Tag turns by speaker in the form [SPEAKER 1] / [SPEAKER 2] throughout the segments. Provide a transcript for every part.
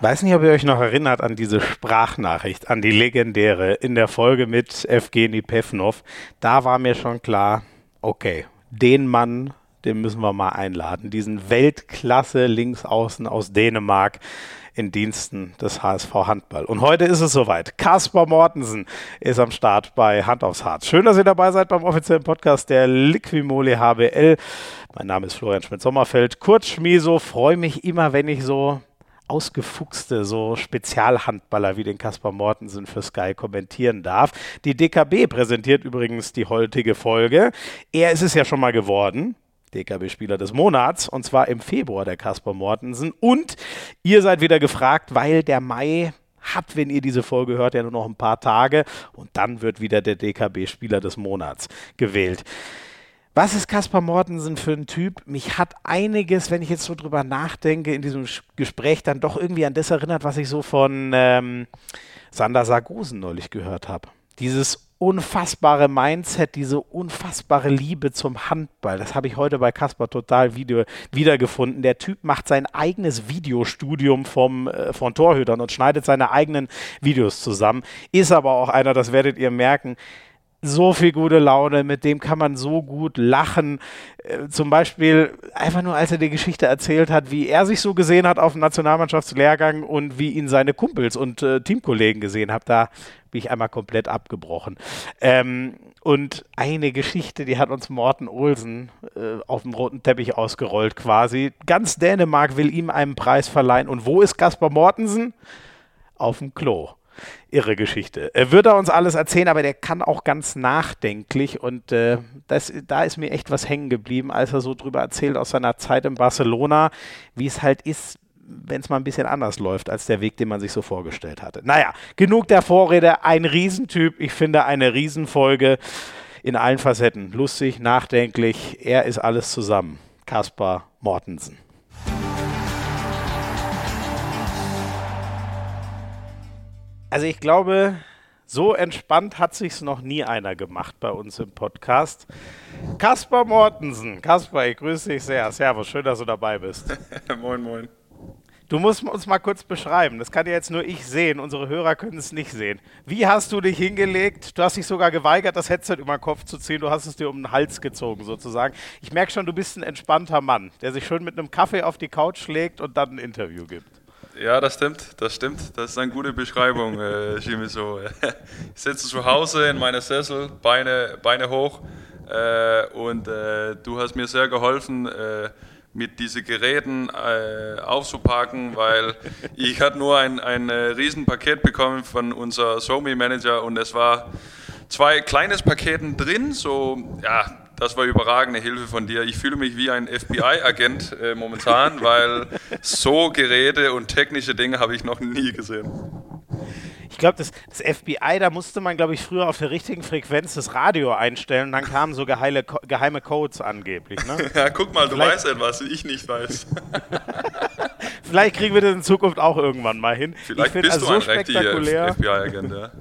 [SPEAKER 1] Weiß nicht, ob ihr euch noch erinnert an diese Sprachnachricht, an die legendäre in der Folge mit Evgeny Pevnov. Da war mir schon klar, okay, den Mann, den müssen wir mal einladen. Diesen Weltklasse Linksaußen aus Dänemark in Diensten des HSV Handball. Und heute ist es soweit. Kaspar Mortensen ist am Start bei Hand aufs Harz. Schön, dass ihr dabei seid beim offiziellen Podcast der Liquimole HBL. Mein Name ist Florian Schmidt-Sommerfeld. Kurz Schmieso, freue mich immer, wenn ich so ausgefuchste, so Spezialhandballer wie den Kaspar Mortensen für Sky kommentieren darf. Die DKB präsentiert übrigens die heutige Folge. Er ist es ja schon mal geworden. DKB-Spieler des Monats und zwar im Februar der Kaspar Mortensen. Und ihr seid wieder gefragt, weil der Mai hat, wenn ihr diese Folge hört, ja nur noch ein paar Tage und dann wird wieder der DKB-Spieler des Monats gewählt. Was ist Kaspar Mortensen für ein Typ? Mich hat einiges, wenn ich jetzt so drüber nachdenke, in diesem Gespräch dann doch irgendwie an das erinnert, was ich so von ähm, Sander Sargosen neulich gehört habe. Dieses unfassbare Mindset, diese unfassbare Liebe zum Handball. Das habe ich heute bei Kaspar total video, wiedergefunden. Der Typ macht sein eigenes Videostudium vom, äh, von Torhütern und schneidet seine eigenen Videos zusammen. Ist aber auch einer, das werdet ihr merken, so viel gute Laune, mit dem kann man so gut lachen. Äh, zum Beispiel einfach nur, als er die Geschichte erzählt hat, wie er sich so gesehen hat auf dem Nationalmannschaftslehrgang und wie ihn seine Kumpels und äh, Teamkollegen gesehen haben. Da bin ich einmal komplett abgebrochen. Ähm, und eine Geschichte, die hat uns Morten Olsen äh, auf dem roten Teppich ausgerollt quasi. Ganz Dänemark will ihm einen Preis verleihen. Und wo ist Kaspar Mortensen? Auf dem Klo irre Geschichte. Er wird er uns alles erzählen, aber der kann auch ganz nachdenklich und äh, das, da ist mir echt was hängen geblieben, als er so drüber erzählt aus seiner Zeit in Barcelona, wie es halt ist, wenn es mal ein bisschen anders läuft als der Weg, den man sich so vorgestellt hatte. Naja, genug der Vorrede. Ein Riesentyp. Ich finde eine Riesenfolge in allen Facetten. Lustig, nachdenklich. Er ist alles zusammen. Kaspar Mortensen. Also ich glaube, so entspannt hat sich's noch nie einer gemacht bei uns im Podcast. Kaspar Mortensen. Kaspar, ich grüße dich sehr. Servus, schön, dass du dabei bist.
[SPEAKER 2] moin, moin.
[SPEAKER 1] Du musst uns mal kurz beschreiben. Das kann ja jetzt nur ich sehen. Unsere Hörer können es nicht sehen. Wie hast du dich hingelegt? Du hast dich sogar geweigert, das Headset über den Kopf zu ziehen. Du hast es dir um den Hals gezogen, sozusagen. Ich merke schon, du bist ein entspannter Mann, der sich schön mit einem Kaffee auf die Couch schlägt und dann ein Interview gibt.
[SPEAKER 2] Ja, das stimmt, das stimmt. Das ist eine gute Beschreibung, äh, so. Ich sitze zu Hause in meiner Sessel, Beine, Beine hoch äh, und äh, du hast mir sehr geholfen, äh, mit diesen Geräten äh, aufzupacken, weil ich hatte nur ein, ein äh, Riesenpaket bekommen von unserem Somi-Manager und es war zwei kleines Paketen drin, so ja, das war überragende Hilfe von dir. Ich fühle mich wie ein FBI-Agent äh, momentan, weil so Geräte und technische Dinge habe ich noch nie gesehen.
[SPEAKER 1] Ich glaube, das, das, FBI, da musste man, glaube ich, früher auf der richtigen Frequenz das Radio einstellen. Dann kamen so geheile, geheime Codes angeblich. Ne?
[SPEAKER 2] ja, guck mal, du Vielleicht weißt etwas, ich nicht weiß.
[SPEAKER 1] Vielleicht kriegen wir das in Zukunft auch irgendwann mal hin.
[SPEAKER 2] Vielleicht bist also du ein so richtiger FBI-Agent, ja.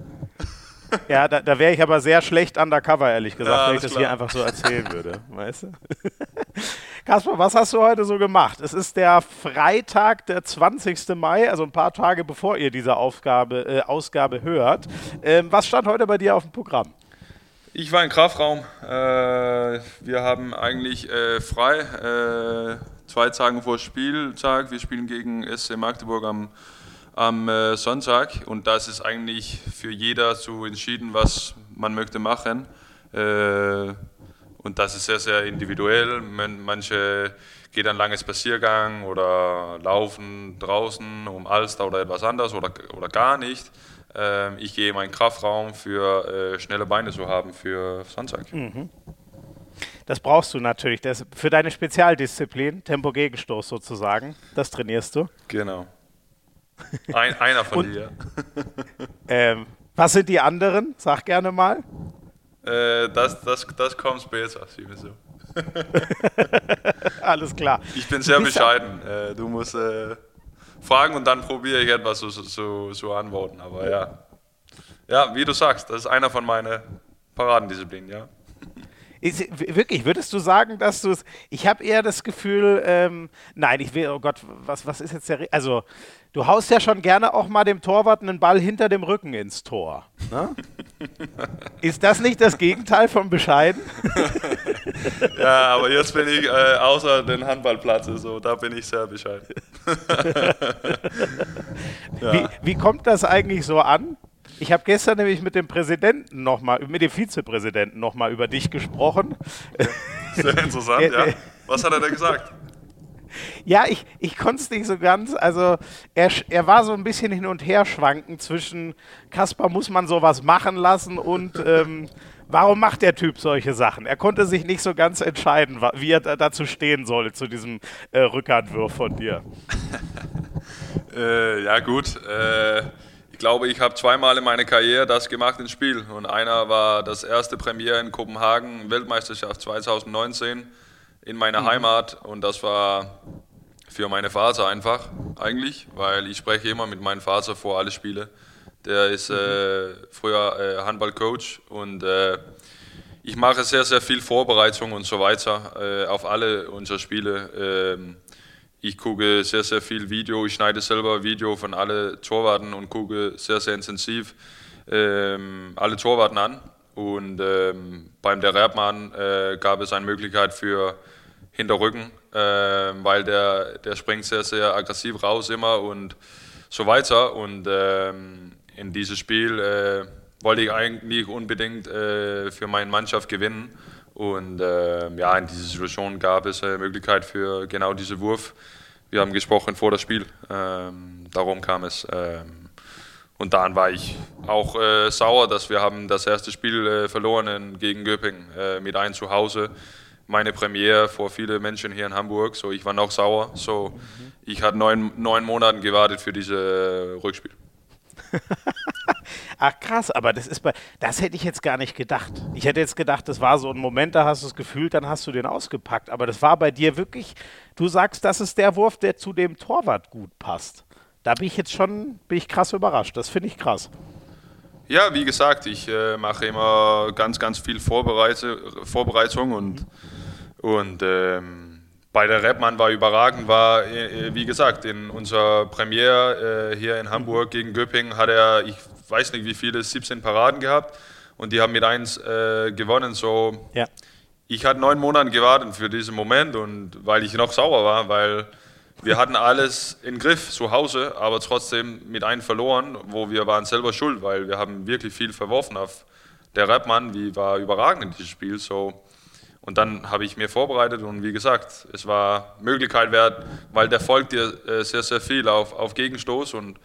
[SPEAKER 1] Ja, da, da wäre ich aber sehr schlecht undercover, ehrlich gesagt, ja, wenn ich das klar. hier einfach so erzählen würde. Weißt du? Kasper, was hast du heute so gemacht? Es ist der Freitag, der 20. Mai, also ein paar Tage bevor ihr diese Aufgabe, äh, Ausgabe hört. Ähm, was stand heute bei dir auf dem Programm?
[SPEAKER 2] Ich war im Kraftraum. Äh, wir haben eigentlich äh, frei, äh, zwei Tage vor Spieltag. Wir spielen gegen SC Magdeburg am am äh, Sonntag und das ist eigentlich für jeder so entschieden, was man möchte machen. Äh, und das ist sehr, sehr individuell. manche gehen einen langen Spaziergang oder laufen draußen um Alster oder etwas anderes oder, oder gar nicht. Äh, ich gehe in meinen Kraftraum für äh, schnelle Beine zu haben für Sonntag. Mhm.
[SPEAKER 1] Das brauchst du natürlich. Das für deine Spezialdisziplin, Tempo-Gegenstoß sozusagen, das trainierst du.
[SPEAKER 2] Genau. Ein, einer von Und, dir.
[SPEAKER 1] Ähm, was sind die anderen? Sag gerne mal.
[SPEAKER 2] Äh, das, das, das kommt später, so.
[SPEAKER 1] Alles klar.
[SPEAKER 2] Ich bin sehr bescheiden. Äh, du musst äh, fragen und dann probiere ich etwas zu, zu, zu antworten. Aber ja. Ja, wie du sagst, das ist einer von meinen Paradendisziplinen, ja.
[SPEAKER 1] Ist, wirklich, würdest du sagen, dass du es. Ich habe eher das Gefühl, ähm, nein, ich will, oh Gott, was, was ist jetzt der. Also, Du haust ja schon gerne auch mal dem Torwart einen Ball hinter dem Rücken ins Tor. Ne? Ist das nicht das Gegenteil von bescheiden?
[SPEAKER 2] ja, aber jetzt bin ich äh, außer den Handballplatz, so da bin ich sehr bescheiden.
[SPEAKER 1] ja. wie, wie kommt das eigentlich so an? Ich habe gestern nämlich mit dem Präsidenten nochmal, mit dem Vizepräsidenten nochmal über dich gesprochen.
[SPEAKER 2] Sehr interessant, ja. Was hat er denn gesagt?
[SPEAKER 1] Ja, ich, ich konnte es nicht so ganz. Also er, er war so ein bisschen hin und her schwanken zwischen Kaspar muss man sowas machen lassen und ähm, warum macht der Typ solche Sachen? Er konnte sich nicht so ganz entscheiden, wie er dazu stehen soll, zu diesem äh, Rückhandwurf von dir.
[SPEAKER 2] äh, ja gut, äh, ich glaube, ich habe zweimal in meiner Karriere das gemacht ins Spiel. Und einer war das erste Premiere in Kopenhagen, Weltmeisterschaft 2019 in meiner mhm. Heimat und das war für meine Vater einfach eigentlich, weil ich spreche immer mit meinem Vater vor alle Spiele. Der ist äh, früher äh, Handballcoach und äh, ich mache sehr, sehr viel Vorbereitung und so weiter äh, auf alle unsere Spiele. Ähm, ich gucke sehr, sehr viel Video. Ich schneide selber Video von alle Torwarten und gucke sehr, sehr intensiv ähm, alle Torwarten an. Und ähm, beim der Rebmann äh, gab es eine Möglichkeit für Hinterrücken, äh, weil der, der springt sehr, sehr aggressiv raus immer und so weiter. Und ähm, in dieses Spiel äh, wollte ich eigentlich unbedingt äh, für meine Mannschaft gewinnen. Und äh, ja, in dieser Situation gab es eine Möglichkeit für genau diesen Wurf. Wir haben gesprochen vor das Spiel, ähm, darum kam es. Ähm, und dann war ich auch äh, sauer, dass wir haben das erste Spiel äh, verloren gegen Göppingen äh, mit ein zu Hause meine Premiere vor vielen Menschen hier in Hamburg. So, ich war noch sauer. So, mhm. ich hatte neun, neun Monate gewartet für dieses Rückspiel.
[SPEAKER 1] Ach krass, aber das ist bei, das hätte ich jetzt gar nicht gedacht. Ich hätte jetzt gedacht, das war so ein Moment, da hast du es gefühlt, dann hast du den ausgepackt. Aber das war bei dir wirklich, du sagst, das ist der Wurf, der zu dem Torwart gut passt. Da bin ich jetzt schon, bin ich krass überrascht. Das finde ich krass.
[SPEAKER 2] Ja, wie gesagt, ich äh, mache immer ganz, ganz viel Vorbereitung und, und ähm, bei der Rapman war überragend, war, äh, wie gesagt, in unserer Premiere äh, hier in Hamburg gegen Göppingen hat er, ich weiß nicht wie viele, 17 Paraden gehabt und die haben mit eins äh, gewonnen. So, ja. Ich hatte neun Monate gewartet für diesen Moment und weil ich noch sauer war, weil wir hatten alles im Griff zu Hause, aber trotzdem mit einem verloren, wo wir waren selber schuld, weil wir haben wirklich viel verworfen auf der Rapmann, wie war überragend in diesem Spiel. So. Und dann habe ich mir vorbereitet und wie gesagt, es war Möglichkeit wert, weil der folgt dir äh, sehr, sehr viel auf, auf Gegenstoß und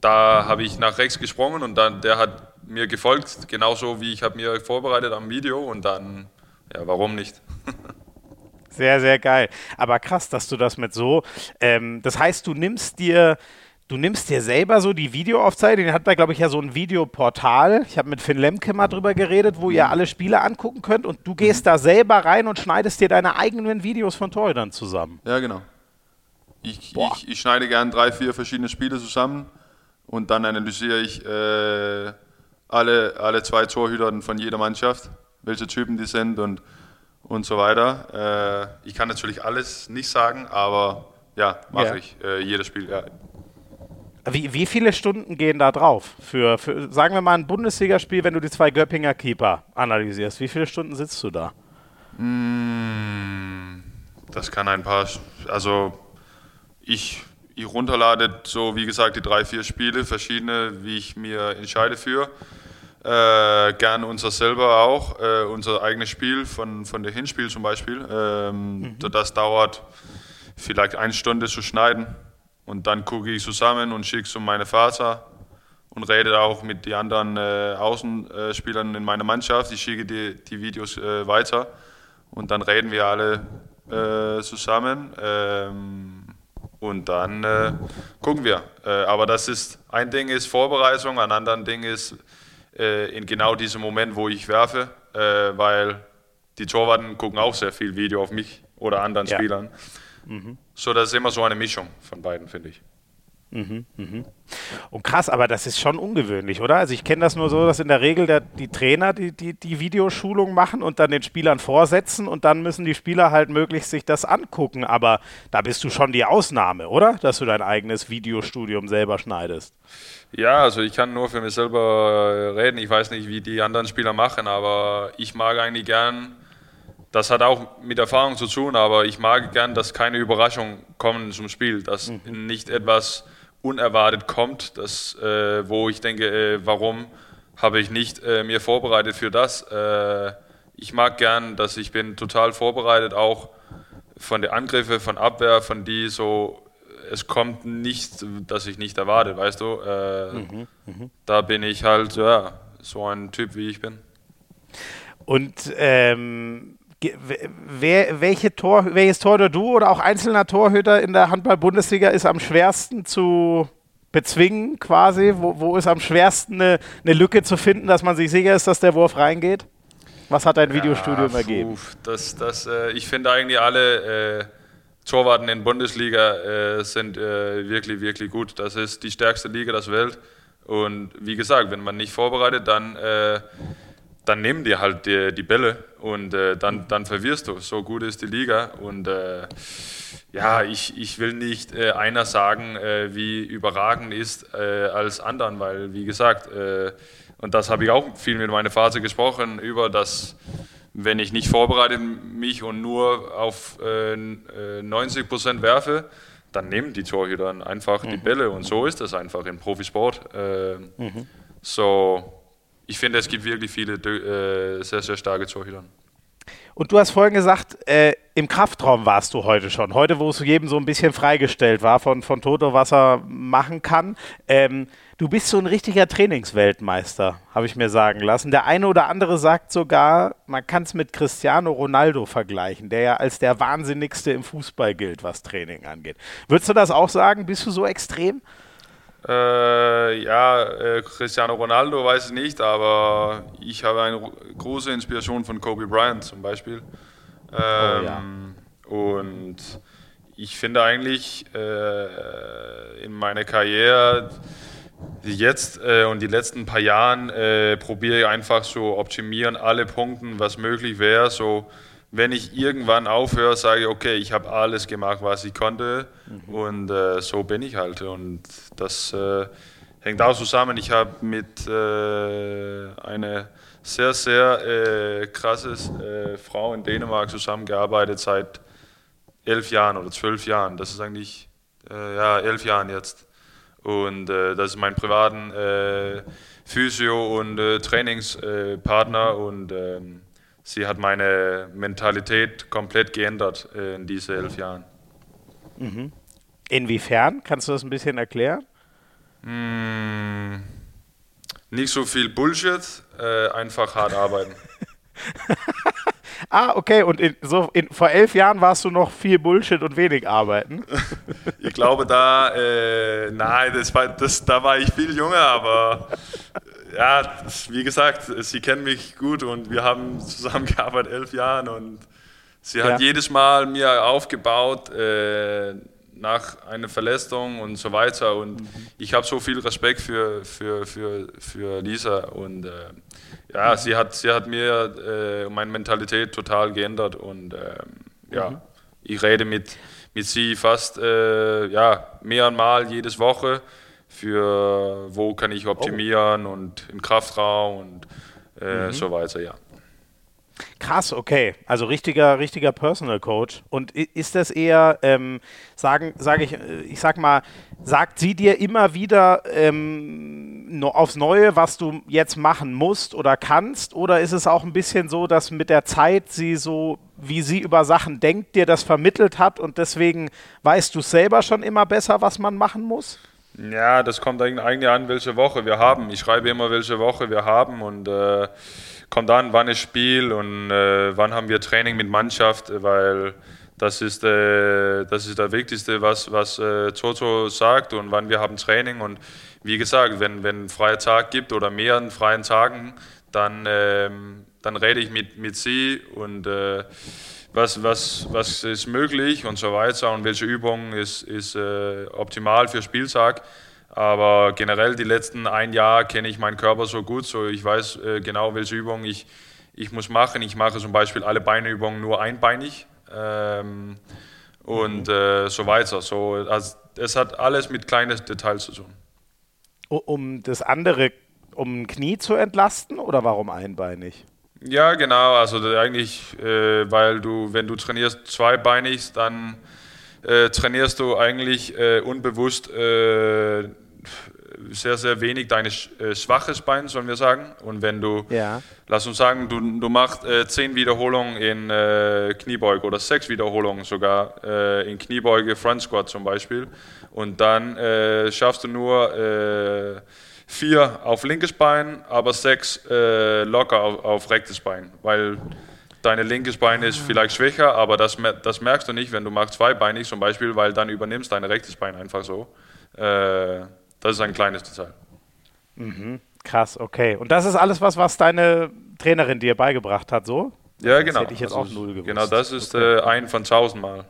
[SPEAKER 2] da habe ich nach rechts gesprungen und dann der hat mir gefolgt, genauso wie ich habe mir vorbereitet am Video und dann, ja, warum nicht?
[SPEAKER 1] Sehr, sehr geil. Aber krass, dass du das mit so. Ähm, das heißt, du nimmst dir. Du nimmst dir selber so die Videoaufzeichnung, den hat da, glaube ich, ja so ein Videoportal. Ich habe mit Finn Lemke mal drüber geredet, wo ihr alle Spiele angucken könnt und du gehst da selber rein und schneidest dir deine eigenen Videos von Torhütern zusammen.
[SPEAKER 2] Ja, genau. Ich, ich, ich, schneide gern drei, vier verschiedene Spiele zusammen und dann analysiere ich äh, alle, alle zwei Torhüter von jeder Mannschaft, welche Typen die sind und und so weiter. Äh, ich kann natürlich alles nicht sagen, aber ja, mache ja. ich. Äh, jedes Spiel, ja.
[SPEAKER 1] Wie, wie viele Stunden gehen da drauf? Für, für, sagen wir mal, ein Bundesligaspiel, wenn du die zwei Göppinger Keeper analysierst. Wie viele Stunden sitzt du da?
[SPEAKER 2] Mm, das kann ein paar. Also, ich, ich runterlade so, wie gesagt, die drei, vier Spiele, verschiedene, wie ich mir entscheide für. Äh, gern unser selber auch, äh, unser eigenes Spiel von, von der Hinspiel zum Beispiel. Ähm, mhm. Das dauert vielleicht eine Stunde zu schneiden und dann gucke ich zusammen und schicke es um meine Vater und rede auch mit den anderen äh, Außenspielern in meiner Mannschaft. Ich schicke die, die Videos äh, weiter und dann reden wir alle äh, zusammen. Ähm, und dann äh, gucken wir. aber das ist ein Ding ist Vorbereitung, ein anderes Ding ist äh, in genau diesem Moment, wo ich werfe, äh, weil die Torwarten gucken auch sehr viel Video auf mich oder anderen ja. Spielern. Mhm. So, das ist immer so eine Mischung von beiden, finde ich.
[SPEAKER 1] Mhm, mhm. Und krass, aber das ist schon ungewöhnlich, oder? Also ich kenne das nur so, dass in der Regel der, die Trainer die, die, die Videoschulung machen und dann den Spielern vorsetzen und dann müssen die Spieler halt möglichst sich das angucken. Aber da bist du schon die Ausnahme, oder? Dass du dein eigenes Videostudium selber schneidest.
[SPEAKER 2] Ja, also ich kann nur für mich selber reden. Ich weiß nicht, wie die anderen Spieler machen, aber ich mag eigentlich gern das hat auch mit Erfahrung zu tun, aber ich mag gern, dass keine Überraschungen kommen zum Spiel, dass mhm. nicht etwas unerwartet kommt, dass, äh, wo ich denke, äh, warum habe ich nicht äh, mir vorbereitet für das. Äh, ich mag gern, dass ich bin total vorbereitet, auch von den Angriffen, von Abwehr, von die so, es kommt nicht, dass ich nicht erwarte, weißt du. Äh, mhm. Mhm. Da bin ich halt, ja, so ein Typ, wie ich bin.
[SPEAKER 1] Und ähm, Wer, welche Tor, welches Tor oder du oder auch einzelner Torhüter in der Handball-Bundesliga ist am schwersten zu bezwingen, quasi? Wo, wo ist am schwersten eine, eine, Lücke zu finden, dass man sich sicher ist, dass der Wurf reingeht? Was hat dein ja, Videostudium ergeben?
[SPEAKER 2] Das, das, äh, ich finde eigentlich alle äh, Torwarten in der Bundesliga äh, sind äh, wirklich, wirklich gut. Das ist die stärkste Liga der Welt. Und wie gesagt, wenn man nicht vorbereitet, dann äh, dann nehmen die halt die, die Bälle und äh, dann, dann verwirrst du. So gut ist die Liga. Und äh, ja, ich, ich will nicht äh, einer sagen, äh, wie überragend ist äh, als anderen, weil, wie gesagt, äh, und das habe ich auch viel mit meiner Vater gesprochen, über das, wenn ich nicht vorbereite mich und nur auf 90 Prozent werfe, dann nehmen die Torhüter einfach mhm. die Bälle. Und so ist das einfach im Profisport. Mhm. So ich finde, es gibt wirklich viele äh, sehr, sehr starke Torhüter.
[SPEAKER 1] Und du hast vorhin gesagt, äh, im Kraftraum warst du heute schon. Heute, wo es jedem so ein bisschen freigestellt war von, von Toto, was er machen kann. Ähm, du bist so ein richtiger Trainingsweltmeister, habe ich mir sagen lassen. Der eine oder andere sagt sogar, man kann es mit Cristiano Ronaldo vergleichen, der ja als der Wahnsinnigste im Fußball gilt, was Training angeht. Würdest du das auch sagen? Bist du so extrem?
[SPEAKER 2] Äh, ja, äh, Cristiano Ronaldo weiß ich nicht, aber ich habe eine große Inspiration von Kobe Bryant zum Beispiel. Ähm, oh, ja. Und ich finde eigentlich äh, in meiner Karriere jetzt äh, und die letzten paar Jahren äh, probiere ich einfach so optimieren alle Punkte, was möglich wäre, so wenn ich irgendwann aufhöre, sage ich, okay, ich habe alles gemacht, was ich konnte mhm. und äh, so bin ich halt. Und das äh, hängt auch zusammen. Ich habe mit äh, einer sehr, sehr äh, krasses äh, Frau in Dänemark zusammengearbeitet seit elf Jahren oder zwölf Jahren. Das ist eigentlich, äh, ja, elf Jahren jetzt. Und das ist mein privaten Physio- und Trainingspartner und ähm, sie hat meine Mentalität komplett geändert äh, in diesen elf Jahren.
[SPEAKER 1] Mhm. Inwiefern? Kannst du das ein bisschen erklären?
[SPEAKER 2] Mm, nicht so viel Bullshit, äh, einfach hart arbeiten.
[SPEAKER 1] ah, okay. Und in, so in, vor elf Jahren warst du noch viel Bullshit und wenig arbeiten.
[SPEAKER 2] ich glaube, da, äh, nein, das war, das, da war ich viel jünger, aber ja, wie gesagt, sie kennen mich gut und wir haben zusammengearbeitet elf Jahre und sie hat ja. jedes Mal mir aufgebaut äh, nach einer Verletzung und so weiter und mhm. ich habe so viel Respekt für, für, für, für Lisa und äh, ja, mhm. sie hat, sie hat mir äh, meine Mentalität total geändert und ähm, ja, mhm. ich rede mit, mit sie fast äh, ja, mehrmal jedes Woche für wo kann ich optimieren oh. und im Kraftraum und äh, mhm. so weiter, ja.
[SPEAKER 1] Krass, okay. Also richtiger, richtiger Personal Coach. Und ist das eher, ähm, sagen, sage ich, ich sag mal, sagt sie dir immer wieder ähm, aufs Neue, was du jetzt machen musst oder kannst? Oder ist es auch ein bisschen so, dass mit der Zeit sie so, wie sie über Sachen denkt, dir das vermittelt hat und deswegen weißt du selber schon immer besser, was man machen muss?
[SPEAKER 2] Ja, das kommt eigentlich an, welche Woche wir haben. Ich schreibe immer, welche Woche wir haben und äh, kommt an, wann ist Spiel und äh, wann haben wir Training mit Mannschaft, weil das ist, äh, das ist das Wichtigste, was, was äh, Toto sagt und wann wir haben Training. Und wie gesagt, wenn wenn freier Tag gibt oder mehreren freien Tagen, dann, ähm, dann rede ich mit, mit sie und äh, was, was, was ist möglich und so weiter und welche Übung ist, ist äh, optimal für Spieltag. Aber generell die letzten ein Jahr kenne ich meinen Körper so gut, so ich weiß äh, genau, welche Übung ich, ich muss machen. Ich mache zum Beispiel alle Beineübungen nur einbeinig ähm, und mhm. äh, so weiter. So, also, es hat alles mit kleinen Details zu tun.
[SPEAKER 1] Um das andere, um ein Knie zu entlasten oder warum einbeinig?
[SPEAKER 2] Ja, genau. Also eigentlich, äh, weil du, wenn du trainierst zweibeinig, dann äh, trainierst du eigentlich äh, unbewusst äh, sehr, sehr wenig dein äh, schwaches Bein, sollen wir sagen. Und wenn du, ja. lass uns sagen, du, du machst äh, zehn Wiederholungen in äh, Kniebeuge oder sechs Wiederholungen sogar äh, in Kniebeuge, Front Squat zum Beispiel. Und dann äh, schaffst du nur äh, vier auf linkes Bein, aber sechs locker auf, auf rechtes Bein, weil deine linkes Bein ist vielleicht schwächer, aber das, das merkst du nicht, wenn du machst zweibeinig zum Beispiel, weil dann übernimmst dein rechtes Bein einfach so. Äh, das ist ein kleines Detail.
[SPEAKER 1] Mhm. Krass, okay. Und das ist alles was, was deine Trainerin dir beigebracht hat, so?
[SPEAKER 2] Ja, genau.
[SPEAKER 1] Das hätte ich jetzt
[SPEAKER 2] das
[SPEAKER 1] auch
[SPEAKER 2] ist,
[SPEAKER 1] null gewusst.
[SPEAKER 2] Genau, das ist okay. äh, ein von tausendmal.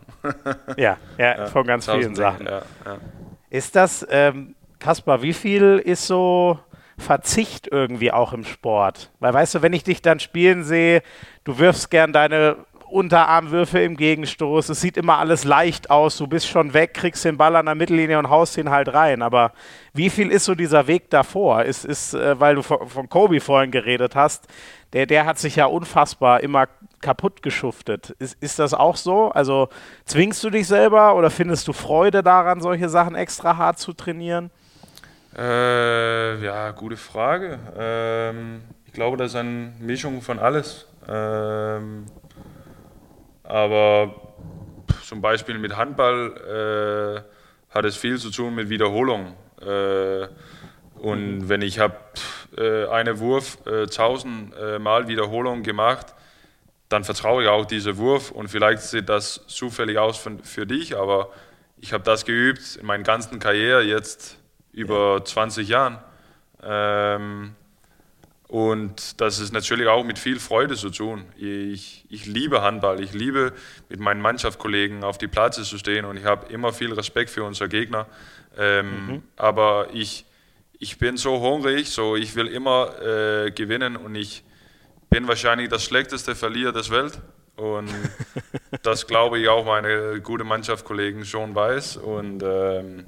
[SPEAKER 1] ja, ja, ja, von ganz vielen Sachen. Ja, ja. Ist das, ähm, Kaspar, wie viel ist so Verzicht irgendwie auch im Sport? Weil weißt du, wenn ich dich dann spielen sehe, du wirfst gern deine Unterarmwürfe im Gegenstoß. Es sieht immer alles leicht aus. Du bist schon weg, kriegst den Ball an der Mittellinie und haust ihn halt rein. Aber wie viel ist so dieser Weg davor? Ist, ist äh, weil du von, von Kobe vorhin geredet hast, der, der hat sich ja unfassbar immer kaputt geschuftet. Ist, ist das auch so? Also zwingst du dich selber oder findest du Freude daran, solche Sachen extra hart zu trainieren?
[SPEAKER 2] Äh, ja, gute Frage. Ähm, ich glaube, das ist eine Mischung von alles. Ähm, aber zum Beispiel mit Handball äh, hat es viel zu tun mit Wiederholung. Äh, und wenn ich habe äh, einen Wurf äh, äh, Mal Wiederholung gemacht, dann vertraue ich auch diesen Wurf und vielleicht sieht das zufällig aus für, für dich, aber ich habe das geübt in meiner ganzen Karriere jetzt über ja. 20 Jahren. Ähm, und das ist natürlich auch mit viel Freude zu tun. Ich, ich liebe Handball. Ich liebe, mit meinen Mannschaftskollegen auf die Plätze zu stehen und ich habe immer viel Respekt für unsere Gegner. Ähm, mhm. Aber ich, ich bin so hungrig, so ich will immer äh, gewinnen und ich bin wahrscheinlich das schlechteste Verlierer des Welt. Und das glaube ich auch meine guten Mannschaftskollegen schon weiß. Und ähm,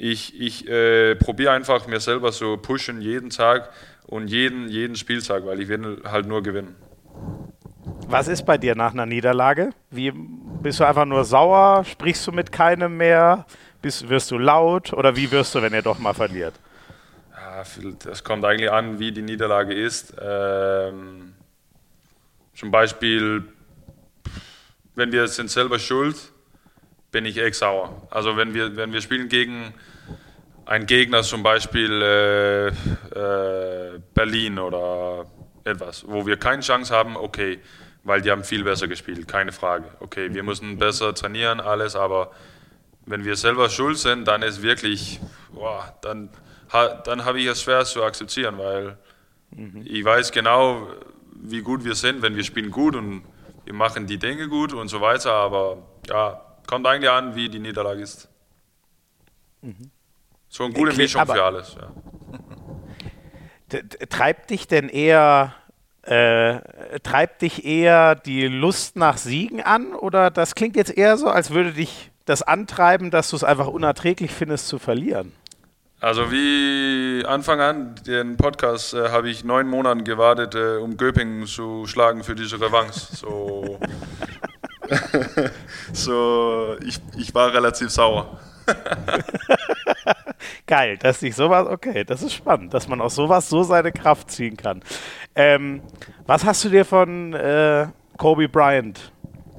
[SPEAKER 2] ich, ich äh, probiere einfach mir selber so pushen jeden Tag und jeden, jeden Spieltag, weil ich will halt nur gewinnen.
[SPEAKER 1] Was ist bei dir nach einer Niederlage? Wie, bist du einfach nur sauer? Sprichst du mit keinem mehr? Bist, wirst du laut? Oder wie wirst du, wenn ihr doch mal verliert?
[SPEAKER 2] Ja, das kommt eigentlich an, wie die Niederlage ist. Ähm, zum Beispiel, wenn wir sind selber schuld, bin ich echt sauer. Also wenn wir, wenn wir spielen gegen ein Gegner zum Beispiel äh, äh, Berlin oder etwas, wo wir keine Chance haben, okay, weil die haben viel besser gespielt, keine Frage. Okay, wir müssen besser trainieren, alles, aber wenn wir selber schuld sind, dann ist wirklich, boah, dann, dann habe ich es schwer zu akzeptieren, weil ich weiß genau, wie gut wir sind, wenn wir spielen gut und wir machen die Dinge gut und so weiter, aber ja, kommt eigentlich an, wie die Niederlage ist. Mhm. So eine gute Mischung für alles. Ja.
[SPEAKER 1] Treibt dich denn eher äh, treibt dich eher die Lust nach Siegen an oder das klingt jetzt eher so, als würde dich das antreiben, dass du es einfach unerträglich findest zu verlieren?
[SPEAKER 2] Also wie Anfang an, den Podcast äh, habe ich neun Monate gewartet, äh, um Göpingen zu schlagen für diese Revanche. So, so ich, ich war relativ sauer.
[SPEAKER 1] Geil, dass sich sowas, okay, das ist spannend, dass man aus sowas so seine Kraft ziehen kann. Ähm, was hast du dir von äh, Kobe Bryant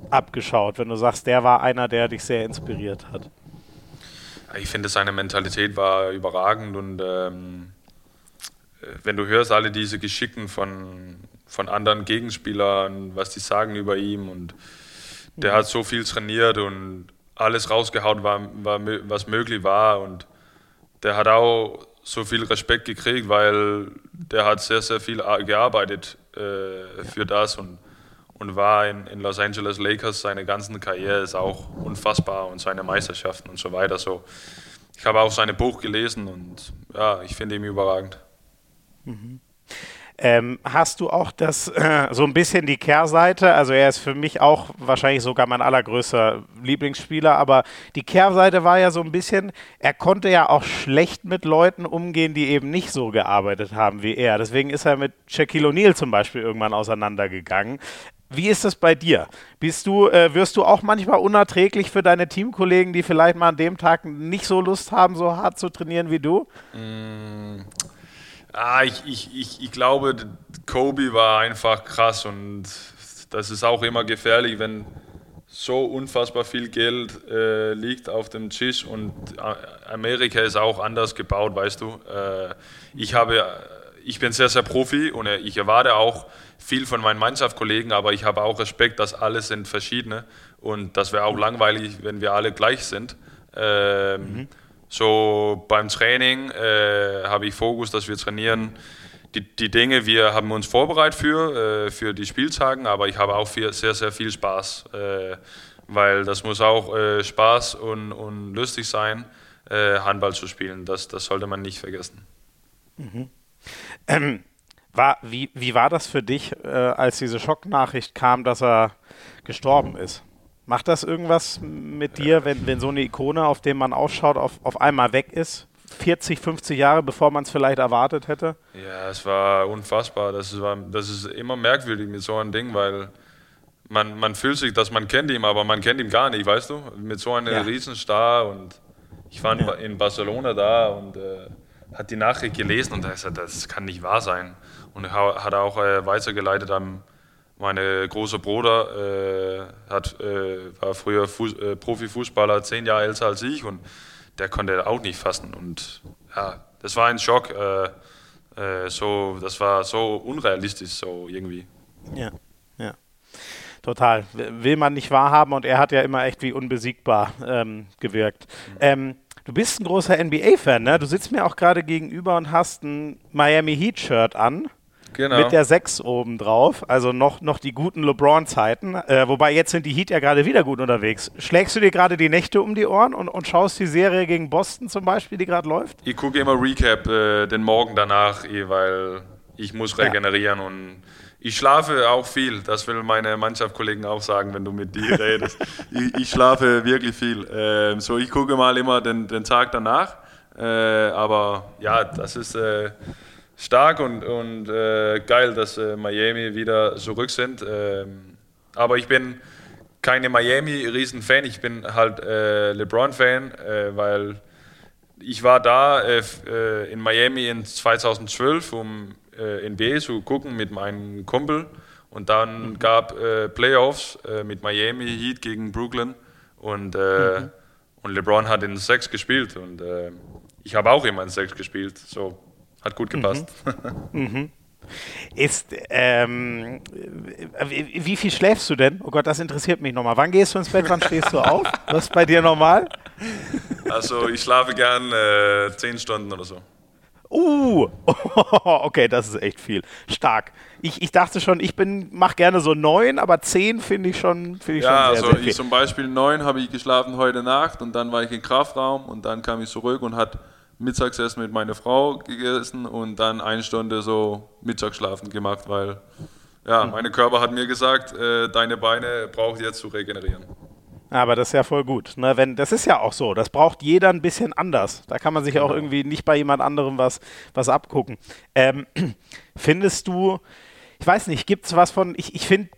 [SPEAKER 1] abgeschaut, wenn du sagst, der war einer, der dich sehr inspiriert hat?
[SPEAKER 2] Ich finde, seine Mentalität war überragend und ähm, wenn du hörst alle diese Geschichten von, von anderen Gegenspielern, was die sagen über ihn und der hat so viel trainiert und alles rausgehauen, war, war, was möglich war. Und der hat auch so viel Respekt gekriegt, weil der hat sehr, sehr viel gearbeitet äh, für das. Und, und war in, in Los Angeles Lakers. Seine ganze Karriere ist auch unfassbar und seine Meisterschaften und so weiter. So, ich habe auch sein Buch gelesen und ja, ich finde ihn überragend.
[SPEAKER 1] Mhm. Ähm, hast du auch das äh, so ein bisschen die Kehrseite? Also er ist für mich auch wahrscheinlich sogar mein allergrößter Lieblingsspieler, aber die Kehrseite war ja so ein bisschen, er konnte ja auch schlecht mit Leuten umgehen, die eben nicht so gearbeitet haben wie er. Deswegen ist er mit Shaquille O'Neal zum Beispiel irgendwann auseinandergegangen. Wie ist es bei dir? Bist du, äh, wirst du auch manchmal unerträglich für deine Teamkollegen, die vielleicht mal an dem Tag nicht so Lust haben, so hart zu trainieren wie du?
[SPEAKER 2] Mm. Ah, ich, ich, ich, ich glaube, Kobe war einfach krass und das ist auch immer gefährlich, wenn so unfassbar viel Geld äh, liegt auf dem Tisch und Amerika ist auch anders gebaut, weißt du. Äh, ich habe, ich bin sehr, sehr Profi und ich erwarte auch viel von meinen Mannschaftskollegen, aber ich habe auch Respekt, dass alle sind verschiedene und das wäre auch langweilig, wenn wir alle gleich sind. Ähm, mhm. So beim Training äh, habe ich Fokus, dass wir trainieren. Die, die Dinge, wir haben uns vorbereitet für, äh, für die Spieltagen, aber ich habe auch viel, sehr, sehr viel Spaß, äh, weil das muss auch äh, Spaß und, und lustig sein, äh, Handball zu spielen. Das, das sollte man nicht vergessen.
[SPEAKER 1] Mhm. Ähm, war, wie, wie war das für dich, äh, als diese Schocknachricht kam, dass er gestorben ist? Macht das irgendwas mit dir, wenn, wenn so eine Ikone, auf der man ausschaut, auf, auf einmal weg ist? 40, 50 Jahre, bevor man es vielleicht erwartet hätte?
[SPEAKER 2] Ja, es war unfassbar. Das ist, das ist immer merkwürdig mit so einem Ding, weil man, man fühlt sich, dass man kennt ihn, aber man kennt ihn gar nicht, weißt du? Mit so einem ja. Riesenstar und ich war ja. in Barcelona da und äh, hat die Nachricht gelesen und er gesagt, das kann nicht wahr sein. Und hat auch äh, weitergeleitet am meine große Bruder äh, hat, äh, war früher Fuß, äh, Profifußballer, zehn Jahre älter als ich und der konnte auch nicht fassen. Und ja, das war ein Schock. Äh, äh, so, das war so unrealistisch, so irgendwie.
[SPEAKER 1] Ja, ja. Total. Will man nicht wahrhaben und er hat ja immer echt wie unbesiegbar ähm, gewirkt. Mhm. Ähm, du bist ein großer NBA-Fan, ne? Du sitzt mir auch gerade gegenüber und hast ein Miami Heat-Shirt an. Genau. Mit der 6 oben drauf, also noch, noch die guten LeBron-Zeiten. Äh, wobei jetzt sind die Heat ja gerade wieder gut unterwegs. Schlägst du dir gerade die Nächte um die Ohren und, und schaust die Serie gegen Boston zum Beispiel, die gerade läuft?
[SPEAKER 2] Ich gucke immer Recap äh, den Morgen danach, eh, weil ich muss regenerieren ja. und ich schlafe auch viel. Das will meine Mannschaftskollegen auch sagen, wenn du mit dir redest. ich, ich, schlafe wirklich viel. Äh, so, ich gucke mal immer den, den Tag danach. Äh, aber ja, das ist äh, stark und, und äh, geil, dass äh, Miami wieder zurück sind. Ähm, aber ich bin keine Miami-Riesen-Fan, ich bin halt äh, LeBron-Fan, äh, weil ich war da äh, äh, in Miami in 2012, um NBA zu gucken mit meinem Kumpel. Und dann mhm. gab Playoffs mit Miami Heat gegen Brooklyn und, mhm. und LeBron hat in Sechs gespielt und ich habe auch immer in Sechs gespielt. So hat gut gepasst. Mhm. mhm.
[SPEAKER 1] Ist, ähm, wie viel schläfst du denn? Oh Gott, das interessiert mich nochmal. Wann gehst du ins Bett, wann stehst du auf? Was ist bei dir normal?
[SPEAKER 2] Also ich schlafe gern äh, zehn Stunden oder so.
[SPEAKER 1] Uh, okay, das ist echt viel. Stark. Ich, ich dachte schon, ich bin, mach gerne so neun, aber zehn finde ich schon, finde ich ja, schon sehr, also sehr
[SPEAKER 2] ich zum Beispiel neun habe ich geschlafen heute Nacht und dann war ich im Kraftraum und dann kam ich zurück und hat Mittagsessen mit meiner Frau gegessen und dann eine Stunde so Mittagsschlafen gemacht, weil ja, mhm. meine Körper hat mir gesagt, äh, deine Beine braucht jetzt zu regenerieren.
[SPEAKER 1] Aber das ist ja voll gut. Ne? Wenn, das ist ja auch so. Das braucht jeder ein bisschen anders. Da kann man sich genau. auch irgendwie nicht bei jemand anderem was, was abgucken. Ähm, findest du, ich weiß nicht, gibt es was von, ich, ich finde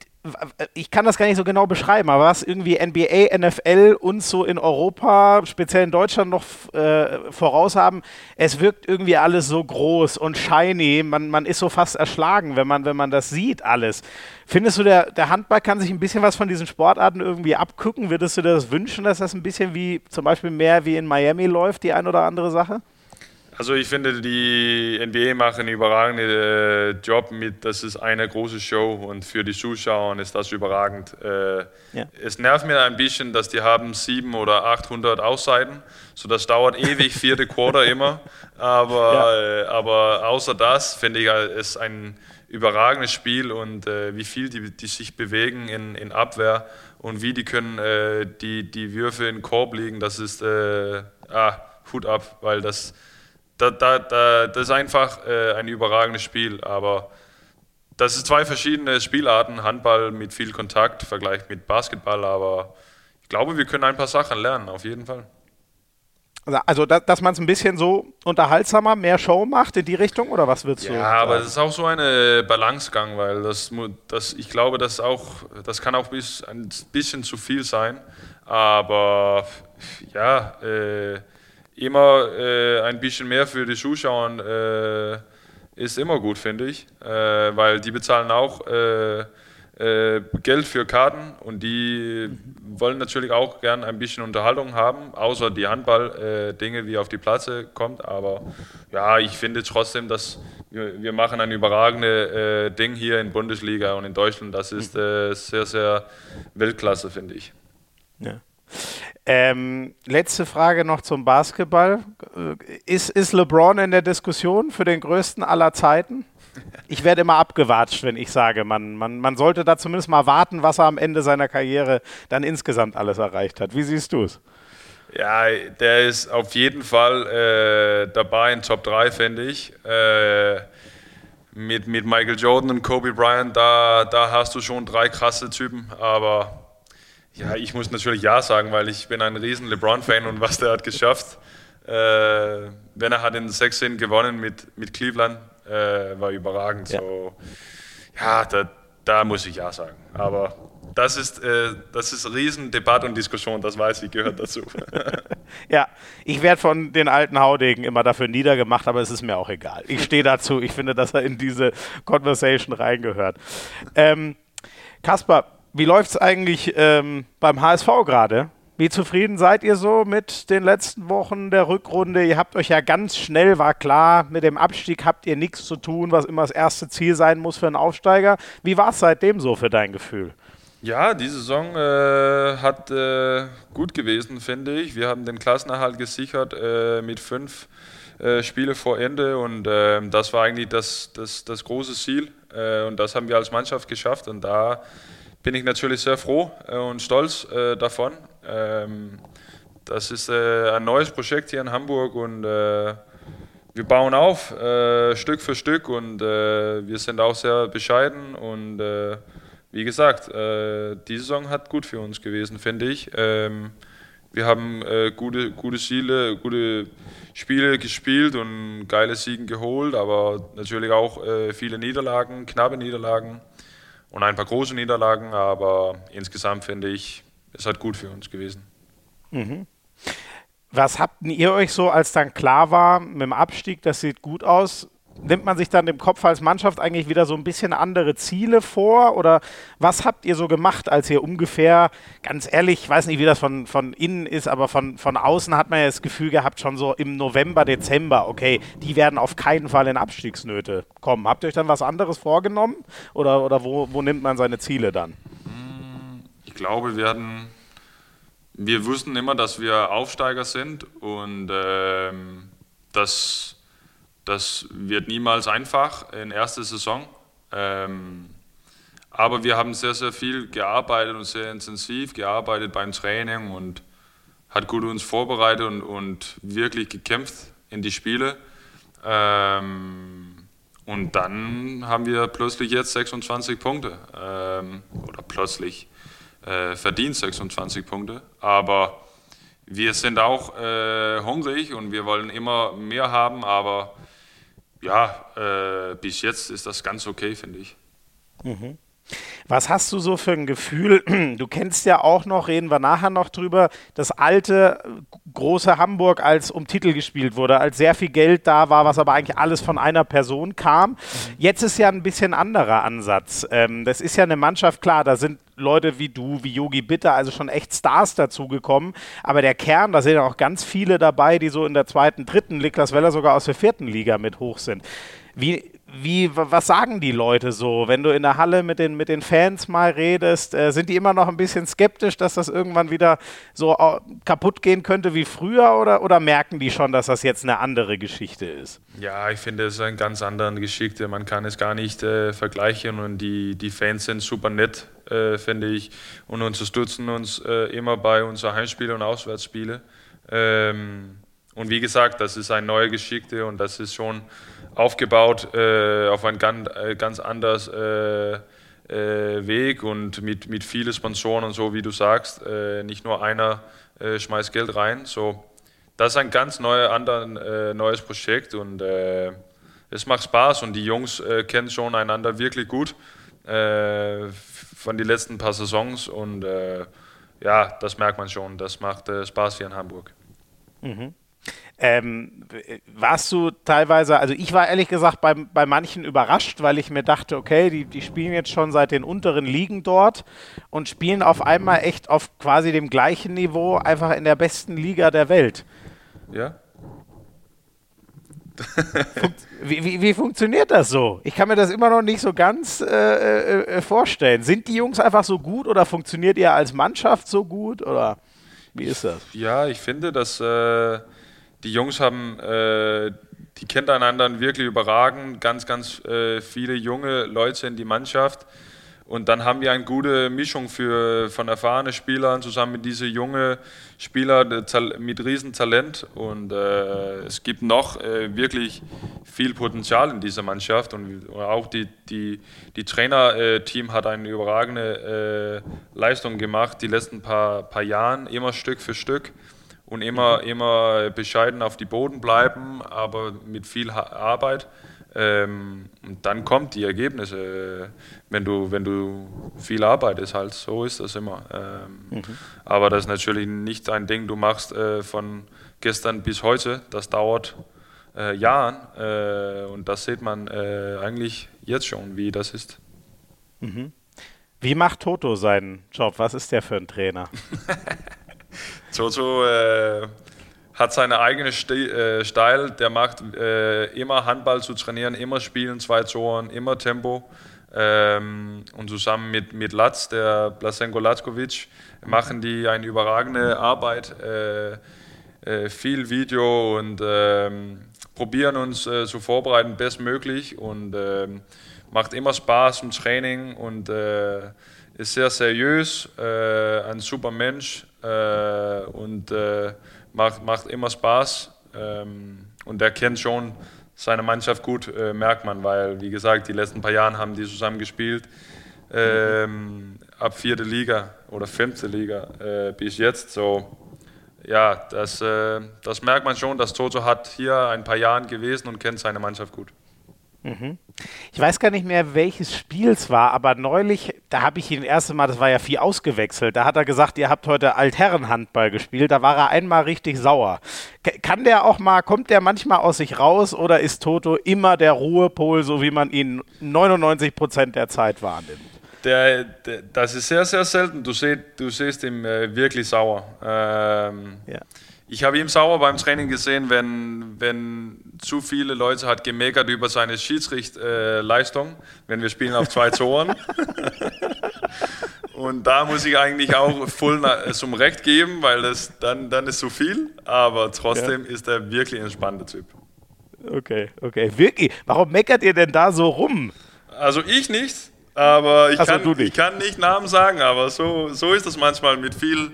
[SPEAKER 1] ich kann das gar nicht so genau beschreiben, aber was irgendwie NBA, NFL uns so in Europa, speziell in Deutschland noch äh, voraus haben, es wirkt irgendwie alles so groß und shiny, man, man ist so fast erschlagen, wenn man, wenn man das sieht, alles. Findest du, der, der Handball kann sich ein bisschen was von diesen Sportarten irgendwie abgucken? Würdest du dir das wünschen, dass das ein bisschen wie zum Beispiel mehr wie in Miami läuft, die ein oder andere Sache?
[SPEAKER 2] Also ich finde, die NBA machen einen überragenden äh, Job mit, das ist eine große Show und für die Zuschauer ist das überragend. Äh, ja. Es nervt mir ein bisschen, dass die haben 700 oder 800 Ausseiten, so das dauert ewig, vierte Quarter immer, aber, ja. äh, aber außer das finde ich, es ein überragendes Spiel und wie viel die, die sich bewegen in, in Abwehr und wie die können die, die Würfe in den Korb legen, das ist ah, Hut ab, weil das, da, da, da, das ist einfach äh, ein überragendes Spiel. Aber das sind zwei verschiedene Spielarten, Handball mit viel Kontakt, Vergleich mit Basketball, aber ich glaube, wir können ein paar Sachen lernen, auf jeden Fall.
[SPEAKER 1] Also, dass, dass man es ein bisschen so unterhaltsamer, mehr Show macht in die Richtung oder was würdest
[SPEAKER 2] ja,
[SPEAKER 1] du?
[SPEAKER 2] Ja, aber es ist auch so eine Balancegang, weil das, das ich glaube, das auch, das kann auch bis, ein bisschen zu viel sein. Aber ja, äh, immer äh, ein bisschen mehr für die Zuschauer äh, ist immer gut, finde ich, äh, weil die bezahlen auch äh, äh, Geld für Karten und die wollen natürlich auch gern ein bisschen Unterhaltung haben, außer die Handball-Dinge, äh, wie auf die Platze kommt. Aber ja, ich finde trotzdem, dass wir, wir machen ein überragendes Ding hier in Bundesliga und in Deutschland. Das ist sehr, sehr Weltklasse, finde ich.
[SPEAKER 1] Ja. Ähm, letzte Frage noch zum Basketball. Äh, ist, ist LeBron in der Diskussion für den größten aller Zeiten? Ich werde immer abgewatscht, wenn ich sage, man, man, man sollte da zumindest mal warten, was er am Ende seiner Karriere dann insgesamt alles erreicht hat. Wie siehst du es?
[SPEAKER 2] Ja, der ist auf jeden Fall äh, dabei in Top 3, finde ich. Äh, mit, mit Michael Jordan und Kobe Bryant, da, da hast du schon drei krasse Typen. Aber ja, ich muss natürlich Ja sagen, weil ich bin ein riesen LeBron-Fan und was der hat geschafft. Äh, wenn er hat in 16 gewonnen mit, mit Cleveland, äh, war überragend. Ja, so, ja da, da muss ich ja sagen. Aber das ist, äh, das ist Riesendebatte und Diskussion, das weiß ich, gehört dazu.
[SPEAKER 1] ja, ich werde von den alten Haudegen immer dafür niedergemacht, aber es ist mir auch egal. Ich stehe dazu, ich finde, dass er in diese Conversation reingehört. Ähm, Kaspar, wie läuft es eigentlich ähm, beim HSV gerade? Wie zufrieden seid ihr so mit den letzten Wochen der Rückrunde? Ihr habt euch ja ganz schnell, war klar, mit dem Abstieg habt ihr nichts zu tun, was immer das erste Ziel sein muss für einen Aufsteiger. Wie war es seitdem so für dein Gefühl?
[SPEAKER 2] Ja, die Saison äh, hat äh, gut gewesen, finde ich. Wir haben den Klassenerhalt gesichert äh, mit fünf äh, Spiele vor Ende und ähm, das war eigentlich das, das, das große Ziel äh, und das haben wir als Mannschaft geschafft und da bin ich natürlich sehr froh äh, und stolz davon. Ähm, das ist äh, ein neues Projekt hier in Hamburg und äh, wir bauen auf äh, Stück für Stück und äh, wir sind auch sehr bescheiden und äh, wie gesagt, äh, die Saison hat gut für uns gewesen, finde ich. Ähm, wir haben gute, gute Ziele, gute Spiele gespielt und geile Siegen geholt, aber natürlich auch viele Niederlagen, knappe Niederlagen und ein paar große Niederlagen, aber insgesamt finde ich, es hat gut für uns gewesen.
[SPEAKER 1] Mhm. Was habt ihr euch so, als dann klar war, mit dem Abstieg, das sieht gut aus, nimmt man sich dann im Kopf als Mannschaft eigentlich wieder so ein bisschen andere Ziele vor? Oder was habt ihr so gemacht, als ihr ungefähr, ganz ehrlich, ich weiß nicht, wie das von, von innen ist, aber von, von außen hat man ja das Gefühl gehabt, schon so im November, Dezember, okay, die werden auf keinen Fall in Abstiegsnöte kommen. Habt ihr euch dann was anderes vorgenommen? Oder, oder wo, wo nimmt man seine Ziele dann?
[SPEAKER 2] Ich glaube, wir hatten, wir wussten immer, dass wir Aufsteiger sind und ähm, das, das wird niemals einfach in erster Saison. Ähm, aber wir haben sehr, sehr viel gearbeitet und sehr intensiv gearbeitet beim Training und hat gut uns vorbereitet und, und wirklich gekämpft in die Spiele. Ähm, und dann haben wir plötzlich jetzt 26 Punkte. Ähm, oder plötzlich äh, verdient 26 Punkte. Aber wir sind auch äh, hungrig und wir wollen immer mehr haben. Aber ja, äh, bis jetzt ist das ganz okay, finde ich.
[SPEAKER 1] Mhm. Was hast du so für ein Gefühl? Du kennst ja auch noch, reden wir nachher noch drüber, das alte große Hamburg, als um Titel gespielt wurde, als sehr viel Geld da war, was aber eigentlich alles von einer Person kam. Mhm. Jetzt ist ja ein bisschen anderer Ansatz. Ähm, das ist ja eine Mannschaft, klar, da sind Leute wie du, wie Yogi Bitter, also schon echt Stars dazugekommen. Aber der Kern, da sind ja auch ganz viele dabei, die so in der zweiten, dritten Liga, Weller sogar aus der vierten Liga mit hoch sind. Wie, wie, was sagen die Leute so? Wenn du in der Halle mit den, mit den Fans mal redest, äh, sind die immer noch ein bisschen skeptisch, dass das irgendwann wieder so kaputt gehen könnte wie früher oder, oder merken die schon, dass das jetzt eine andere Geschichte ist?
[SPEAKER 2] Ja, ich finde, es ist eine ganz andere Geschichte. Man kann es gar nicht äh, vergleichen und die, die Fans sind super nett, äh, finde ich, und unterstützen uns äh, immer bei unseren Heimspielen und Auswärtsspielen. Ähm, und wie gesagt, das ist eine neue Geschichte und das ist schon aufgebaut äh, auf ein ganz, äh, ganz anderes äh, äh, Weg und mit, mit vielen Sponsoren und so, wie du sagst. Äh, nicht nur einer äh, schmeißt Geld rein. So, das ist ein ganz neuer, anderen, neues Projekt und es macht Spaß und die Jungs kennen schon einander wirklich gut von den letzten paar Saisons und ja, das merkt man schon. Das macht Spaß hier in Hamburg.
[SPEAKER 1] Mhm. Ähm, warst du teilweise, also ich war ehrlich gesagt bei, bei manchen überrascht, weil ich mir dachte, okay, die, die spielen jetzt schon seit den unteren Ligen dort und spielen auf einmal echt auf quasi dem gleichen Niveau, einfach in der besten Liga der Welt.
[SPEAKER 2] Ja.
[SPEAKER 1] wie, wie, wie, funktioniert das so? Ich kann mir das immer noch nicht so ganz äh, äh, äh, vorstellen. Sind die Jungs einfach so gut oder funktioniert ihr als Mannschaft so gut oder wie ist das?
[SPEAKER 2] Ja, ich finde, dass äh, die Jungs haben, äh, die kennen einander wirklich überragend, ganz, ganz äh, viele junge Leute in die Mannschaft. Und dann haben wir eine gute Mischung für, von erfahrenen Spielern zusammen mit diesen jungen Spielern mit Riesentalent. Und äh, es gibt noch äh, wirklich viel Potenzial in dieser Mannschaft. Und auch die, die, die Trainerteam hat eine überragende äh, Leistung gemacht die letzten paar, paar Jahren, immer Stück für Stück und immer, mhm. immer bescheiden auf die Boden bleiben, aber mit viel Arbeit. Ähm, und dann kommt die Ergebnisse, wenn du, wenn du viel arbeitest, halt, so ist das immer. Ähm, mhm. Aber das ist natürlich nicht ein Ding, du machst äh, von gestern bis heute, das dauert äh, Jahren äh, und das sieht man äh, eigentlich jetzt schon, wie das ist.
[SPEAKER 1] Mhm. Wie macht Toto seinen Job? Was ist der für ein Trainer?
[SPEAKER 2] Toto äh, hat seine eigene St äh, Style, der macht äh, immer Handball zu trainieren, immer spielen, zwei Toren, immer Tempo. Ähm, und zusammen mit, mit Latz, der Blasenko Latkovic, machen die eine überragende Arbeit, äh, äh, viel Video und ähm, probieren uns äh, zu vorbereiten, bestmöglich. Und ähm, macht immer Spaß im Training und ist sehr seriös, ein super Mensch, äh, und äh, macht, macht immer Spaß. Ähm, und er kennt schon seine Mannschaft gut, äh, merkt man, weil, wie gesagt, die letzten paar Jahre haben die zusammen gespielt. Ähm, ab vierte Liga oder fünfte Liga äh, bis jetzt. So, ja, das, äh, das merkt man schon, dass Toto hat hier ein paar Jahre gewesen und kennt seine Mannschaft gut.
[SPEAKER 1] Mhm. Ich weiß gar nicht mehr, welches Spiel es war, aber neulich, da habe ich ihn das erste Mal, das war ja viel ausgewechselt, da hat er gesagt, ihr habt heute Altherrenhandball gespielt, da war er einmal richtig sauer. Kann der auch mal, kommt der manchmal aus sich raus oder ist Toto immer der Ruhepol, so wie man ihn 99 Prozent der Zeit wahrnimmt?
[SPEAKER 2] Der, der, das ist sehr, sehr selten. Du, seh, du siehst ihn äh, wirklich sauer. Ähm, ja. Ich habe ihn sauer beim Training gesehen, wenn, wenn zu viele Leute hat gemeckert über seine Schiedsrichtleistung, äh, wenn wir spielen auf zwei Toren. Und da muss ich eigentlich auch voll zum Recht geben, weil das dann, dann ist zu viel. Aber trotzdem ja. ist er wirklich ein entspannter Typ.
[SPEAKER 1] Okay, okay. Wirklich? Warum meckert ihr denn da so rum?
[SPEAKER 2] Also ich nicht, aber ich, also kann, nicht. ich kann nicht Namen sagen, aber so, so ist das manchmal mit viel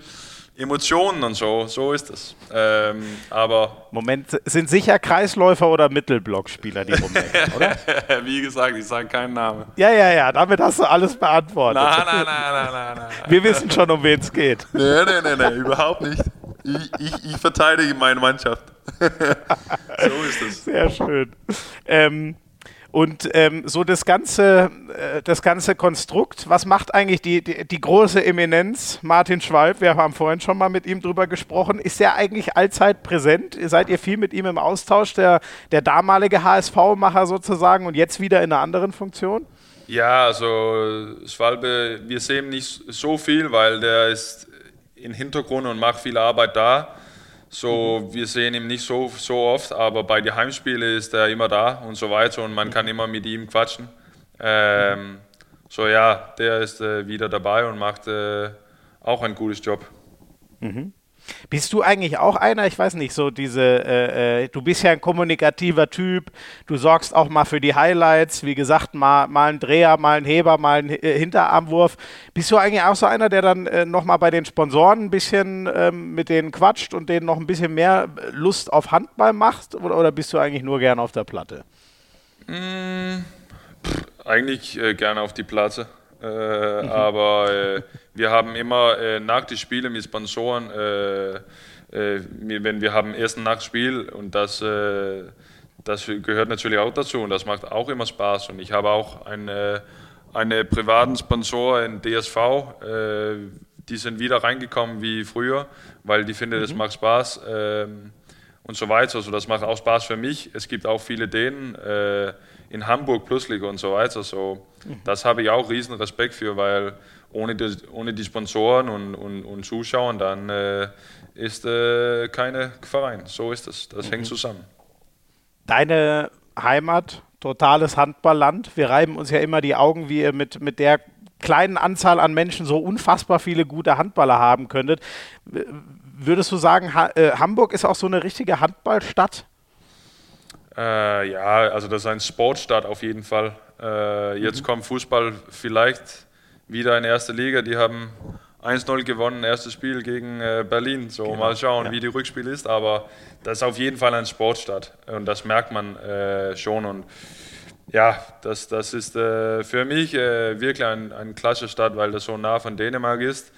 [SPEAKER 2] Emotionen und so, so ist es. Ähm, aber
[SPEAKER 1] Moment, sind sicher Kreisläufer oder Mittelblockspieler die rumhängen, oder?
[SPEAKER 2] Wie gesagt, ich sage keinen Namen.
[SPEAKER 1] Ja, ja, ja, damit hast du alles beantwortet.
[SPEAKER 2] Nein, nein, nein, nein, nein.
[SPEAKER 1] Wir wissen schon, um wen es geht.
[SPEAKER 2] Nein, nein, nein, nein, überhaupt nicht. Ich, ich, ich verteidige meine Mannschaft. so ist es.
[SPEAKER 1] Sehr schön. Ähm, und ähm, so das ganze, äh, das ganze Konstrukt, was macht eigentlich die, die, die, große Eminenz Martin Schwalb? Wir haben vorhin schon mal mit ihm drüber gesprochen. Ist er eigentlich allzeit präsent? Seid ihr viel mit ihm im Austausch, der, der damalige HSV-Macher sozusagen und jetzt wieder in einer anderen Funktion?
[SPEAKER 2] Ja, also Schwalbe, wir sehen nicht so viel, weil der ist im Hintergrund und macht viel Arbeit da. So, wir sehen ihn nicht so, so oft, aber bei den Heimspielen ist er immer da und so weiter und man kann immer mit ihm quatschen. Ähm, so ja, der ist äh, wieder dabei und macht äh, auch einen guten Job.
[SPEAKER 1] Mhm. Bist du eigentlich auch einer, ich weiß nicht, so diese, äh, äh, du bist ja ein kommunikativer Typ, du sorgst auch mal für die Highlights, wie gesagt, mal, mal ein Dreher, mal ein Heber, mal ein äh, Hinterarmwurf. Bist du eigentlich auch so einer, der dann äh, nochmal bei den Sponsoren ein bisschen ähm, mit denen quatscht und denen noch ein bisschen mehr Lust auf Handball macht oder, oder bist du eigentlich nur gern auf der Platte?
[SPEAKER 2] Mm, pff, eigentlich äh, gerne auf die Platte. Äh, mhm. Aber äh, wir haben immer äh, nach den Spielen mit Sponsoren, äh, äh, wenn wir haben ersten Nachtspiel und das, äh, das gehört natürlich auch dazu und das macht auch immer Spaß. Und ich habe auch einen, einen privaten Sponsor in DSV, die sind wieder reingekommen wie früher, weil die finden, mhm. das macht Spaß ähm, und so weiter. Also das macht auch Spaß für mich. Es gibt auch viele Dänen in Hamburg plötzlich und so weiter. So, mhm. Das habe ich auch riesen Respekt für, weil ohne die, ohne die Sponsoren und, und, und Zuschauer, dann äh, ist äh, keine Verein. So ist es. Das mhm. hängt zusammen.
[SPEAKER 1] Deine Heimat, totales Handballland. Wir reiben uns ja immer die Augen, wie ihr mit, mit der kleinen Anzahl an Menschen so unfassbar viele gute Handballer haben könntet. Würdest du sagen, ha äh, Hamburg ist auch so eine richtige Handballstadt?
[SPEAKER 2] Äh, ja, also das ist ein Sportstadt auf jeden Fall. Äh, jetzt mhm. kommt Fußball vielleicht wieder in erste Liga. Die haben 1-0 gewonnen, erstes Spiel gegen äh, Berlin. So, genau. mal schauen, ja. wie die Rückspiel ist. Aber das ist auf jeden Fall ein Sportstadt. Und das merkt man äh, schon. Und ja, das, das ist äh, für mich äh, wirklich ein, ein klasse Stadt, weil das so nah von Dänemark ist.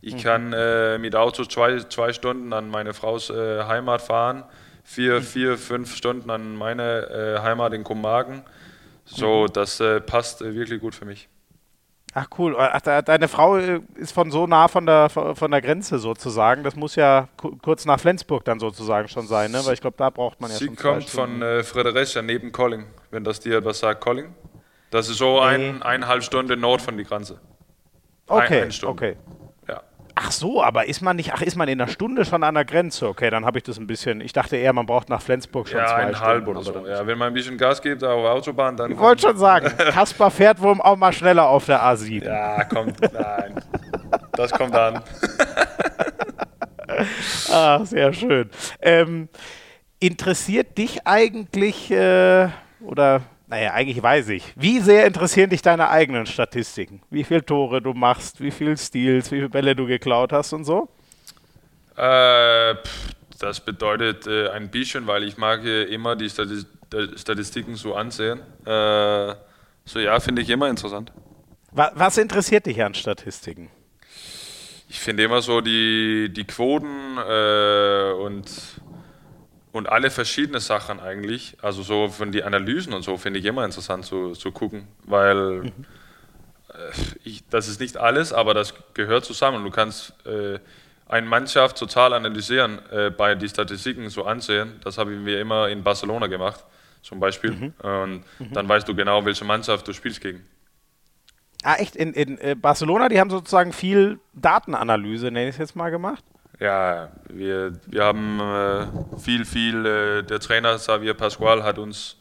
[SPEAKER 2] Ich mhm. kann äh, mit Auto zwei, zwei Stunden an meine Frau's äh, Heimat fahren vier, vier, fünf Stunden an meine Heimat in Kopenhagen. So, mhm. das äh, passt äh, wirklich gut für mich.
[SPEAKER 1] Ach cool. Ach, deine Frau äh, ist von so nah von der, von der Grenze sozusagen. Das muss ja kurz nach Flensburg dann sozusagen schon sein, ne? weil ich glaube, da braucht man ja
[SPEAKER 2] Sie kommt von äh, Fredericia neben Colling, wenn das dir etwas sagt, Colling. Das ist so ein, eineinhalb Stunden Nord von der Grenze.
[SPEAKER 1] Okay, ein, okay. Ach so, aber ist man nicht, ach, ist man in einer Stunde schon an der Grenze? Okay, dann habe ich das ein bisschen, ich dachte eher, man braucht nach Flensburg schon
[SPEAKER 2] ja,
[SPEAKER 1] zwei
[SPEAKER 2] eineinhalb Stunden. oder so. Ja, wenn man ein bisschen Gas gibt auf der Autobahn, dann...
[SPEAKER 1] Ich wollte schon sagen, Kaspar fährt wohl auch mal schneller auf der A7.
[SPEAKER 2] Ja, kommt, nein. Das kommt an.
[SPEAKER 1] ah, sehr schön. Ähm, interessiert dich eigentlich, äh, oder naja, eigentlich weiß ich. Wie sehr interessieren dich deine eigenen Statistiken? Wie viele Tore du machst, wie viele Steals, wie viele Bälle du geklaut hast und so?
[SPEAKER 2] Äh, pff, das bedeutet äh, ein bisschen, weil ich mag immer die Statistiken so ansehen. Äh, so ja, finde ich immer interessant.
[SPEAKER 1] Was, was interessiert dich an Statistiken?
[SPEAKER 2] Ich finde immer so die, die Quoten äh, und und alle verschiedene Sachen eigentlich, also so von die Analysen und so, finde ich immer interessant zu, zu gucken, weil mhm. ich, das ist nicht alles, aber das gehört zusammen. Du kannst äh, eine Mannschaft total analysieren, äh, bei den Statistiken so ansehen. Das haben wir immer in Barcelona gemacht, zum Beispiel. Mhm. Und mhm. dann weißt du genau, welche Mannschaft du spielst gegen.
[SPEAKER 1] Ah, echt? In, in äh, Barcelona, die haben sozusagen viel Datenanalyse, nenne ich es jetzt mal, gemacht?
[SPEAKER 2] Ja, wir, wir haben äh, viel, viel, äh, der Trainer Xavier Pascual hat uns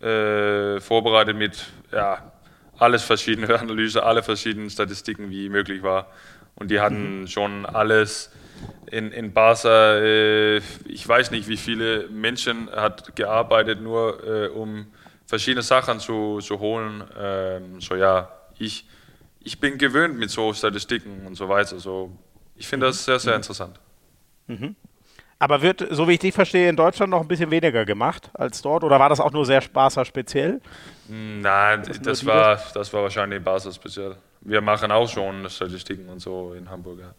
[SPEAKER 2] äh, vorbereitet mit ja, alles verschiedene Analyse, alle verschiedenen Statistiken, wie möglich war. Und die hatten mhm. schon alles in, in Barca, äh, ich weiß nicht, wie viele Menschen hat gearbeitet, nur äh, um verschiedene Sachen zu, zu holen. Ähm, so ja, ich, ich bin gewöhnt mit so Statistiken und so weiter. So ich finde das sehr, sehr mhm. interessant.
[SPEAKER 1] Mhm. Aber wird, so wie ich dich verstehe, in Deutschland noch ein bisschen weniger gemacht als dort? Oder war das auch nur sehr Spaßer speziell?
[SPEAKER 2] Nein, das, das war, das war wahrscheinlich Basis speziell. Wir machen auch schon Statistiken und so in Hamburg. Ja.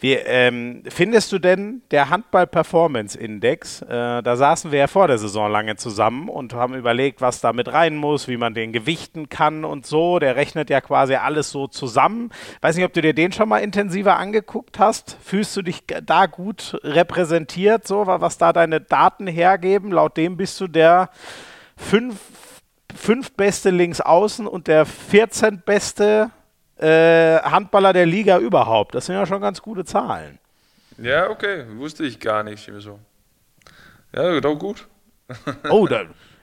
[SPEAKER 1] Wie ähm, findest du denn der Handball-Performance-Index? Äh, da saßen wir ja vor der Saison lange zusammen und haben überlegt, was da mit rein muss, wie man den gewichten kann und so. Der rechnet ja quasi alles so zusammen. Weiß nicht, ob du dir den schon mal intensiver angeguckt hast. Fühlst du dich da gut repräsentiert, so was da deine Daten hergeben? Laut dem bist du der fünf, fünf beste Linksaußen und der 14 beste äh, Handballer der Liga überhaupt. Das sind ja schon ganz gute Zahlen.
[SPEAKER 2] Ja, okay, wusste ich gar nicht. So. Ja, doch gut.
[SPEAKER 1] Oh, da,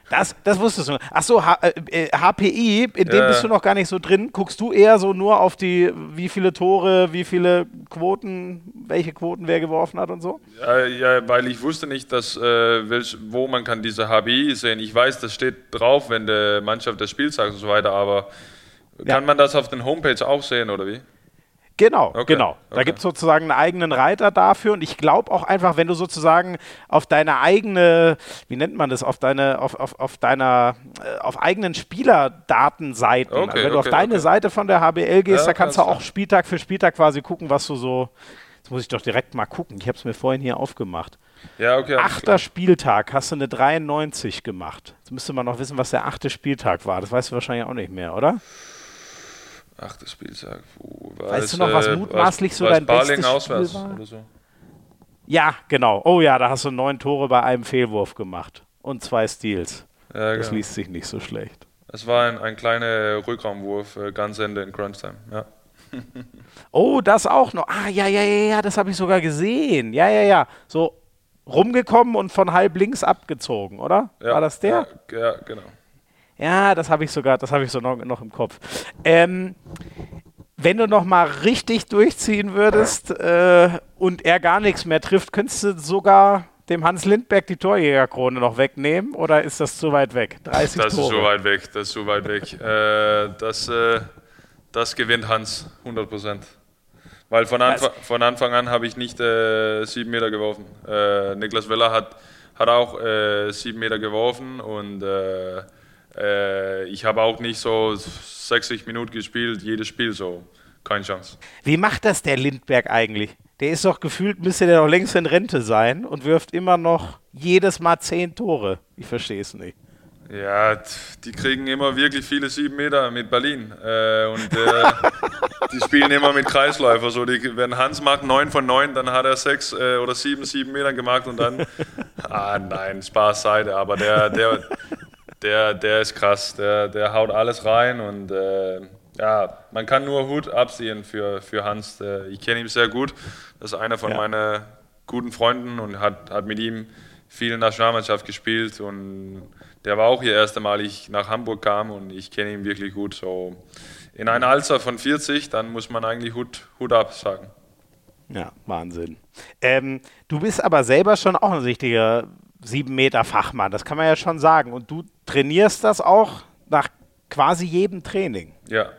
[SPEAKER 1] das, das wusstest du. Achso, H, äh, HPI, in dem ja. bist du noch gar nicht so drin. Guckst du eher so nur auf die, wie viele Tore, wie viele Quoten, welche Quoten wer geworfen hat und so?
[SPEAKER 2] Ja, ja weil ich wusste nicht, dass, äh, welch, wo man kann diese HPI sehen. Ich weiß, das steht drauf, wenn der Mannschaft das Spiel sagt und so weiter, aber kann ja. man das auf den Homepage auch sehen oder wie?
[SPEAKER 1] Genau, okay, genau. Da okay. gibt es sozusagen einen eigenen Reiter dafür und ich glaube auch einfach, wenn du sozusagen auf deine eigene, wie nennt man das, auf deine, auf, auf, auf deiner, äh, auf eigenen Spielerdatenseiten, okay, also wenn du auf deine Seite von der HBL gehst, ja, da kannst du auch Spieltag für Spieltag quasi gucken, was du so, jetzt muss ich doch direkt mal gucken, ich habe es mir vorhin hier aufgemacht.
[SPEAKER 2] Ja, okay.
[SPEAKER 1] Achter Spieltag, hast du eine 93 gemacht. Jetzt müsste man noch wissen, was der achte Spieltag war. Das weißt du wahrscheinlich auch nicht mehr, oder?
[SPEAKER 2] Achter Spieltag.
[SPEAKER 1] Puh, weißt du noch, was äh, mutmaßlich so dein bestes
[SPEAKER 2] auswärts Spiel war? Oder so?
[SPEAKER 1] Ja, genau. Oh ja, da hast du neun Tore bei einem Fehlwurf gemacht. Und zwei Steals. Ja, das genau. liest sich nicht so schlecht.
[SPEAKER 2] Es war ein, ein kleiner Rückraumwurf, äh, ganz Ende in Crunch Time, ja.
[SPEAKER 1] oh, das auch noch. Ah, ja, ja, ja, ja, das habe ich sogar gesehen. Ja, ja, ja. So rumgekommen und von halb links abgezogen, oder? Ja, war das der?
[SPEAKER 2] Ja, ja genau.
[SPEAKER 1] Ja, das habe ich sogar, das habe ich so noch, noch im Kopf. Ähm, wenn du noch mal richtig durchziehen würdest äh, und er gar nichts mehr trifft, könntest du sogar dem Hans Lindberg die Torjägerkrone noch wegnehmen oder ist das zu weit weg? 30
[SPEAKER 2] das
[SPEAKER 1] Tore.
[SPEAKER 2] ist zu weit weg, das ist zu weit weg. äh, das, äh, das gewinnt Hans, 100 Prozent. Weil von, Anf von Anfang an habe ich nicht äh, sieben Meter geworfen. Äh, Niklas Weller hat, hat auch äh, sieben Meter geworfen und äh, ich habe auch nicht so 60 Minuten gespielt, jedes Spiel so. Keine Chance.
[SPEAKER 1] Wie macht das der Lindberg eigentlich? Der ist doch gefühlt, müsste der doch längst in Rente sein und wirft immer noch jedes Mal zehn Tore. Ich verstehe es nicht.
[SPEAKER 2] Ja, die kriegen immer wirklich viele sieben Meter mit Berlin. Äh, und äh, die spielen immer mit Kreisläufer. So, die, wenn Hans macht neun von neun, dann hat er sechs äh, oder sieben, sieben Meter gemacht und dann. Ah, nein, Spaß Seite. Aber der, der, der, der ist krass, der, der haut alles rein und äh, ja, man kann nur Hut absehen für, für Hans. ich kenne ihn sehr gut, das ist einer von ja. meinen guten Freunden und hat, hat mit ihm viel in der Nationalmannschaft gespielt und der war auch hier erste Mal, ich nach Hamburg kam und ich kenne ihn wirklich gut. So in einem Alter von 40, dann muss man eigentlich Hut, Hut ab sagen.
[SPEAKER 1] Ja, Wahnsinn. Ähm, du bist aber selber schon auch ein richtiger sieben Meter Fachmann, das kann man ja schon sagen. Und du trainierst das auch nach quasi jedem Training.
[SPEAKER 2] Ja.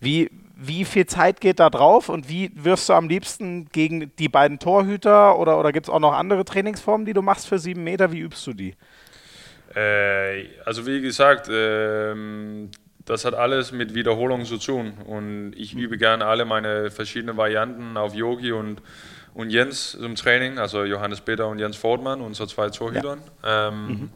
[SPEAKER 1] Wie, wie viel Zeit geht da drauf und wie wirfst du am liebsten gegen die beiden Torhüter oder, oder gibt es auch noch andere Trainingsformen, die du machst für sieben Meter? Wie übst du die?
[SPEAKER 2] Äh, also wie gesagt, äh, das hat alles mit Wiederholung zu tun und ich übe gerne alle meine verschiedenen Varianten auf Yogi und und Jens zum Training, also Johannes Peter und Jens Fortmann, unsere zwei Torhütern. Ja. Ähm, mhm.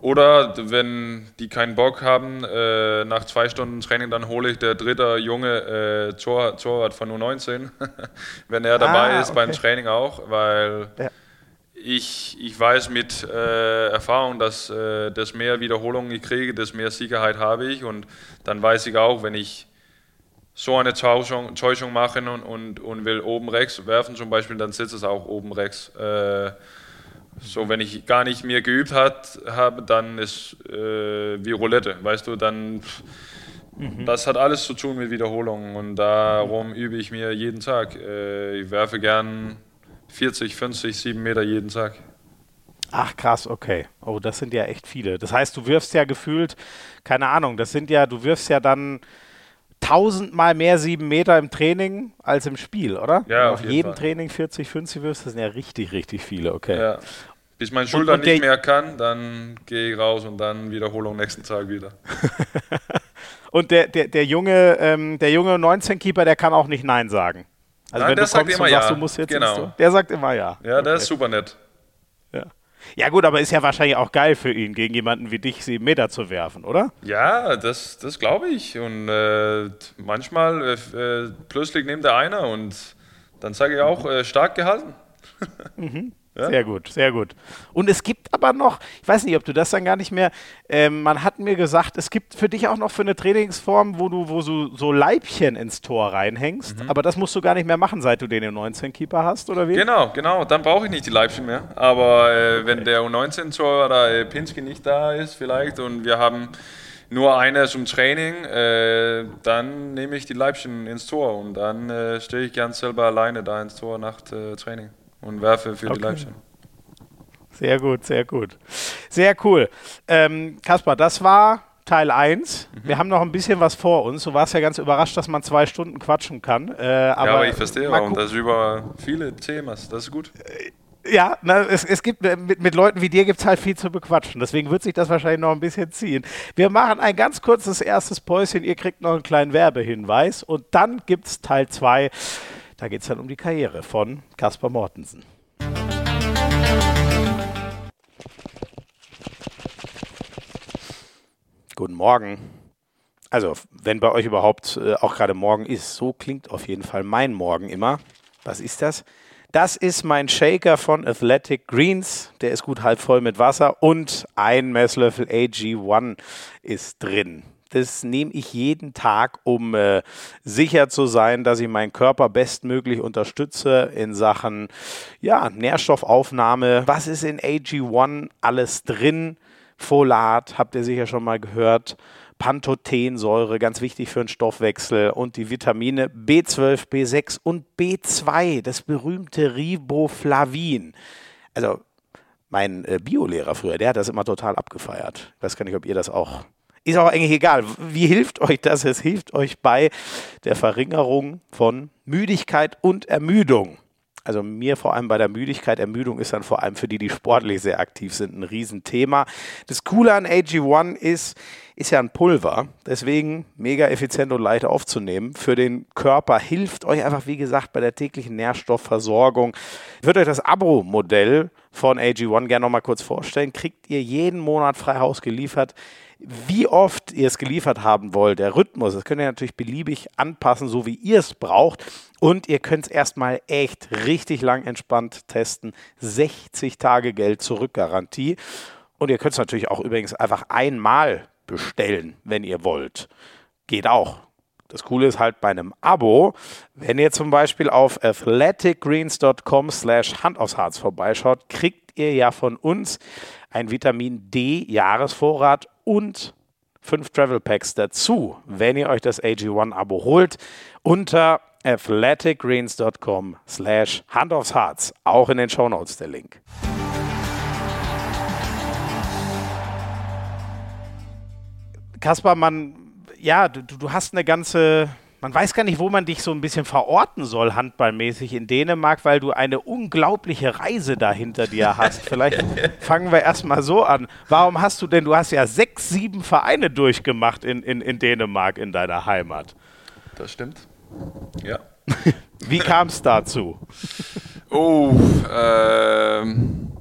[SPEAKER 2] Oder wenn die keinen Bock haben, äh, nach zwei Stunden Training, dann hole ich der dritte junge äh, Tor, Torwart von U19, wenn er dabei ah, ist beim Training auch, weil ja. ich, ich weiß mit äh, Erfahrung, dass äh, das mehr Wiederholungen ich kriege, desto mehr Sicherheit habe ich und dann weiß ich auch, wenn ich so eine Täuschung, Täuschung machen und, und, und will oben rechts werfen zum Beispiel, dann sitzt es auch oben rechts. Äh, so, wenn ich gar nicht mehr geübt habe, dann ist äh, wie Roulette, weißt du, dann mhm. das hat alles zu tun mit Wiederholungen und darum übe ich mir jeden Tag. Äh, ich werfe gern 40, 50, 7 Meter jeden Tag.
[SPEAKER 1] Ach krass, okay. Oh, das sind ja echt viele. Das heißt, du wirfst ja gefühlt, keine Ahnung, das sind ja, du wirfst ja dann tausendmal mehr sieben Meter im Training als im Spiel, oder?
[SPEAKER 2] Ja,
[SPEAKER 1] auf jedem Fall. Training 40, 50 wirfst, das sind ja richtig, richtig viele, okay.
[SPEAKER 2] Ja. Bis mein Schulter und, und nicht mehr kann, dann gehe ich raus und dann Wiederholung nächsten Tag wieder.
[SPEAKER 1] und der, der, der junge, ähm, der junge 19-Keeper, der kann auch nicht Nein sagen.
[SPEAKER 2] Also Nein, wenn der du sagt immer ja.
[SPEAKER 1] Sagst, du musst jetzt
[SPEAKER 2] genau.
[SPEAKER 1] der sagt immer ja.
[SPEAKER 2] Ja, okay. der ist super nett.
[SPEAKER 1] Ja. Gut, aber ist ja wahrscheinlich auch geil für ihn, gegen jemanden wie dich sieben Meter zu werfen, oder?
[SPEAKER 2] Ja, das, das glaube ich. Und äh, manchmal äh, plötzlich nimmt er einer und dann sage ich auch, äh, stark gehalten.
[SPEAKER 1] mhm. Ja. Sehr gut, sehr gut. Und es gibt aber noch, ich weiß nicht, ob du das dann gar nicht mehr, ähm, man hat mir gesagt, es gibt für dich auch noch für eine Trainingsform, wo du, wo du so Leibchen ins Tor reinhängst, mhm. aber das musst du gar nicht mehr machen, seit du den U19-Keeper hast, oder wie?
[SPEAKER 2] Genau, genau, dann brauche ich nicht die Leibchen mehr. Aber äh, wenn der U19-Tor oder äh, Pinsky nicht da ist vielleicht und wir haben nur einer zum Training, äh, dann nehme ich die Leibchen ins Tor und dann äh, stehe ich ganz selber alleine da ins Tor nach äh, Training und werfe für okay. die Leibchen.
[SPEAKER 1] Sehr gut, sehr gut. Sehr cool. Ähm, Kaspar, das war Teil 1. Mhm. Wir haben noch ein bisschen was vor uns. Du warst ja ganz überrascht, dass man zwei Stunden quatschen kann. Äh, aber
[SPEAKER 2] ja, aber ich verstehe auch. Und das über viele Themen. Das ist gut.
[SPEAKER 1] Äh, ja, na, es, es gibt äh, mit, mit Leuten wie dir gibt es halt viel zu bequatschen. Deswegen wird sich das wahrscheinlich noch ein bisschen ziehen. Wir machen ein ganz kurzes erstes Päuschen. Ihr kriegt noch einen kleinen Werbehinweis und dann gibt es Teil 2. Da geht es dann um die Karriere von Caspar Mortensen. Guten Morgen. Also, wenn bei euch überhaupt äh, auch gerade morgen ist, so klingt auf jeden Fall mein Morgen immer. Was ist das? Das ist mein Shaker von Athletic Greens. Der ist gut halb voll mit Wasser und ein Messlöffel AG1 ist drin. Das nehme ich jeden Tag, um äh, sicher zu sein, dass ich meinen Körper bestmöglich unterstütze in Sachen ja, Nährstoffaufnahme. Was ist in AG1 alles drin? Folat, habt ihr sicher schon mal gehört. Pantothensäure, ganz wichtig für den Stoffwechsel und die Vitamine B12, B6 und B2, das berühmte Riboflavin. Also mein äh, Biolehrer früher, der hat das immer total abgefeiert. Ich weiß gar nicht, ob ihr das auch. Ist auch eigentlich egal. Wie hilft euch das? Es hilft euch bei der Verringerung von Müdigkeit und Ermüdung. Also mir vor allem bei der Müdigkeit. Ermüdung ist dann vor allem für die, die sportlich sehr aktiv sind, ein Riesenthema. Das Coole an AG1 ist, ist ja ein Pulver, deswegen mega effizient und leicht aufzunehmen. Für den Körper hilft euch einfach, wie gesagt, bei der täglichen Nährstoffversorgung. Ich würde euch das Abo-Modell von AG1 gerne noch mal kurz vorstellen. Kriegt ihr jeden Monat frei Haus geliefert wie oft ihr es geliefert haben wollt, der Rhythmus, das könnt ihr natürlich beliebig anpassen, so wie ihr es braucht. Und ihr könnt es erstmal echt richtig lang entspannt testen. 60 Tage Geld zurück Garantie. Und ihr könnt es natürlich auch übrigens einfach einmal bestellen, wenn ihr wollt. Geht auch. Das Coole ist halt bei einem Abo, wenn ihr zum Beispiel auf athleticgreens.com slash Hand aufs Harz vorbeischaut, kriegt ihr ja von uns ein Vitamin D Jahresvorrat und fünf Travel Packs dazu, wenn ihr euch das AG1 Abo holt, unter athleticgreens.com slash Hand aufs Harz. Auch in den Shownotes der Link. Kaspar, man, ja, du, du hast eine ganze man weiß gar nicht, wo man dich so ein bisschen verorten soll, handballmäßig in Dänemark, weil du eine unglaubliche Reise da hinter dir hast. Vielleicht fangen wir erstmal so an. Warum hast du denn, du hast ja sechs, sieben Vereine durchgemacht in, in, in Dänemark, in deiner Heimat.
[SPEAKER 2] Das stimmt. Ja.
[SPEAKER 1] Wie kam es dazu?
[SPEAKER 2] Oh, ähm,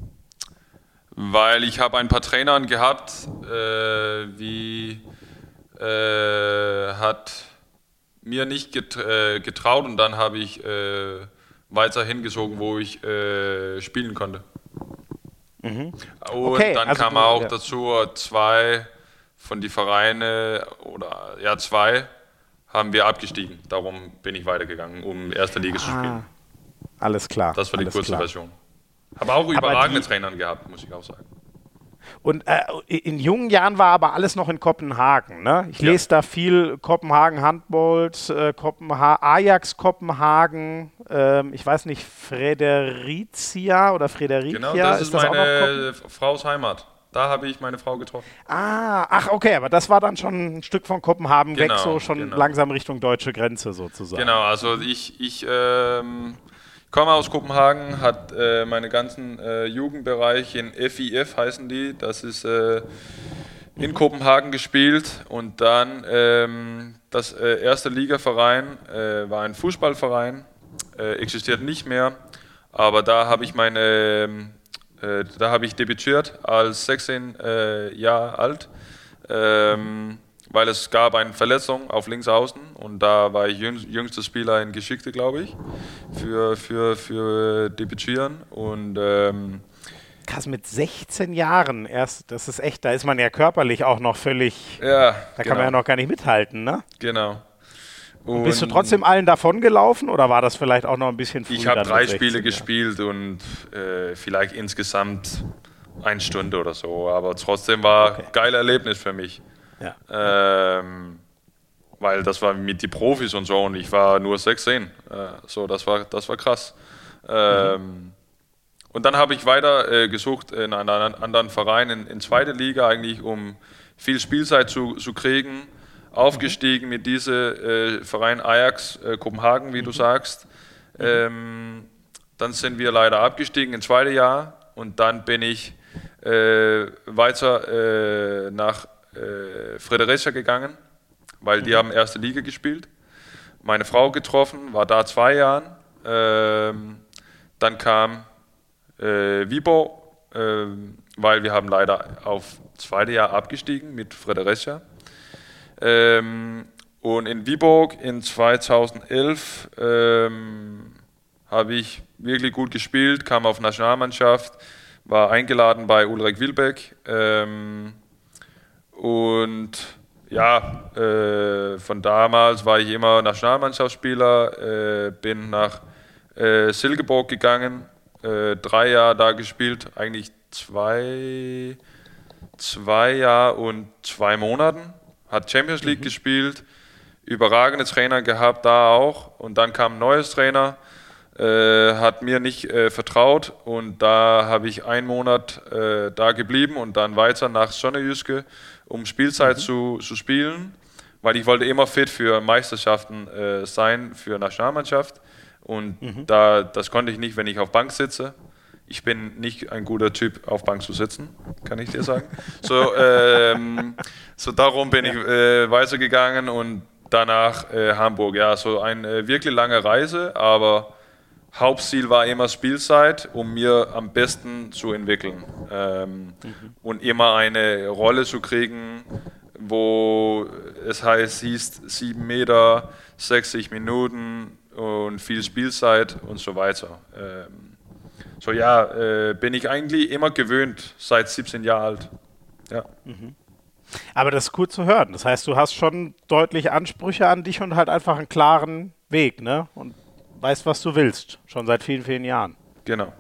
[SPEAKER 2] weil ich habe ein paar Trainern gehabt, äh, wie äh, hat mir nicht äh, getraut und dann habe ich äh, weiter hingezogen, wo ich äh, spielen konnte. Mhm. Und okay, dann also kam du, auch ja. dazu zwei von die Vereine oder ja zwei haben wir abgestiegen. Darum bin ich weitergegangen, um erste Liga ah, zu spielen.
[SPEAKER 1] Alles klar.
[SPEAKER 2] Das war die kurze klar. Version. Habe auch überragende Trainer gehabt, muss ich auch sagen.
[SPEAKER 1] Und äh, in jungen Jahren war aber alles noch in Kopenhagen. Ne? Ich ja. lese da viel Kopenhagen Handballs, äh, Kopenha Ajax Kopenhagen, ähm, ich weiß nicht, Fredericia oder Fredericia.
[SPEAKER 2] Genau, das ist, ist das meine Frau's Heimat. Da habe ich meine Frau getroffen.
[SPEAKER 1] Ah, ach okay, aber das war dann schon ein Stück von Kopenhagen genau, weg, so schon genau. langsam Richtung deutsche Grenze sozusagen.
[SPEAKER 2] Genau, also ich, ich ähm, komme aus Kopenhagen, hat äh, meine ganzen äh, Jugendbereich in FIF heißen die. Das ist äh, in Kopenhagen gespielt und dann ähm, das äh, erste Ligaverein äh, war ein Fußballverein, äh, existiert nicht mehr, aber da habe ich meine, äh, da habe ich debütiert als 16 Jahre alt. Ähm, weil es gab eine Verletzung auf links außen und da war ich jüngster Spieler in Geschichte, glaube ich, für, für, für Debütieren und ähm,
[SPEAKER 1] Krass, mit 16 Jahren erst, das ist echt, da ist man ja körperlich auch noch völlig,
[SPEAKER 2] ja,
[SPEAKER 1] da kann genau. man ja noch gar nicht mithalten, ne?
[SPEAKER 2] Genau.
[SPEAKER 1] Und bist du trotzdem allen davon gelaufen oder war das vielleicht auch noch ein bisschen früh?
[SPEAKER 2] Ich habe drei Spiele gespielt und äh, vielleicht insgesamt eine Stunde oder so, aber trotzdem war okay. ein geiles Erlebnis für mich.
[SPEAKER 1] Ja.
[SPEAKER 2] Ähm, weil das war mit den Profis und so und ich war nur 16. Äh, so, das war, das war krass. Ähm, mhm. Und dann habe ich weiter äh, gesucht in einem anderen Verein, in, in zweiter Liga eigentlich, um viel Spielzeit zu, zu kriegen. Aufgestiegen mhm. mit diesem äh, Verein Ajax äh, Kopenhagen, wie mhm. du sagst. Mhm. Ähm, dann sind wir leider abgestiegen im zweiten Jahr und dann bin ich äh, weiter äh, nach äh, Fredericia gegangen, weil die mhm. haben erste Liga gespielt. Meine Frau getroffen, war da zwei Jahre. Ähm, dann kam äh, Vibo, äh, weil wir haben leider auf zweite Jahr abgestiegen mit Fredericia. Ähm, und in Viborg in 2011 ähm, habe ich wirklich gut gespielt, kam auf Nationalmannschaft, war eingeladen bei Ulrich Wilbeck ähm, und ja, äh, von damals war ich immer Nationalmannschaftsspieler, äh, bin nach äh, Silkeborg gegangen äh, drei Jahre da gespielt, eigentlich zwei, zwei Jahre und zwei Monaten. Hat Champions League mhm. gespielt, überragende Trainer gehabt da auch. Und dann kam ein neues Trainer, äh, hat mir nicht äh, vertraut und da habe ich einen Monat da geblieben und dann weiter nach Sonnejüske, um Spielzeit mhm. zu, zu spielen, weil ich wollte immer fit für Meisterschaften äh, sein, für Nationalmannschaft. Und mhm. da, das konnte ich nicht, wenn ich auf Bank sitze. Ich bin nicht ein guter Typ, auf Bank zu sitzen, kann ich dir sagen. so, ähm, so darum bin ja. ich äh, weitergegangen und danach äh, Hamburg. Ja, so eine wirklich lange Reise, aber Hauptziel war immer Spielzeit, um mir am besten zu entwickeln ähm, mhm. und immer eine Rolle zu kriegen, wo es heißt, hieß 7 Meter, 60 Minuten, und viel Spielzeit und so weiter. Ähm, so ja, äh, bin ich eigentlich immer gewöhnt, seit 17 Jahren alt. Ja.
[SPEAKER 1] Mhm. Aber das ist cool zu hören. Das heißt, du hast schon deutlich Ansprüche an dich und halt einfach einen klaren Weg, ne? Und weißt, was du willst, schon seit vielen, vielen Jahren.
[SPEAKER 2] Genau.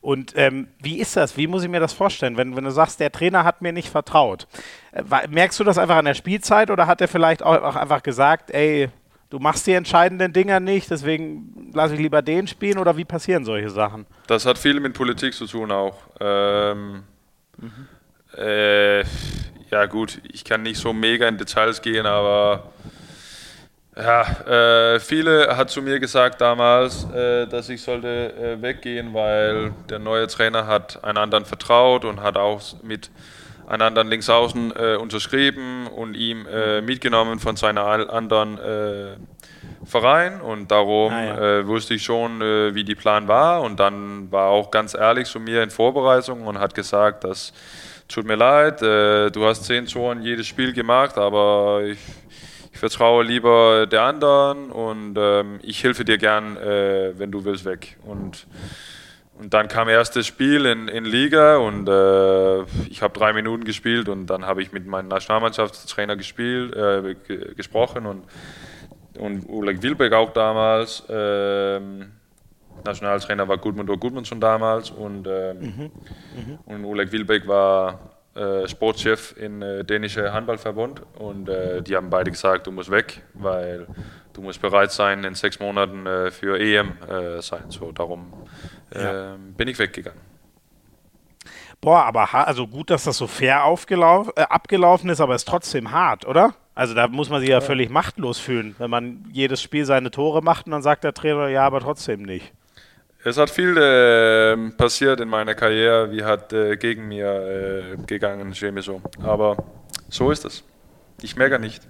[SPEAKER 1] Und ähm, wie ist das? Wie muss ich mir das vorstellen, wenn, wenn du sagst, der Trainer hat mir nicht vertraut? Äh, merkst du das einfach an der Spielzeit oder hat er vielleicht auch, auch einfach gesagt, ey, du machst die entscheidenden Dinger nicht, deswegen lasse ich lieber den spielen oder wie passieren solche Sachen?
[SPEAKER 2] Das hat viel mit Politik zu tun auch. Ähm, mhm. äh, ja gut, ich kann nicht so mega in Details gehen, aber ja, äh, viele hat zu mir gesagt damals, äh, dass ich sollte äh, weggehen, weil der neue Trainer hat einen anderen vertraut und hat auch mit einen anderen Linksaußen äh, unterschrieben und ihm äh, mitgenommen von seiner anderen äh, Verein und darum ah, ja. Äh, wusste ich schon, äh, wie die Plan war und dann war auch ganz ehrlich zu mir in Vorbereitung und hat gesagt, dass tut mir leid, äh, du hast zehn Toren jedes Spiel gemacht, aber ich, ich vertraue lieber der anderen und ähm, ich helfe dir gern, wenn du willst, weg und und dann kam erstes Spiel in, in Liga und äh, ich habe drei Minuten gespielt und dann habe ich mit meinem Nationalmannschaftstrainer gespielt, äh, gesprochen und, und Oleg Wilbeck auch damals. Äh, Nationaltrainer war Gudmundur Gudmundsson damals und, ähm, mhm. Mhm. und Oleg Wilbeck war äh, Sportchef im äh, dänischen Handballverbund und äh, die haben beide gesagt, du musst weg, weil du musst bereit sein, in sechs Monaten äh, für EM äh, sein. So darum ja. Ähm, bin ich weggegangen.
[SPEAKER 1] Boah, aber also gut, dass das so fair äh, abgelaufen ist, aber es ist trotzdem hart, oder? Also da muss man sich ja, ja, völlig machtlos fühlen, wenn man jedes Spiel seine Tore macht und dann sagt der Trainer, ja, aber trotzdem nicht.
[SPEAKER 2] Es hat viel äh, passiert in meiner Karriere, wie hat äh, gegen mir äh, gegangen, so. Aber so ist es. Ich merke nicht.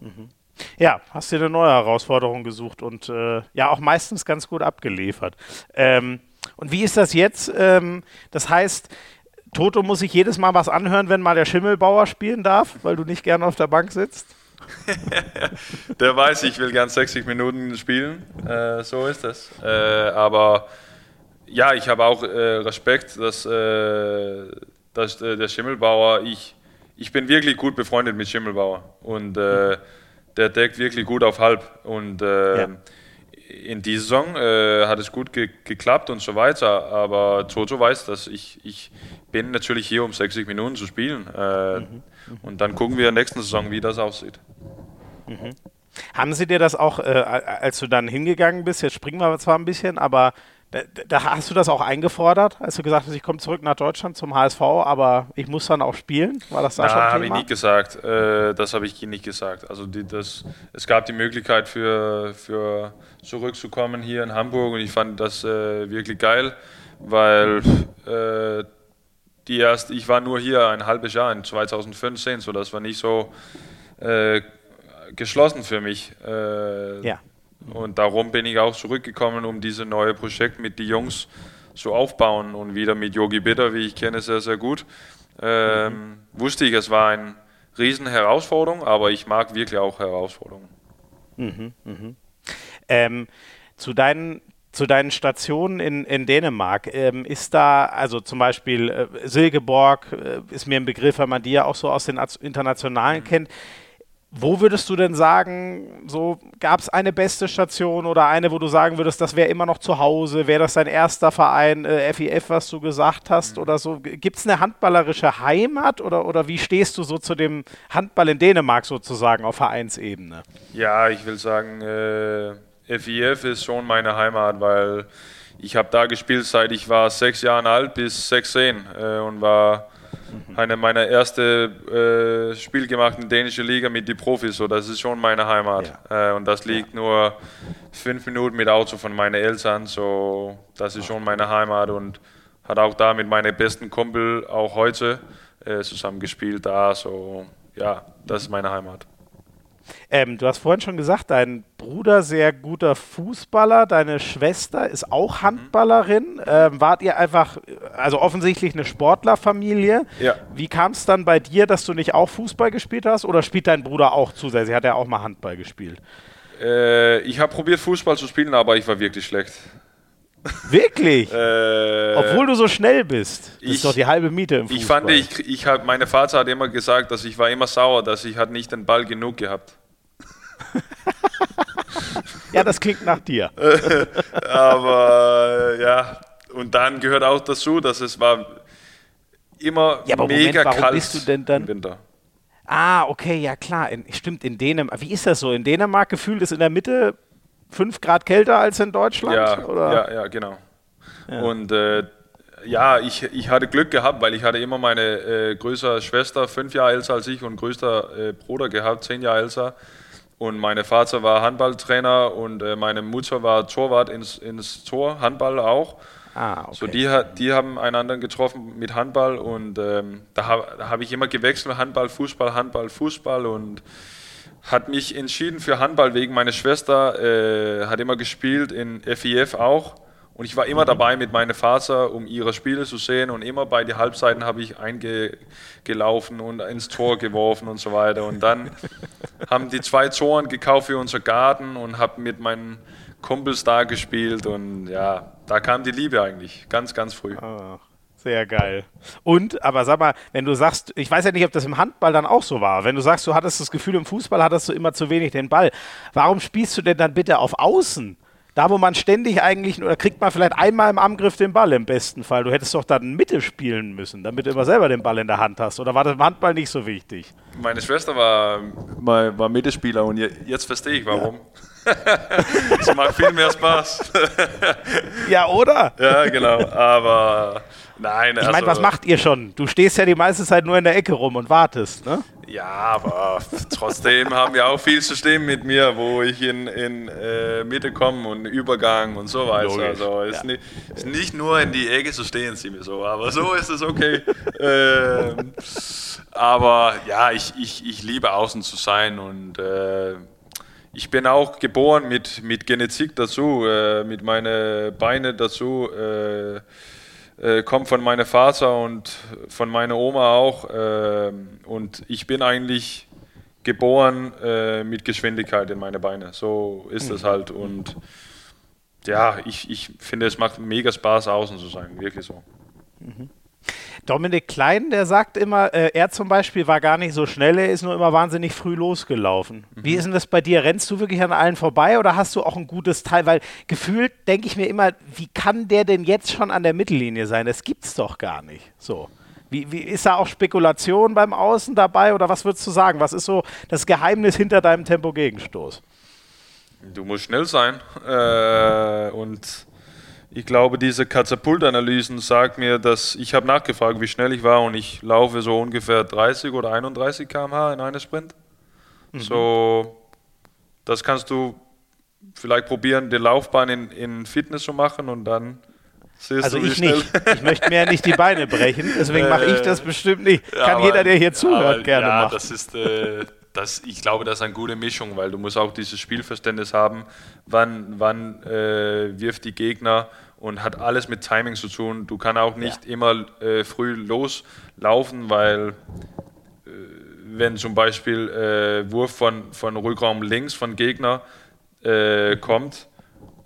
[SPEAKER 1] Mhm. Ja, hast dir eine neue Herausforderung gesucht und äh, ja auch meistens ganz gut abgeliefert. Ähm, und wie ist das jetzt? Ähm, das heißt, Toto muss sich jedes Mal was anhören, wenn mal der Schimmelbauer spielen darf, weil du nicht gerne auf der Bank sitzt?
[SPEAKER 2] der weiß, ich will gern 60 Minuten spielen. Äh, so ist das. Äh, aber ja, ich habe auch äh, Respekt, dass, äh, dass äh, der Schimmelbauer, ich, ich bin wirklich gut befreundet mit Schimmelbauer und äh, der deckt wirklich gut auf halb. Und ja. In dieser Saison hat es gut ge geklappt und so weiter. Aber Toto weiß, dass ich, ich bin natürlich hier, um 60 Minuten zu spielen. Mhm. Und dann gucken wir nächste Saison, wie das aussieht.
[SPEAKER 1] Mhm. Haben Sie dir das auch, äh, als du dann hingegangen bist, jetzt springen wir zwar ein bisschen, aber da, da hast du das auch eingefordert, als du gesagt hast, ich komme zurück nach Deutschland zum HSV, aber ich muss dann auch spielen?
[SPEAKER 2] War das da Na, schon habe ich nicht gesagt. Äh, das habe ich nicht gesagt. Also die, das, es gab die Möglichkeit für, für zurückzukommen hier in Hamburg und ich fand das äh, wirklich geil, weil äh, die erst, ich war nur hier ein halbes Jahr in 2015, so das war nicht so äh, geschlossen für mich. Äh, ja. Und darum bin ich auch zurückgekommen, um dieses neue Projekt mit den Jungs zu aufbauen und wieder mit Yogi Bitter, wie ich kenne, sehr, sehr gut. Ähm, mhm. Wusste ich, es war eine riesen Herausforderung, aber ich mag wirklich auch Herausforderungen.
[SPEAKER 1] Mhm, mh. ähm, zu deinen zu deinen Stationen in, in Dänemark. Ähm, ist da, also zum Beispiel äh, Silkeborg äh, ist mir ein Begriff, weil man die ja auch so aus den Internationalen mhm. kennt. Wo würdest du denn sagen, so gab es eine beste Station oder eine, wo du sagen würdest, das wäre immer noch zu Hause? Wäre das dein erster Verein, äh, FIF, was du gesagt hast mhm. oder so? Gibt es eine handballerische Heimat oder, oder wie stehst du so zu dem Handball in Dänemark sozusagen auf Vereinsebene?
[SPEAKER 2] Ja, ich will sagen, äh, FIF ist schon meine Heimat, weil ich habe da gespielt, seit ich war sechs Jahre alt bis 16 äh, und war eine meiner ersten äh, Spiel gemacht in der dänischen Liga mit den Profis. So, das ist schon meine Heimat. Ja. Äh, und das liegt ja. nur fünf Minuten mit Auto von meinen Eltern. So, das ist schon meine Heimat und hat auch da mit meinem besten Kumpel auch heute äh, zusammen gespielt. Da, so, ja, das ist meine Heimat.
[SPEAKER 1] Ähm, du hast vorhin schon gesagt, dein Bruder sehr guter Fußballer, deine Schwester ist auch mhm. Handballerin. Ähm, wart ihr einfach, also offensichtlich eine Sportlerfamilie? Ja. Wie kam es dann bei dir, dass du nicht auch Fußball gespielt hast? Oder spielt dein Bruder auch zusätzlich? Hat er auch mal Handball gespielt?
[SPEAKER 2] Äh, ich habe probiert Fußball zu spielen, aber ich war wirklich schlecht.
[SPEAKER 1] Wirklich? äh, Obwohl du so schnell bist. Das ich, ist doch die halbe Miete im
[SPEAKER 2] Fußball. Ich fand, ich, ich hab, meine Vater hat immer gesagt, dass ich war immer sauer, dass ich halt nicht den Ball genug gehabt.
[SPEAKER 1] ja, das klingt nach dir.
[SPEAKER 2] aber ja, und dann gehört auch dazu, dass es war immer ja, aber mega Moment, warum kalt
[SPEAKER 1] bist du denn dann? im Winter. Ah, okay, ja klar. In, stimmt, in Dänemark. Wie ist das so? In Dänemark gefühlt ist in der Mitte 5 Grad kälter als in Deutschland?
[SPEAKER 2] Ja, oder? ja, ja genau. Ja. Und äh, ja, ich, ich hatte Glück gehabt, weil ich hatte immer meine äh, größere Schwester, fünf Jahre älter als ich, und größter äh, Bruder gehabt, zehn Jahre älter. Und mein Vater war Handballtrainer und äh, meine Mutter war Torwart ins, ins Tor, Handball auch. Ah, okay. So die, die haben einander getroffen mit Handball und ähm, da habe hab ich immer gewechselt, Handball, Fußball, Handball, Fußball und hat mich entschieden für Handball wegen meiner Schwester, äh, hat immer gespielt in FIF auch. Und ich war immer mhm. dabei mit meinem Vater, um ihre Spiele zu sehen. Und immer bei den Halbzeiten habe ich eingelaufen und ins Tor geworfen und so weiter. Und dann haben die zwei Toren gekauft für unser Garten und habe mit meinen Kumpels da gespielt. Und ja, da kam die Liebe eigentlich ganz, ganz früh.
[SPEAKER 1] Ach, sehr geil. Und, aber sag mal, wenn du sagst, ich weiß ja nicht, ob das im Handball dann auch so war. Wenn du sagst, du hattest das Gefühl, im Fußball hattest du immer zu wenig den Ball. Warum spielst du denn dann bitte auf Außen? Da, wo man ständig eigentlich, oder kriegt man vielleicht einmal im Angriff den Ball im besten Fall. Du hättest doch dann Mitte spielen müssen, damit du immer selber den Ball in der Hand hast. Oder war das im Handball nicht so wichtig?
[SPEAKER 2] Meine Schwester war, war Mittelspieler und jetzt verstehe ich warum. Ja. Es macht viel mehr Spaß.
[SPEAKER 1] ja, oder?
[SPEAKER 2] Ja, genau. Aber nein.
[SPEAKER 1] Ich also, meine, was macht ihr schon? Du stehst ja die meiste Zeit nur in der Ecke rum und wartest, ne?
[SPEAKER 2] Ja, aber trotzdem haben wir auch viel System mit mir, wo ich in, in äh, Mitte komme und Übergang und so weiter. Logisch. Also es ja. ist, nicht, ist nicht nur in die Ecke zu stehen, sie mir so, aber so ist es okay. ähm, aber ja, ich, ich, ich liebe außen zu sein und äh, ich bin auch geboren mit, mit Genetik dazu, äh, mit meinen Beinen dazu. Äh, äh, kommt von meinem Vater und von meiner Oma auch. Äh, und ich bin eigentlich geboren äh, mit Geschwindigkeit in meine Beine. So ist es mhm. halt. Und ja, ich, ich finde, es macht mega Spaß, außen zu sein. Wirklich so.
[SPEAKER 1] Mhm. Dominik Klein, der sagt immer, äh, er zum Beispiel war gar nicht so schnell, er ist nur immer wahnsinnig früh losgelaufen. Mhm. Wie ist denn das bei dir? Rennst du wirklich an allen vorbei oder hast du auch ein gutes Teil? Weil gefühlt denke ich mir immer, wie kann der denn jetzt schon an der Mittellinie sein? Das gibt's doch gar nicht. So. Wie, wie, ist da auch Spekulation beim Außen dabei oder was würdest du sagen? Was ist so das Geheimnis hinter deinem Tempo-Gegenstoß?
[SPEAKER 2] Du musst schnell sein äh, und ich glaube, diese Katapultanalysen sagen mir, dass ich habe nachgefragt, wie schnell ich war und ich laufe so ungefähr 30 oder 31 km/h in einem Sprint. Mhm. So, das kannst du vielleicht probieren, die Laufbahn in, in Fitness zu machen und dann
[SPEAKER 1] siehst also du, wie ich schnell. nicht. Ich möchte mir ja nicht die Beine brechen, deswegen mache ich das bestimmt nicht. Kann aber, jeder, der hier zuhört, aber, gerne ja, machen.
[SPEAKER 2] Das ist, äh, das, ich glaube, das ist eine gute Mischung, weil du musst auch dieses Spielverständnis haben, wann, wann äh, wirft die Gegner und hat alles mit Timing zu tun. Du kannst auch nicht ja. immer äh, früh loslaufen, weil äh, wenn zum Beispiel äh, Wurf von, von Rückraum links von Gegner äh, kommt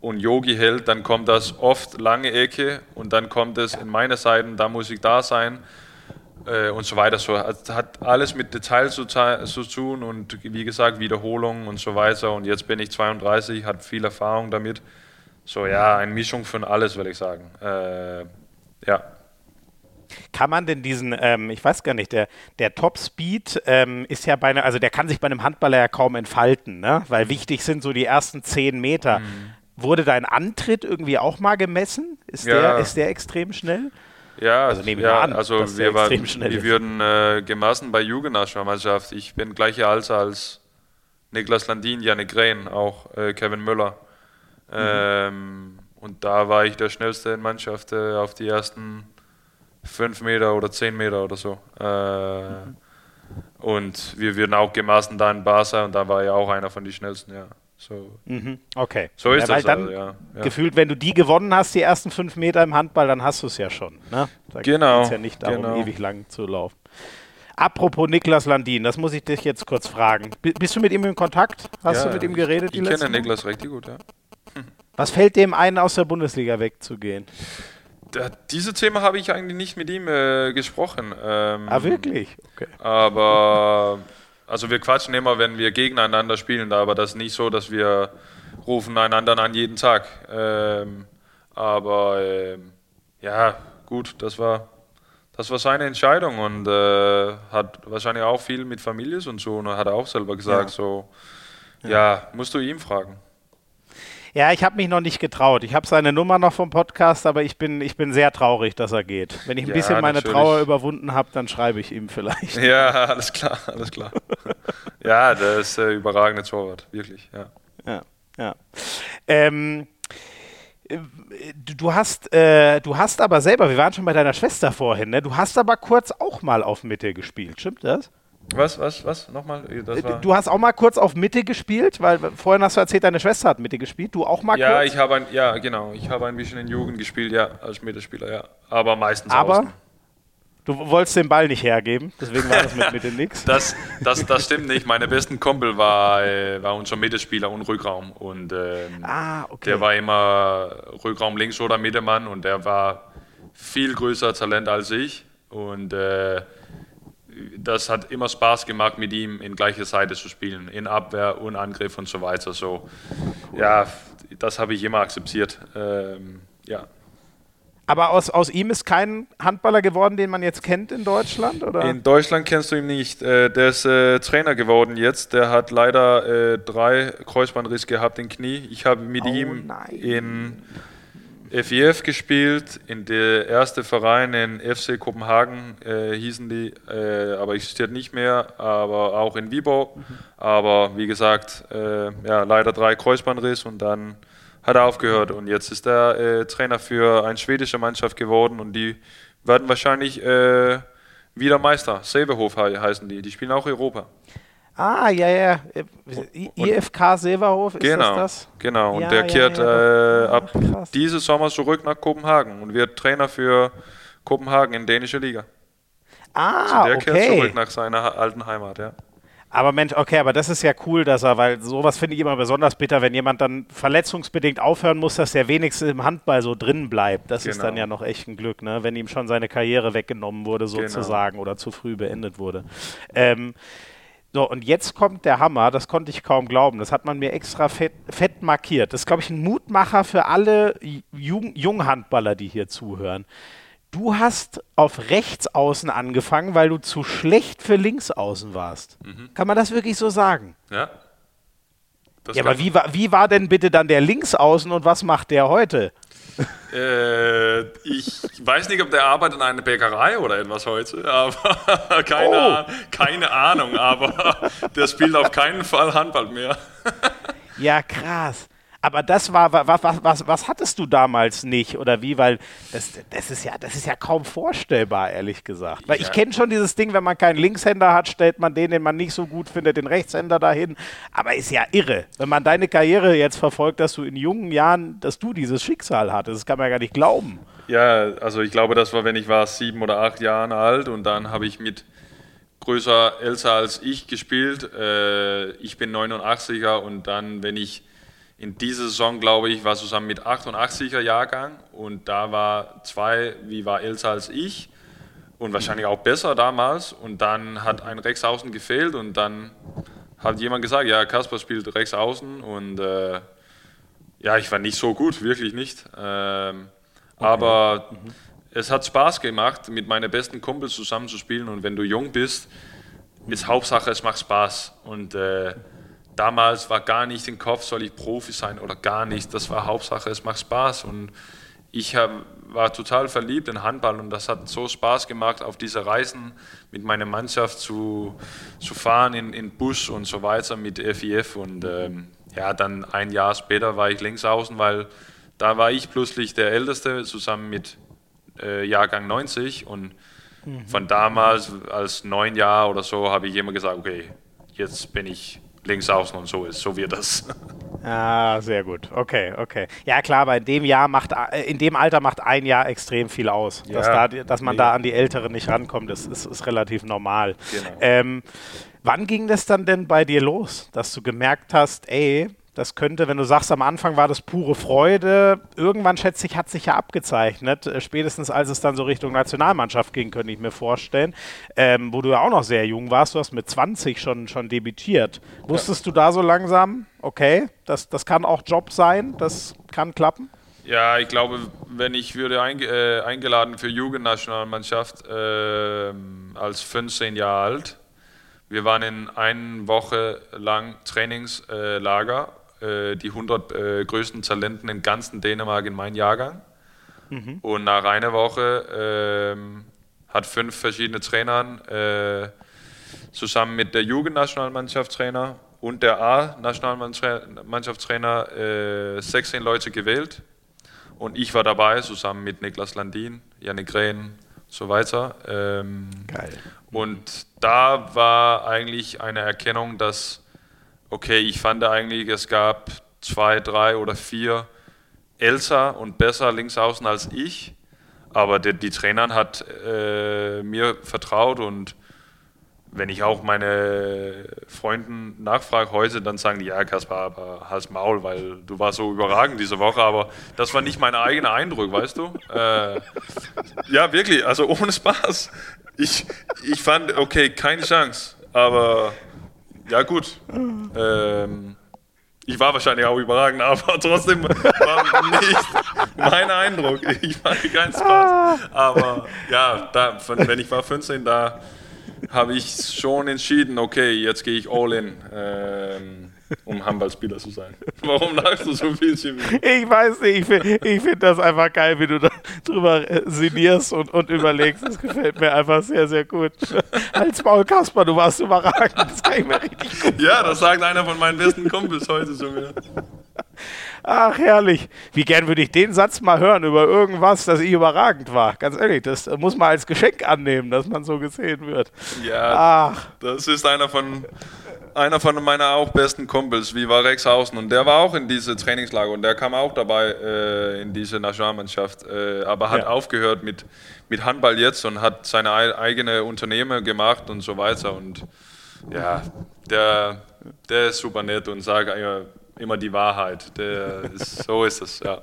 [SPEAKER 2] und Yogi hält, dann kommt das oft lange Ecke und dann kommt es in meine Seiten, da muss ich da sein äh, und so weiter. So hat, hat alles mit Details zu, zu, tun und wie gesagt Wiederholungen und so weiter. Und jetzt bin ich 32, hat viel Erfahrung damit. So ja, eine Mischung von alles, würde ich sagen. Äh, ja.
[SPEAKER 1] Kann man denn diesen, ähm, ich weiß gar nicht, der, der Top-Speed ähm, ist ja bei einer, also der kann sich bei einem Handballer ja kaum entfalten, ne? weil wichtig sind so die ersten zehn Meter. Mhm. Wurde dein Antritt irgendwie auch mal gemessen? Ist, ja. der, ist der extrem schnell?
[SPEAKER 2] Ja, also nehme ich ja, an, also wir, war, wir würden äh, gemessen bei Jugendnationalmannschaft. Ich bin gleicher Alter als Niklas Landin, Janik Rehn, auch äh, Kevin Müller. Mhm. Ähm, und da war ich der schnellste in Mannschaft äh, auf die ersten fünf Meter oder zehn Meter oder so. Äh, mhm. Und wir würden auch gemessen da in Barca und da war er auch einer von den schnellsten, ja. So.
[SPEAKER 1] Mhm. Okay.
[SPEAKER 2] So ist ja, das
[SPEAKER 1] dann also, ja, ja. Gefühlt, wenn du die gewonnen hast, die ersten fünf Meter im Handball, dann hast du es ja schon. Ne? Da
[SPEAKER 2] genau.
[SPEAKER 1] geht es ja nicht darum, genau. ewig lang zu laufen. Apropos Niklas Landin, das muss ich dich jetzt kurz fragen. B bist du mit ihm in Kontakt? Hast ja, du mit ihm geredet?
[SPEAKER 2] Ich, ich kenne Niklas richtig gut, ja.
[SPEAKER 1] Was fällt dem ein, aus der Bundesliga wegzugehen?
[SPEAKER 2] Da, diese Thema habe ich eigentlich nicht mit ihm äh, gesprochen. Ähm,
[SPEAKER 1] ah, wirklich?
[SPEAKER 2] Okay. Aber also wir quatschen immer, wenn wir gegeneinander spielen, aber das ist nicht so, dass wir rufen einander an jeden Tag. Ähm, aber ähm, ja, gut, das war, das war seine Entscheidung und äh, hat wahrscheinlich auch viel mit Familie und so und hat er auch selber gesagt, ja. so, ja. ja, musst du ihm fragen.
[SPEAKER 1] Ja, ich habe mich noch nicht getraut. Ich habe seine Nummer noch vom Podcast, aber ich bin, ich bin sehr traurig, dass er geht. Wenn ich ein ja, bisschen meine natürlich. Trauer überwunden habe, dann schreibe ich ihm vielleicht.
[SPEAKER 2] Ja, alles klar, alles klar. ja, der ist äh, überragende Torwart, wirklich, ja.
[SPEAKER 1] Ja, ja. Ähm, du hast, äh, du hast aber selber, wir waren schon bei deiner Schwester vorhin, ne? Du hast aber kurz auch mal auf Mitte gespielt, stimmt das?
[SPEAKER 2] Was, was, was? Nochmal?
[SPEAKER 1] Äh, du hast auch mal kurz auf Mitte gespielt, weil vorhin hast du erzählt, deine Schwester hat Mitte gespielt. Du auch mal
[SPEAKER 2] ja,
[SPEAKER 1] kurz?
[SPEAKER 2] Ich habe ein, ja, genau. Ich habe ein bisschen in Jugend gespielt, ja, als Mittelspieler, ja. Aber meistens
[SPEAKER 1] Aber
[SPEAKER 2] außen.
[SPEAKER 1] du wolltest den Ball nicht hergeben, deswegen war das mit Mitte nichts.
[SPEAKER 2] Das, das, das stimmt nicht. Meine besten Kumpel war, äh, war unser Mittelspieler und Rückraum. Und ähm,
[SPEAKER 1] ah, okay.
[SPEAKER 2] der war immer Rückraum links oder Mittelmann und der war viel größer Talent als ich. Und äh, das hat immer Spaß gemacht, mit ihm in gleicher Seite zu spielen, in Abwehr und Angriff und so weiter. So, ja, das habe ich immer akzeptiert. Ähm, ja.
[SPEAKER 1] Aber aus, aus ihm ist kein Handballer geworden, den man jetzt kennt in Deutschland? Oder?
[SPEAKER 2] In Deutschland kennst du ihn nicht. Äh, der ist äh, Trainer geworden jetzt. Der hat leider äh, drei Kreuzbandrisse gehabt im Knie. Ich habe mit oh, ihm nein. in FIF gespielt, in der erste Verein in FC Kopenhagen äh, hießen die, äh, aber existiert nicht mehr, aber auch in Vibo. Mhm. Aber wie gesagt, äh, ja, leider drei Kreuzbandriss und dann hat er aufgehört und jetzt ist er äh, Trainer für eine schwedische Mannschaft geworden und die werden wahrscheinlich äh, wieder Meister. Säbehof heißen die, die spielen auch Europa.
[SPEAKER 1] Ah, ja, ja. IFK Silberhof, ist
[SPEAKER 2] genau,
[SPEAKER 1] das das?
[SPEAKER 2] Genau, und
[SPEAKER 1] Ja,
[SPEAKER 2] der
[SPEAKER 1] ja,
[SPEAKER 2] kehrt
[SPEAKER 1] ja,
[SPEAKER 2] äh, ab
[SPEAKER 1] Ach,
[SPEAKER 2] dieses Sommer zurück nach Kopenhagen und wird Trainer für Kopenhagen in dänische Liga.
[SPEAKER 1] Ah,
[SPEAKER 2] der kehrt
[SPEAKER 1] okay.
[SPEAKER 2] zurück nach seiner alten Heimat, ja.
[SPEAKER 1] Aber Mensch, okay, aber das ist ja cool, dass er, weil sowas finde ich immer besonders bitter, wenn jemand dann verletzungsbedingt aufhören muss, dass der wenigstens im Handball so drin bleibt. Das ist
[SPEAKER 2] Genau.
[SPEAKER 1] dann ja noch echt ein Glück, ne? wenn ihm schon seine Karriere weggenommen wurde,
[SPEAKER 2] Genau.
[SPEAKER 1] sozusagen, oder zu früh beendet wurde. Ähm, so, und jetzt kommt der Hammer, das konnte ich kaum glauben. Das hat man mir extra fett, fett markiert. Das ist, glaube ich, ein Mutmacher für alle Jung Junghandballer, die hier zuhören. Du hast auf Rechtsaußen angefangen, weil du zu schlecht für Linksaußen warst. Kann man das wirklich so sagen?
[SPEAKER 2] Ja, das
[SPEAKER 1] Ja, aber wie war, wie war denn bitte dann der Linksaußen und was macht der heute?
[SPEAKER 2] Äh, ich weiß nicht, ob der arbeitet in einer Bäckerei oder etwas heute, aber keine,
[SPEAKER 1] Oh.
[SPEAKER 2] Ah- keine Ahnung, aber der spielt auf keinen Fall Handball mehr.
[SPEAKER 1] Ja, krass. Aber das war, wa- was, was, was, was hattest du damals nicht oder wie? Weil das, das, ist ja, das ist ja kaum vorstellbar, ehrlich gesagt. Weil ich
[SPEAKER 2] Ja.
[SPEAKER 1] kenne schon dieses Ding, wenn man keinen Linkshänder hat, stellt man den, den man nicht so gut findet, den Rechtshänder dahin. Aber ist ja irre, wenn man deine Karriere jetzt verfolgt, dass du in jungen Jahren, dass du dieses Schicksal hattest. Das kann man ja gar nicht glauben.
[SPEAKER 2] Ja, also ich glaube, das war, wenn ich war sieben oder acht Jahre alt und dann habe ich mit größer, älter als ich gespielt. Äh, ich bin 89er und dann, wenn ich in dieser Saison, glaube ich, war zusammen mit 88er Jahrgang und da war zwei, wie war älter als ich und wahrscheinlich auch besser damals und dann hat ein Rechtsaußen gefehlt und dann hat jemand gesagt, ja, Kasper spielt Rechtsaußen und äh, ja, ich war nicht so gut, wirklich nicht. Ähm, Aber es hat Spaß gemacht, mit meinen besten Kumpels zusammen zu spielen. Und wenn du jung bist, ist Hauptsache, es macht Spaß. Und äh, damals war gar nicht im Kopf, soll ich Profi sein oder gar nicht. Das war Hauptsache, es macht Spaß. Und ich hab, war total verliebt in Handball und das hat so Spaß gemacht, auf diese Reisen mit meiner Mannschaft zu, zu fahren in, in Bus und so weiter mit FIF. Und ähm, ja, dann ein Jahr später war ich links außen, weil da war ich plötzlich der Älteste zusammen mit äh, Jahrgang 90 und von damals als neun Jahr oder so habe ich immer gesagt, okay, jetzt bin ich links außen und so ist, so wird das.
[SPEAKER 1] Ah, sehr gut. Okay, okay. Ja, klar, aber in dem Jahr macht, äh, in dem Alter macht ein Jahr extrem viel aus. dass,
[SPEAKER 2] Ja,
[SPEAKER 1] da, dass man da an die Älteren nicht rankommt, das ist, ist relativ normal.
[SPEAKER 2] Genau.
[SPEAKER 1] Ähm, wann ging das dann denn bei dir los, dass du gemerkt hast, ey, das könnte, wenn du sagst, am Anfang war das pure Freude, irgendwann schätze ich, hat sich ja abgezeichnet, äh, spätestens als es dann so Richtung Nationalmannschaft ging, könnte ich mir vorstellen, ähm, wo du ja auch noch sehr jung warst, du hast mit 20 schon, schon debütiert. Wusstest du da so langsam, okay, das, das kann auch Job sein, das kann klappen?
[SPEAKER 2] Ja, ich glaube, wenn ich würde einge äh, eingeladen für Jugendnationalmannschaft ähm, als 15 Jahre alt. Wir waren in einer Woche lang Trainingslager, äh, die 100 äh, größten Talenten in ganzen Dänemark in meinem Jahrgang. Und nach einer Woche ähm, hat fünf verschiedene Trainern äh, zusammen mit der Jugendnationalmannschaftstrainer und der A-Nationalmannschaftstrainer äh, 16 Leute gewählt. Und ich war dabei, zusammen mit Niklas Landin, Janik Rehn und so weiter. Ähm,
[SPEAKER 1] Geil.
[SPEAKER 2] und da war eigentlich eine Erkennung, dass, okay, ich fand eigentlich, es gab zwei, drei oder vier älter und besser Linksaußen als ich. Aber die, die Trainer hat äh, mir vertraut und wenn ich auch meine Freunden nachfrage heute, dann sagen die, ja, Kaspar, aber Hals Maul, weil du warst so überragend diese Woche, aber das war nicht mein eigener Eindruck, weißt du? Äh, ja, wirklich, also ohne Spaß. Ich, ich fand, okay, keine Chance, aber ja, gut. Ähm, ich war wahrscheinlich auch überragend, aber trotzdem war nicht mein Eindruck. Ich hatte keinen Spaß. Aber ja, da, wenn ich war 15, da habe ich schon entschieden, okay, jetzt gehe ich all in. Ähm, um Handballspieler zu sein. Warum lachst du so viel, Jimmy?
[SPEAKER 1] Ich weiß nicht, ich finde find das einfach geil, wie du da drüber äh, sinnierst und, und überlegst. Das gefällt mir einfach sehr, sehr gut. Als Maul Kasper, du warst überragend. Das kann ich mir richtig gut
[SPEAKER 2] Ja, das sagt einer von meinen besten Kumpels heute zu mir.
[SPEAKER 1] Ach, herrlich. Wie gern würde ich den Satz mal hören über irgendwas, das ich überragend war. Ganz ehrlich, das muss man als Geschenk annehmen, dass man so gesehen wird.
[SPEAKER 2] Ja, Ach. das ist einer von, einer von meiner auch besten Kumpels, wie war Rexhausen. Und der war auch in diese Trainingslager und der kam auch dabei äh, in diese Nationalmannschaft, äh, aber hat ja. aufgehört mit, mit Handball jetzt und hat seine eigene Unternehmen gemacht und so weiter. Und ja, der, der ist super nett und sagt, ja, immer die Wahrheit. Der ist, so ist es, ja.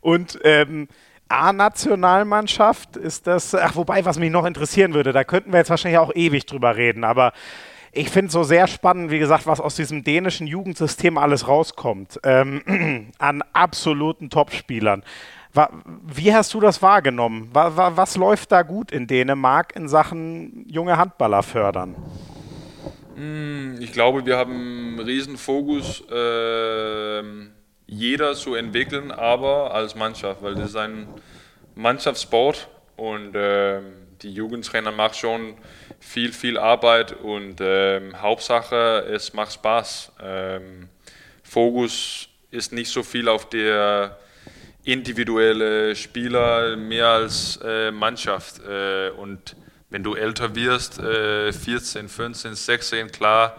[SPEAKER 1] Und ähm, A-Nationalmannschaft ist das, ach, wobei, was mich noch interessieren würde, da könnten wir jetzt wahrscheinlich auch ewig drüber reden, aber ich finde es so sehr spannend, wie gesagt, was aus diesem dänischen Jugendsystem alles rauskommt. Ähm, an absoluten Topspielern. Wie hast du das wahrgenommen? Was läuft da gut in Dänemark in Sachen junge Handballer fördern?
[SPEAKER 2] Hm, ich glaube, wir haben einen riesen Fokus, äh, jeder zu entwickeln, aber als Mannschaft, weil das ist ein Mannschaftssport und äh, die Jugendtrainer machen schon viel, viel Arbeit und äh, Hauptsache, es macht Spaß. Ähm, Fokus ist nicht so viel auf der individuelle Spieler, mehr als äh, Mannschaft äh, und wenn du älter wirst, äh, 14, 15, 16, klar,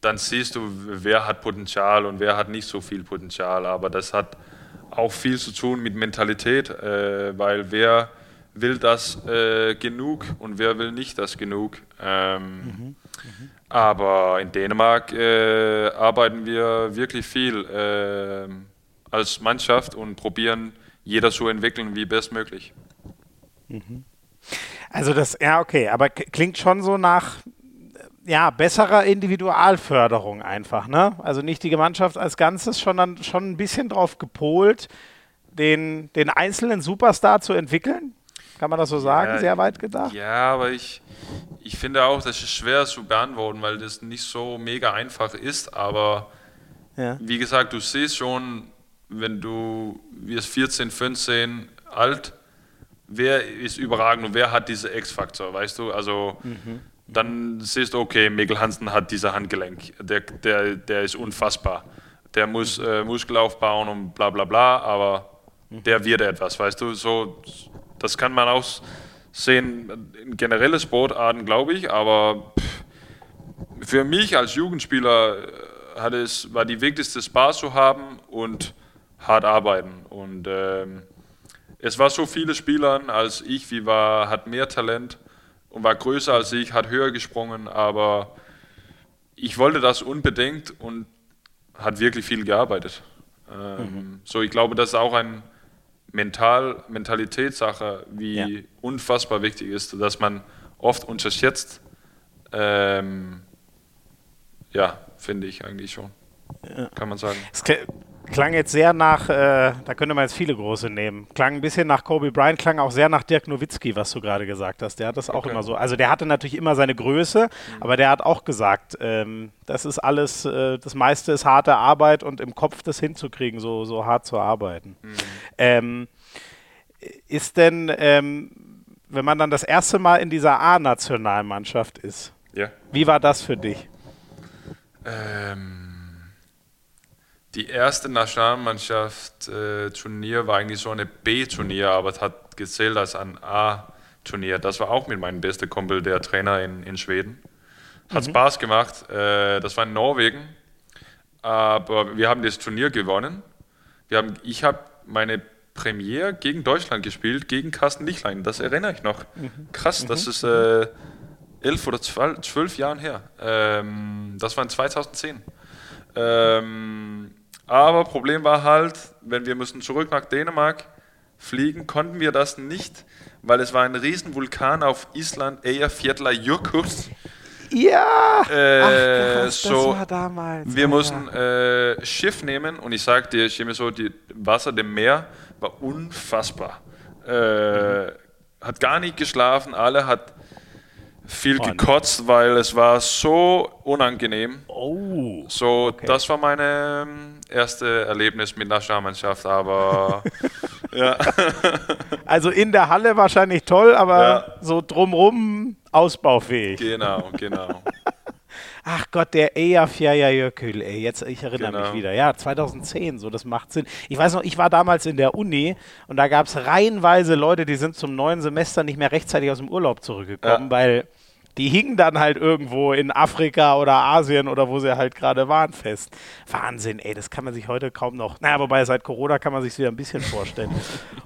[SPEAKER 2] dann siehst du, wer hat Potenzial und wer hat nicht so viel Potenzial. Aber das hat auch viel zu tun mit Mentalität, äh, weil wer will das äh, genug und wer will nicht das genug. Ähm, mhm. Mhm. Aber in Dänemark äh, arbeiten wir wirklich viel äh, als Mannschaft und probieren, jeder zu entwickeln wie bestmöglich.
[SPEAKER 1] Mhm. Also das, ja, okay, aber klingt schon so nach ja, besserer Individualförderung einfach, ne? Also nicht die Mannschaft als Ganzes, sondern schon ein bisschen drauf gepolt, den, den einzelnen Superstar zu entwickeln. Kann man das so sagen? Ja, Sehr weit gedacht?
[SPEAKER 2] Ja, aber ich, ich finde auch, das ist schwer zu beantworten, weil das nicht so mega einfach ist. Aber ja. wie gesagt, du siehst schon, wenn du wirst 14, 15 alt, wer ist überragend und wer hat diese X-Faktor, weißt du? Also mhm. dann siehst du, okay, Mikkel Hansen hat dieser Handgelenk, der, der, der ist unfassbar. Der muss mhm. äh, Muskel aufbauen und bla bla bla, aber mhm. der wird etwas, weißt du? So, das kann man auch sehen in generelle Sportarten, glaube ich, aber für mich als Jugendspieler äh, hat es, war die wichtigste Spaß zu haben und hart arbeiten und ähm, es war so viele Spieler als ich, wie war, hat mehr Talent und war größer als ich, hat höher gesprungen, aber ich wollte das unbedingt und hat wirklich viel gearbeitet. Ähm, mhm. So, ich glaube, das ist auch eine Mental, Mentalitätssache, wie ja. unfassbar wichtig ist, dass man oft unterschätzt. Ähm, ja, finde ich eigentlich schon. Ja. Kann man sagen.
[SPEAKER 1] Klang jetzt sehr nach, äh, da könnte man jetzt viele große nehmen. Klang ein bisschen nach Kobe Bryant, klang auch sehr nach Dirk Nowitzki, was du gerade gesagt hast. Der hat das auch okay. immer so. Also der hatte natürlich immer seine Größe, mhm. aber der hat auch gesagt, ähm, das ist alles, äh, das meiste ist harte Arbeit und im Kopf das hinzukriegen, so, so hart zu arbeiten. Mhm. Ähm, ist denn, ähm, wenn man dann das erste Mal in dieser A-Nationalmannschaft ist,
[SPEAKER 2] ja.
[SPEAKER 1] wie war das für dich?
[SPEAKER 2] Ähm die erste Nationalmannschaft äh, war eigentlich so eine B-Turnier, aber es hat gezählt als ein A-Turnier. Das war auch mit meinem besten Kumpel, der Trainer in, in Schweden. Hat mhm. Spaß gemacht. Äh, das war in Norwegen. Aber wir haben das Turnier gewonnen. Wir haben, ich habe meine Premiere gegen Deutschland gespielt, gegen Carsten Lichlein. Das erinnere ich noch. Mhm. Krass, das mhm. ist äh, elf oder zwölf, zwölf Jahren her. Ähm, das war in 2010. Ähm, aber Problem war halt, wenn wir müssen zurück nach Dänemark fliegen, konnten wir das nicht, weil es war ein Riesenvulkan auf Island, Eyjafjallajökull.
[SPEAKER 1] Ja!
[SPEAKER 2] Äh, Ach, krass, so, das war damals. Wir ja, mussten äh, Schiff nehmen und ich sagte dir, ich so, die Wasser dem Meer war unfassbar. Äh, mhm. Hat gar nicht geschlafen, alle hat viel gekotzt, weil es war so unangenehm.
[SPEAKER 1] Oh.
[SPEAKER 2] So, okay. das war meine ähm, erste Erlebnis mit Nationalmannschaft, aber ja.
[SPEAKER 1] Also in der Halle wahrscheinlich toll, aber ja. so drumrum ausbaufähig.
[SPEAKER 2] Genau, genau.
[SPEAKER 1] Ach Gott, der Eyjafjallajökull, ey, jetzt, ich erinnere genau. mich wieder. Ja, 2010, so, das macht Sinn. Ich weiß noch, ich war damals in der Uni und da gab es reihenweise Leute, die sind zum neuen Semester nicht mehr rechtzeitig aus dem Urlaub zurückgekommen, ja. weil die hingen dann halt irgendwo in Afrika oder Asien oder wo sie halt gerade waren fest. Wahnsinn, ey, das kann man sich heute kaum noch. Naja, wobei seit Corona kann man sich wieder ein bisschen vorstellen.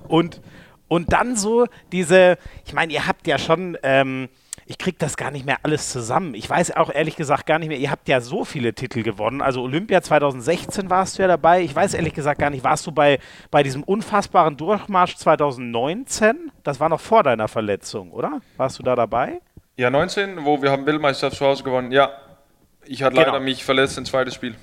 [SPEAKER 1] und, und dann so diese, ich meine, ihr habt ja schon. Ähm, ich kriege das gar nicht mehr alles zusammen. Ich weiß auch ehrlich gesagt gar nicht mehr, ihr habt ja so viele Titel gewonnen. Also Olympia 2016 warst du ja dabei. Ich weiß ehrlich gesagt gar nicht, warst du bei, bei diesem unfassbaren Durchmarsch 2019? Das war noch vor deiner Verletzung, oder? Warst du da dabei?
[SPEAKER 2] Ja, 19, wo wir haben Weltmeisterschaft zu Hause gewonnen. Ja, ich hatte genau. leider mich verletzt im zweiten Spiel.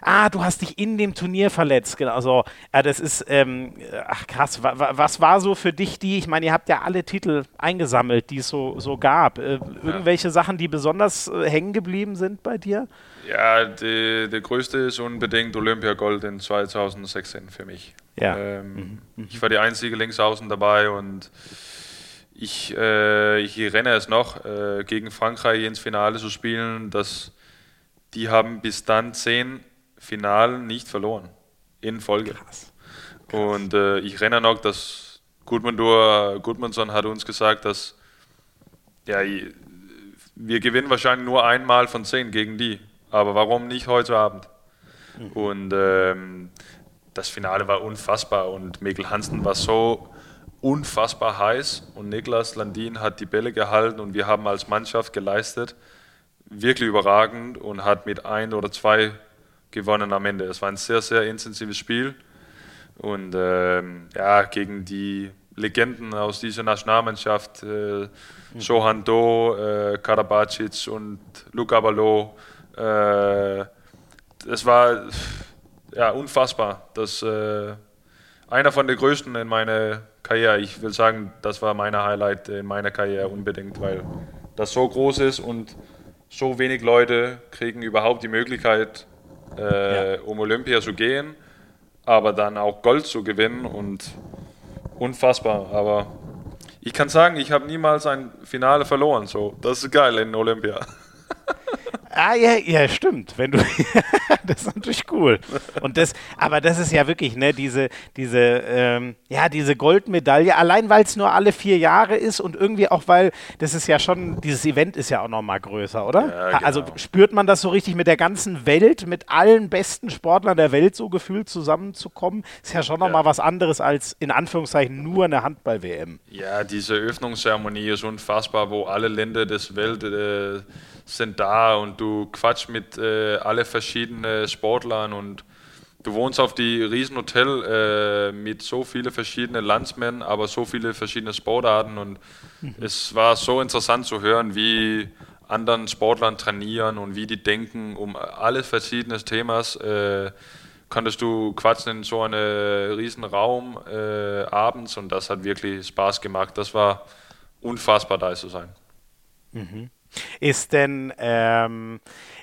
[SPEAKER 1] Ah, du hast dich in dem Turnier verletzt. Genau. Also, ja, das ist, ähm, ach krass. Was war so für dich die? Ich meine, ihr habt ja alle Titel eingesammelt, die es so, so gab. Äh, irgendwelche ja. Sachen, die besonders äh, hängen geblieben sind bei dir?
[SPEAKER 2] Ja, die, der größte ist unbedingt Olympiagold in 2016 für mich. Ja. Ähm, mhm. mhm. Ich war die einzige Linksaußen dabei und ich, äh, ich erinnere es noch, äh, gegen Frankreich ins Finale zu spielen, dass die haben bis dann zehn Finalen nicht verloren in Folge. Krass. Krass. Und äh, ich erinnere noch, dass Gudmundur, Gudmundsson hat uns gesagt, dass ja, wir gewinnen wahrscheinlich nur einmal von zehn gegen die, aber warum nicht heute Abend? Mhm. Und ähm, das Finale war unfassbar und Mikkel Hansen war so unfassbar heiß und Niklas Landin hat die Bälle gehalten und wir haben als Mannschaft geleistet, wirklich überragend und hat mit ein oder zwei gewonnen am Ende. Es war ein sehr, sehr intensives Spiel und ähm, ja, gegen die Legenden aus dieser Nationalmannschaft, äh, Johan Do, äh, Karabacic und Luca Ballot, äh, es war ja, unfassbar. Das, äh, einer von den größten in meiner Karriere. Ich will sagen, das war meine Highlight in meiner Karriere unbedingt, weil das so groß ist und so wenig Leute kriegen überhaupt die Möglichkeit, äh, ja. um Olympia zu gehen, aber dann auch Gold zu gewinnen und unfassbar. Aber ich kann sagen, ich habe niemals ein Finale verloren. So, das ist geil in Olympia.
[SPEAKER 1] Ah, ja, ja, stimmt. Wenn du, das ist natürlich cool. Und das, aber das ist ja wirklich, ne, diese, diese, ähm, ja, diese Goldmedaille, allein weil es nur alle vier Jahre ist und irgendwie auch, weil das ist ja schon, dieses Event ist ja auch nochmal größer, oder? Ja, genau. Also spürt man das so richtig mit der ganzen Welt, mit allen besten Sportlern der Welt so gefühlt zusammenzukommen? Ist ja schon nochmal ja. was anderes als in Anführungszeichen nur eine Handball-WM.
[SPEAKER 2] Ja, diese Öffnungszeremonie ist unfassbar, wo alle Länder des Welt äh, sind da und du quatsch mit äh, alle verschiedenen Sportlern und du wohnst auf die Riesenhotel äh, mit so vielen verschiedenen Landsmännern, aber so viele verschiedene Sportarten und mhm. es war so interessant zu hören, wie anderen Sportlern trainieren und wie die denken um alle verschiedene Themas. Äh, konntest du quatschen in so einem riesen Raum äh, abends und das hat wirklich Spaß gemacht. Das war unfassbar da zu sein.
[SPEAKER 1] Mhm. Ist denn, ähm,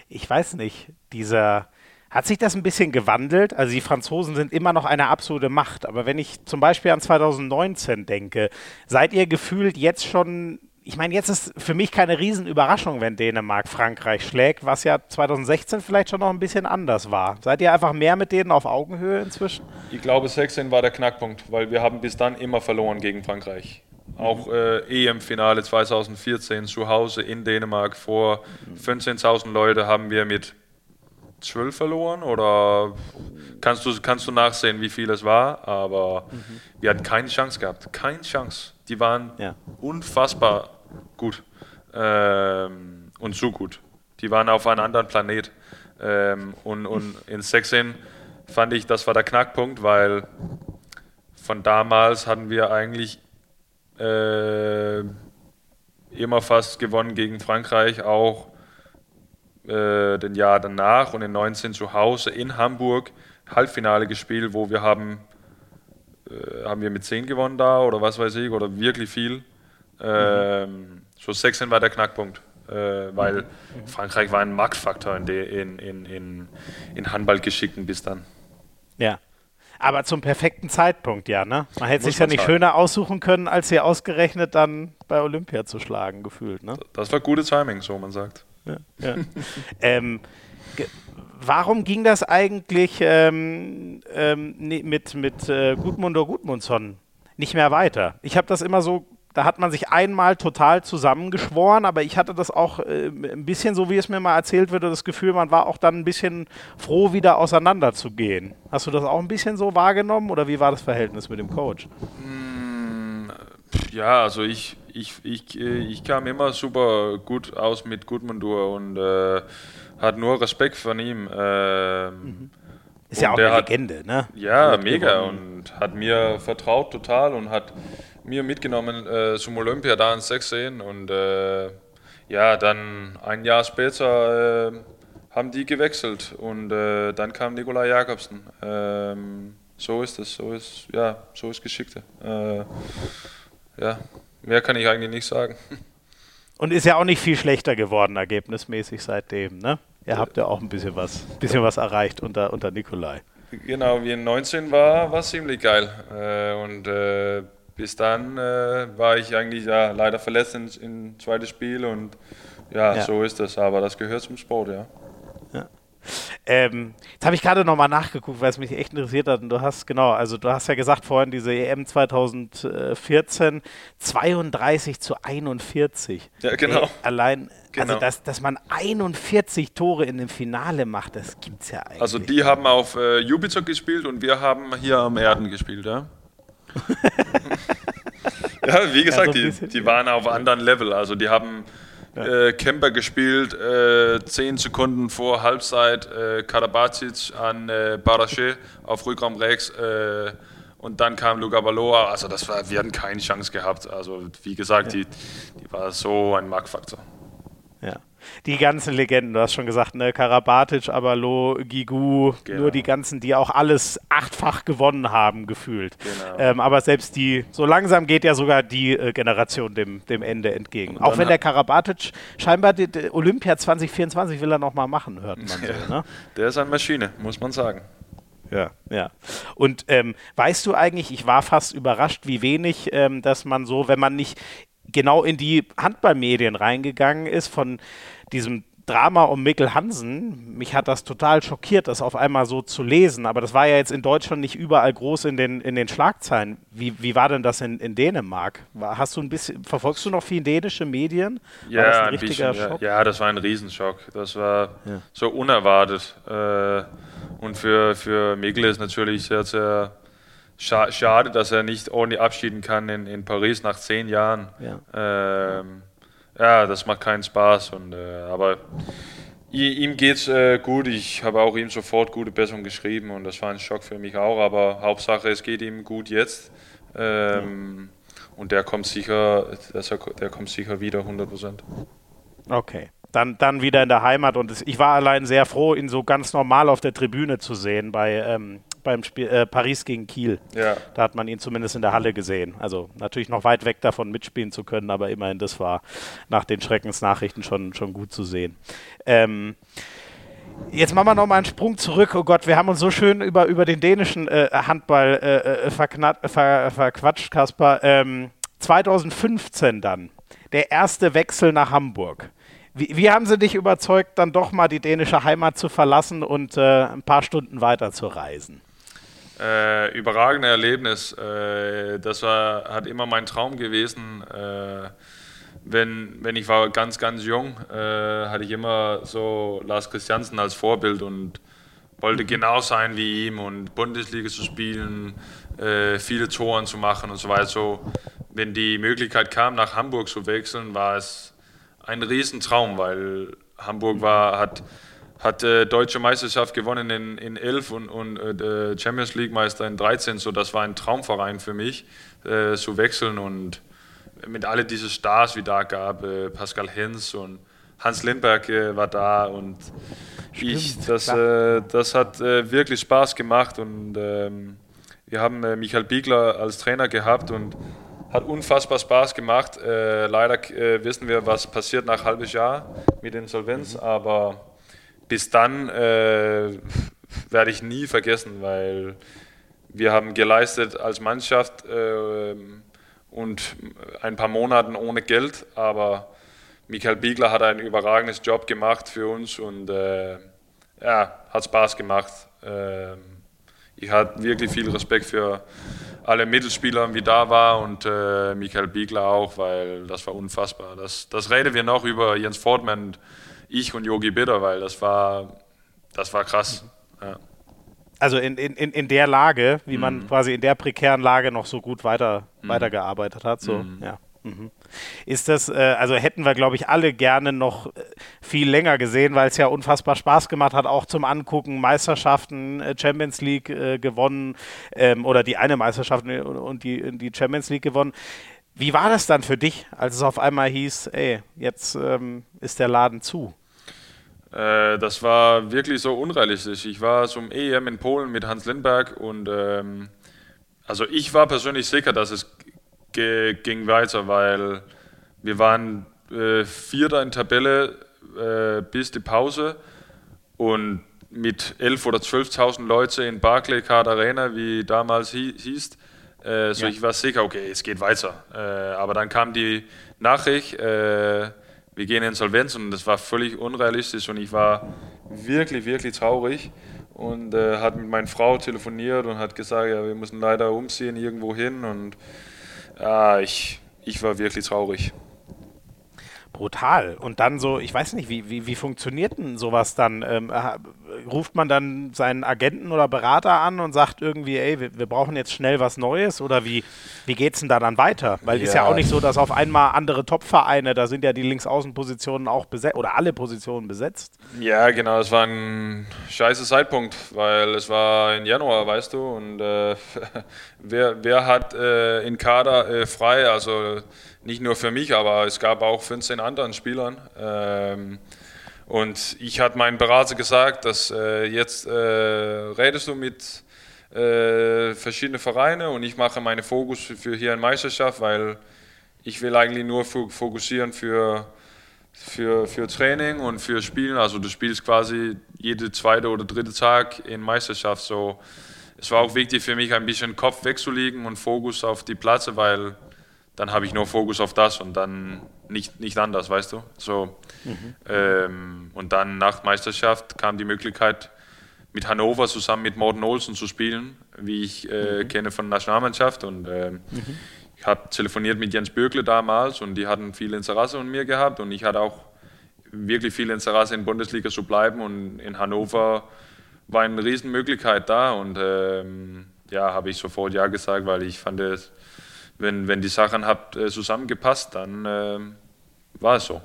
[SPEAKER 1] ich weiß nicht, dieser, hat sich das ein bisschen gewandelt? Also die Franzosen sind immer noch eine absolute Macht, aber wenn ich zum Beispiel an 2019 denke, seid ihr gefühlt jetzt schon ich meine, jetzt ist für mich keine Riesenüberraschung, wenn Dänemark Frankreich schlägt, was ja 2016 vielleicht schon noch ein bisschen anders war. Seid ihr einfach mehr mit denen auf Augenhöhe inzwischen?
[SPEAKER 2] Ich glaube, 16 war der Knackpunkt, weil wir haben bis dann immer verloren gegen Frankreich. Auch äh, EM-Finale 2014 zu Hause in Dänemark vor 15.000 Leute haben wir mit 12 verloren oder kannst du, kannst du nachsehen, wie viel es war, aber mhm. wir hatten keine Chance gehabt, keine Chance. Die waren ja. unfassbar gut ähm, und so gut. Die waren auf einem anderen Planet ähm, und, und in 16 fand ich, das war der Knackpunkt, weil von damals hatten wir eigentlich äh, immer fast gewonnen gegen Frankreich, auch äh, den Jahr danach und in 19 zu Hause in Hamburg Halbfinale gespielt, wo wir haben, äh, haben wir mit 10 gewonnen da oder was weiß ich, oder wirklich viel. Ähm, so 16 war der Knackpunkt. Äh, weil mhm. Frankreich war ein Marktfaktor in, in, in, in, in Handballgeschickten bis dann.
[SPEAKER 1] Ja. Aber zum perfekten Zeitpunkt, ja, ne? Man hätte sich ja nicht sagen. schöner aussuchen können, als sie ausgerechnet dann bei Olympia zu schlagen, gefühlt, ne?
[SPEAKER 2] Das war gutes Timing, so man sagt.
[SPEAKER 1] Ja, ja. ähm, warum ging das eigentlich ähm, ähm, mit, mit äh, Gudmundur Gudmundsson nicht mehr weiter? Ich habe das immer so da hat man sich einmal total zusammengeschworen, aber ich hatte das auch äh, ein bisschen, so wie es mir mal erzählt wurde, das Gefühl, man war auch dann ein bisschen froh, wieder auseinanderzugehen. Hast du das auch ein bisschen so wahrgenommen oder wie war das Verhältnis mit dem Coach?
[SPEAKER 2] Mm, ja, also ich, ich, ich, äh, ich kam immer super gut aus mit Gudmundur und äh, hatte nur Respekt von ihm. Äh, mhm.
[SPEAKER 1] Ist ja auch eine Legende, ne?
[SPEAKER 2] Ja, mega und hat mir vertraut total und hat mir mitgenommen äh, zum Olympia da in 16 und äh, ja, dann ein Jahr später äh, haben die gewechselt und äh, dann kam Nikolai Jakobsen. Ähm, so ist es, so ist, ja, so ist Geschichte. Äh, ja, mehr kann ich eigentlich nicht sagen.
[SPEAKER 1] Und ist ja auch nicht viel schlechter geworden, ergebnismäßig seitdem, ne? Ihr habt ja auch ein bisschen was, bisschen was erreicht unter, unter Nikolai.
[SPEAKER 2] Genau, wie in 19 war, war ziemlich geil. Äh, und bis dann äh, war ich eigentlich ja leider verletzt in, in zweites Spiel und ja, ja, so ist das. Aber das gehört zum Sport, ja.
[SPEAKER 1] ja. Ähm, jetzt habe ich gerade nochmal nachgeguckt, weil es mich echt interessiert hat. Und du hast, genau, also du hast ja gesagt vorhin, diese EM 2014, 32 zu 41.
[SPEAKER 2] Ja, genau. Ey,
[SPEAKER 1] allein, also genau. also dass, dass man 41 Tore in dem Finale macht, das gibt es ja eigentlich.
[SPEAKER 2] Also die haben auf äh, Jubizer gespielt und wir haben hier am Erden gespielt, ja. Ja, wie gesagt, ja, so die, die waren auf einem anderen Level. Also die haben äh, Kemper gespielt, äh, zehn Sekunden vor Halbzeit, äh, Karabacic an äh, Barache auf Rückraum rechts äh, und dann kam Luca Valoa. Also das war, wir hatten keine Chance gehabt. Also wie gesagt, ja. die, die war so ein Marktfaktor.
[SPEAKER 1] Ja die ganzen Legenden, du hast schon gesagt, ne, Karabatic, Abalo, Gigu, genau. nur die ganzen, die auch alles achtfach gewonnen haben, gefühlt. Genau. Ähm, aber selbst die, so langsam geht ja sogar die äh, Generation dem, dem Ende entgegen. Auch wenn der Karabatic scheinbar die, die Olympia 2024 will er nochmal machen, hört man ja. so. Ne?
[SPEAKER 2] Der ist eine Maschine, muss man sagen.
[SPEAKER 1] Ja, ja. Und ähm, weißt du eigentlich, ich war fast überrascht, wie wenig, ähm, dass man so, wenn man nicht genau in die Handballmedien reingegangen ist, von diesem Drama um Mikkel Hansen, mich hat das total schockiert, das auf einmal so zu lesen. Aber das war ja jetzt in Deutschland nicht überall groß in den, in den Schlagzeilen. Wie, wie war denn das in, in Dänemark? War, hast du ein bisschen, verfolgst du noch viel dänische Medien?
[SPEAKER 2] Ja, war das ein, ein richtiger bisschen, Schock? Ja, ja, das war ein Riesenschock. Das war ja. so unerwartet. Äh, und für, für Mikkel ist natürlich sehr, sehr schade, dass er nicht ordentlich abschieden kann in, in Paris nach zehn Jahren. Ja. Ähm, ja, das macht keinen Spaß. Und, äh, aber ihm geht's äh, gut. Ich habe auch ihm sofort gute Besserung geschrieben und das war ein Schock für mich auch. Aber Hauptsache, es geht ihm gut jetzt. Ähm, ja. Und der kommt sicher, der kommt sicher wieder 100 Prozent.
[SPEAKER 1] Okay. Dann, dann wieder in der Heimat und ich war allein sehr froh, ihn so ganz normal auf der Tribüne zu sehen bei, ähm, beim Spiel äh, Paris gegen Kiel. Ja. Da hat man ihn zumindest in der Halle gesehen. Also natürlich noch weit weg davon mitspielen zu können, aber immerhin, das war nach den Schreckensnachrichten schon, schon gut zu sehen. Ähm, Jetzt machen wir noch mal einen Sprung zurück. Oh Gott, wir haben uns so schön über, über den dänischen äh, Handball äh, äh ver, verquatscht, Kaspar. Ähm, 2015 dann, der erste Wechsel nach Hamburg. Wie, wie, haben sie dich überzeugt, dann doch mal die dänische Heimat zu verlassen und äh, ein paar Stunden weiter zu reisen?
[SPEAKER 2] Äh, überragende Erlebnis. Äh, das war, hat immer mein Traum gewesen. Äh, wenn, wenn ich war ganz, ganz jung, äh, hatte ich immer so Lars Christiansen als Vorbild und wollte mhm. genau sein wie ihm und Bundesliga zu spielen, äh, viele Toren zu machen und so weiter. So, wenn die Möglichkeit kam, nach Hamburg zu wechseln, war es ein Riesentraum, weil Hamburg war, hat hat äh, deutsche Meisterschaft gewonnen in, in 11 und, und äh, Champions League Meister in 13. So, das war ein Traumverein für mich, äh, zu wechseln und mit all diesen Stars, wie da gab, äh, Pascal Hens und Hans Lindberg äh, war da und Stimmt, ich, das, äh, das hat wirklich Spaß gemacht und ähm, wir haben Michael Biegler als Trainer gehabt und hat unfassbar Spaß gemacht. Leider wissen wir, was passiert nach halbes Jahr mit Insolvenz, mhm. aber bis dann äh, werde ich nie vergessen, weil wir haben geleistet als Mannschaft äh, und ein paar Monate ohne Geld, aber Michael Biegler hat einen überragendes Job gemacht für uns und äh, ja, hat Spaß gemacht. Ähm, ich hatte wirklich viel Respekt für alle Mittelspieler, die da waren und äh, Michael Biegler auch, weil das war unfassbar. Das, das reden wir noch über Jens Fortmann, ich und Yogi Bitter, weil das war, das war krass. Ja.
[SPEAKER 1] Also in, in, in der Lage, wie man mhm. quasi in der prekären Lage noch so gut weiter, mhm. weitergearbeitet hat. So, mhm. ja. Mhm. Ist das, äh, also hätten wir, glaube ich, alle gerne noch äh, viel länger gesehen, weil es ja unfassbar Spaß gemacht hat, auch zum Angucken, Meisterschaften, äh, Champions League äh, gewonnen ähm, oder die eine Meisterschaft äh, und die, die Champions League gewonnen. Wie war das dann für dich, als es auf einmal hieß, ey, jetzt ähm, ist der Laden zu?
[SPEAKER 2] Äh, das war wirklich so unrealistisch. Ich war zum EM in Polen mit Hans Lindberg und ähm, also ich war persönlich sicher, dass es ging weiter, weil wir waren äh, Vierter in Tabelle äh, bis die Pause und mit 11.000 oder 12.000 Leute in Barclaycard Arena, wie damals hieß, äh, so ja. ich war sicher, okay, es geht weiter. Äh, aber dann kam die Nachricht, äh, wir gehen in Insolvenz und das war völlig unrealistisch und ich war wirklich, wirklich traurig und äh, hat mit meiner Frau telefoniert und hat gesagt, ja, wir müssen leider umziehen irgendwo hin und ich, ich war wirklich traurig.
[SPEAKER 1] Brutal. Und dann so, ich weiß nicht, wie, wie, wie funktioniert denn sowas dann? Ähm, ruft man dann seinen Agenten oder Berater an und sagt irgendwie, ey, wir, wir brauchen jetzt schnell was Neues? Oder wie, wie geht es denn da dann weiter? Weil es ja. ist ja auch nicht so, dass auf einmal andere Top-Vereine, da sind ja die Linksaußenpositionen auch besetzt oder alle Positionen besetzt.
[SPEAKER 2] Ja, genau, es war ein scheiße Zeitpunkt, weil es war im Januar, weißt du, und äh, wer, wer hat äh, in Kader äh, frei? Also nicht nur für mich, aber es gab auch 15 anderen Spielern. Ähm, und ich hatte meinem Berater gesagt, dass äh, jetzt äh, redest du mit äh, verschiedenen Vereinen und ich mache meine Fokus für hier in Meisterschaft, weil ich will eigentlich nur fokussieren für, für, für Training und für Spielen. Also du spielst quasi jede zweite oder dritte Tag in Meisterschaft. So, es war auch wichtig für mich, ein bisschen Kopf wegzulegen und Fokus auf die Plätze, weil dann habe ich nur Fokus auf das und dann nicht, nicht anders, weißt du? So, mhm. ähm, und dann nach Meisterschaft kam die Möglichkeit, mit Hannover zusammen mit Morten Olsen zu spielen, wie ich äh, mhm. kenne von der Nationalmannschaft. Und äh, mhm. ich habe telefoniert mit Jens Bürgle damals und die hatten viel Interesse an mir gehabt und ich hatte auch wirklich viel Interesse in der Bundesliga zu bleiben und in Hannover war eine Riesenmöglichkeit da und ähm, ja, habe ich sofort ja gesagt, weil ich fand es wenn, wenn die Sachen habt äh, zusammengepasst, dann äh, war es so.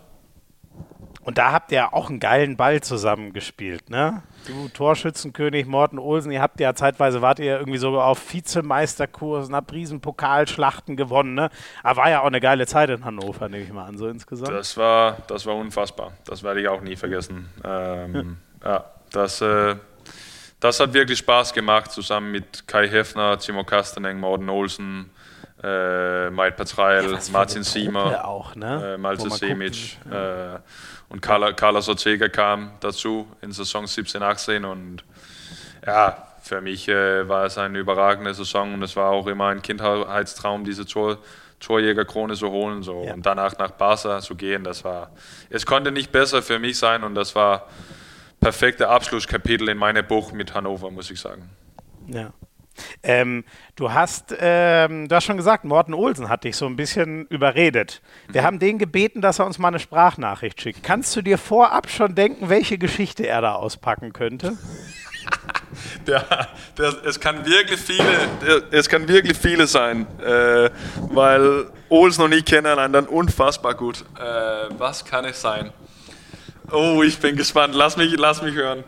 [SPEAKER 1] Und da habt ihr auch einen geilen Ball zusammengespielt, ne? Du Torschützenkönig Morten Olsen, ihr habt ja zeitweise, wart ihr irgendwie sogar auf Vizemeisterkursen, habt Riesenpokalschlachten gewonnen, ne? Aber war ja auch eine geile Zeit in Hannover, nehme ich mal an, so insgesamt.
[SPEAKER 2] Das war, das war unfassbar. Das werde ich auch nie vergessen. Ähm, ja. ja, das, äh, das hat wirklich Spaß gemacht, zusammen mit Kai Heffner, Timo Kasteneng, Morten Olsen, äh, Maid Patreil, ja, Martin Siemer,
[SPEAKER 1] auch, ne?
[SPEAKER 2] äh, Malte Semic ja. äh, und Carla, Carlos Ortega kam dazu in Saison 17, 18 und ja, für mich äh, war es eine überragende Saison und es war auch immer ein Kindheitstraum, diese Tor, Torjägerkrone zu holen so. Ja. und danach nach Barca zu gehen, das war, es konnte nicht besser für mich sein und das war perfekte Abschlusskapitel in meinem Buch mit Hannover, muss ich sagen.
[SPEAKER 1] Ja. Ähm, du hast, ähm, du hast schon gesagt, Morten Olsen hat dich so ein bisschen überredet. Wir mhm. haben den gebeten, dass er uns mal eine Sprachnachricht schickt. Kannst du dir vorab schon denken, welche Geschichte er da auspacken könnte?
[SPEAKER 2] Der, der, es kann wirklich viele, der, es kann wirklich viele sein, äh, weil Olsen und ich kennen einander unfassbar gut. Äh, was kann es sein? Oh, ich bin gespannt. Lass mich, lass mich hören.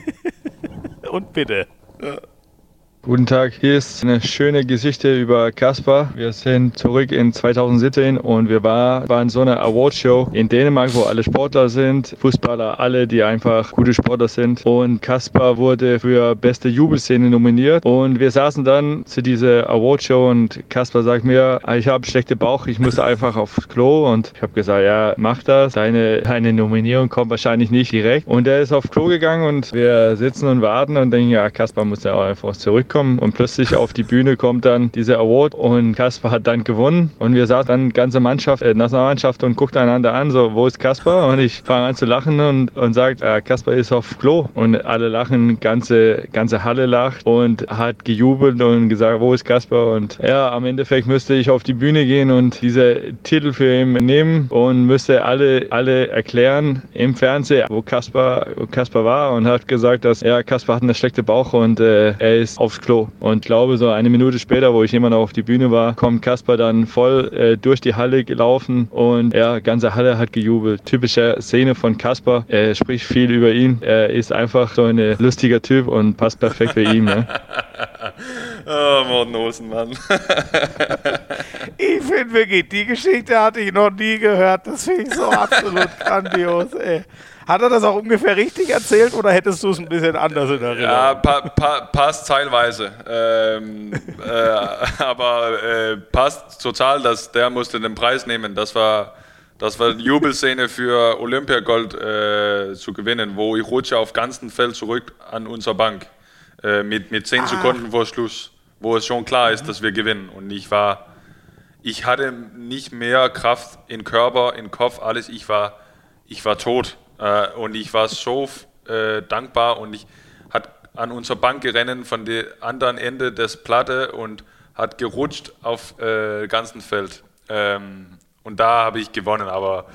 [SPEAKER 1] und bitte.
[SPEAKER 2] Ja.
[SPEAKER 3] Guten Tag, hier ist eine schöne Geschichte über Kaspar. Wir sind zurück in 2017 und wir war, waren so eine Awardshow in Dänemark, wo alle Sportler sind, Fußballer, alle, die einfach gute Sportler sind. Und Kaspar wurde für beste Jubelszene nominiert und wir saßen dann zu dieser Awardshow und Kaspar sagt mir, ich habe schlechte Bauch, ich muss einfach aufs Klo und ich habe gesagt, ja, mach das. Deine, deine Nominierung kommt wahrscheinlich nicht direkt. Und er ist aufs Klo gegangen und wir sitzen und warten und denken, ja, Kaspar muss ja auch einfach zurück zurückkommen und plötzlich auf die Bühne kommt dann dieser Award und Kaspar hat dann gewonnen und wir saßen dann ganze Mannschaft, äh, Nationalmannschaft und guckten einander an, so, wo ist Kaspar? Und ich fange an zu lachen und, und sagt, äh, Kaspar ist auf Klo und alle lachen, ganze, ganze Halle lacht und hat gejubelt und gesagt, wo ist Kaspar? Und ja, am Endeffekt müsste ich auf die Bühne gehen und diese Titel für ihn nehmen und müsste alle, alle erklären im Fernsehen, wo Kaspar, wo Kaspar war und hat gesagt, dass ja, Kaspar hat eine schlechte Bauch und äh, er ist aufs Klo. Und ich glaube, so eine Minute später, wo ich immer noch auf die Bühne war, kommt Kasper dann voll äh, durch die Halle gelaufen und ja, ganze Halle hat gejubelt. Typische Szene von Kasper. Er spricht viel über ihn. Er ist einfach so ein lustiger Typ und passt perfekt für ihn. Ne?
[SPEAKER 2] oh, Morten Olsen,
[SPEAKER 1] ich finde wirklich, die Geschichte hatte ich noch nie gehört. Das finde ich so absolut grandios, ey. Hat er das auch ungefähr richtig erzählt oder hättest du es ein bisschen anders in Erinnerung?
[SPEAKER 2] Ja, pa pa passt teilweise. Ähm, äh, aber äh, passt total, dass der musste den Preis nehmen. Das war, das war eine Jubelszene für Olympiagold äh, zu gewinnen, wo ich rutsche auf ganzen Feld zurück an unserer Bank äh, mit, mit zehn ah. Sekunden vor Schluss, wo es schon klar ist, dass wir gewinnen. Und ich war, ich hatte nicht mehr Kraft in Körper, in Kopf, alles. Ich war, ich war tot. Äh, und ich war so äh, dankbar und ich hat an unserer Bank gerennen von dem anderen Ende des Platte und hat gerutscht auf äh, ganzen Feld. Ähm, und da habe ich gewonnen, aber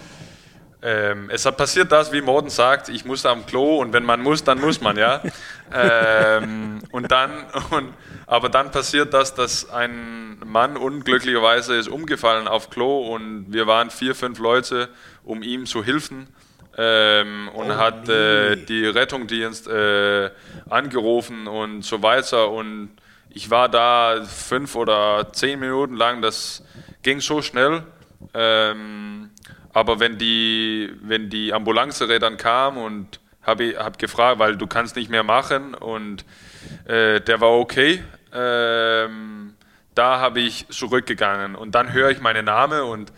[SPEAKER 2] ähm, es hat passiert das, wie Morten sagt, ich musste am Klo und wenn man muss, dann muss man, ja. ähm, und dann, und, aber dann passiert das, dass ein Mann unglücklicherweise ist umgefallen auf Klo und wir waren vier, fünf Leute, um ihm zu helfen ähm, und oh, hat äh, die Rettungsdienst äh, angerufen und so weiter. Und ich war da fünf oder zehn Minuten lang. Das ging so schnell. Ähm, aber wenn die, wenn die Ambulanze dann kam und habe hab gefragt, weil du kannst nicht mehr machen und äh, der war okay. Ähm, da habe ich zurückgegangen und dann höre ich meinen Namen und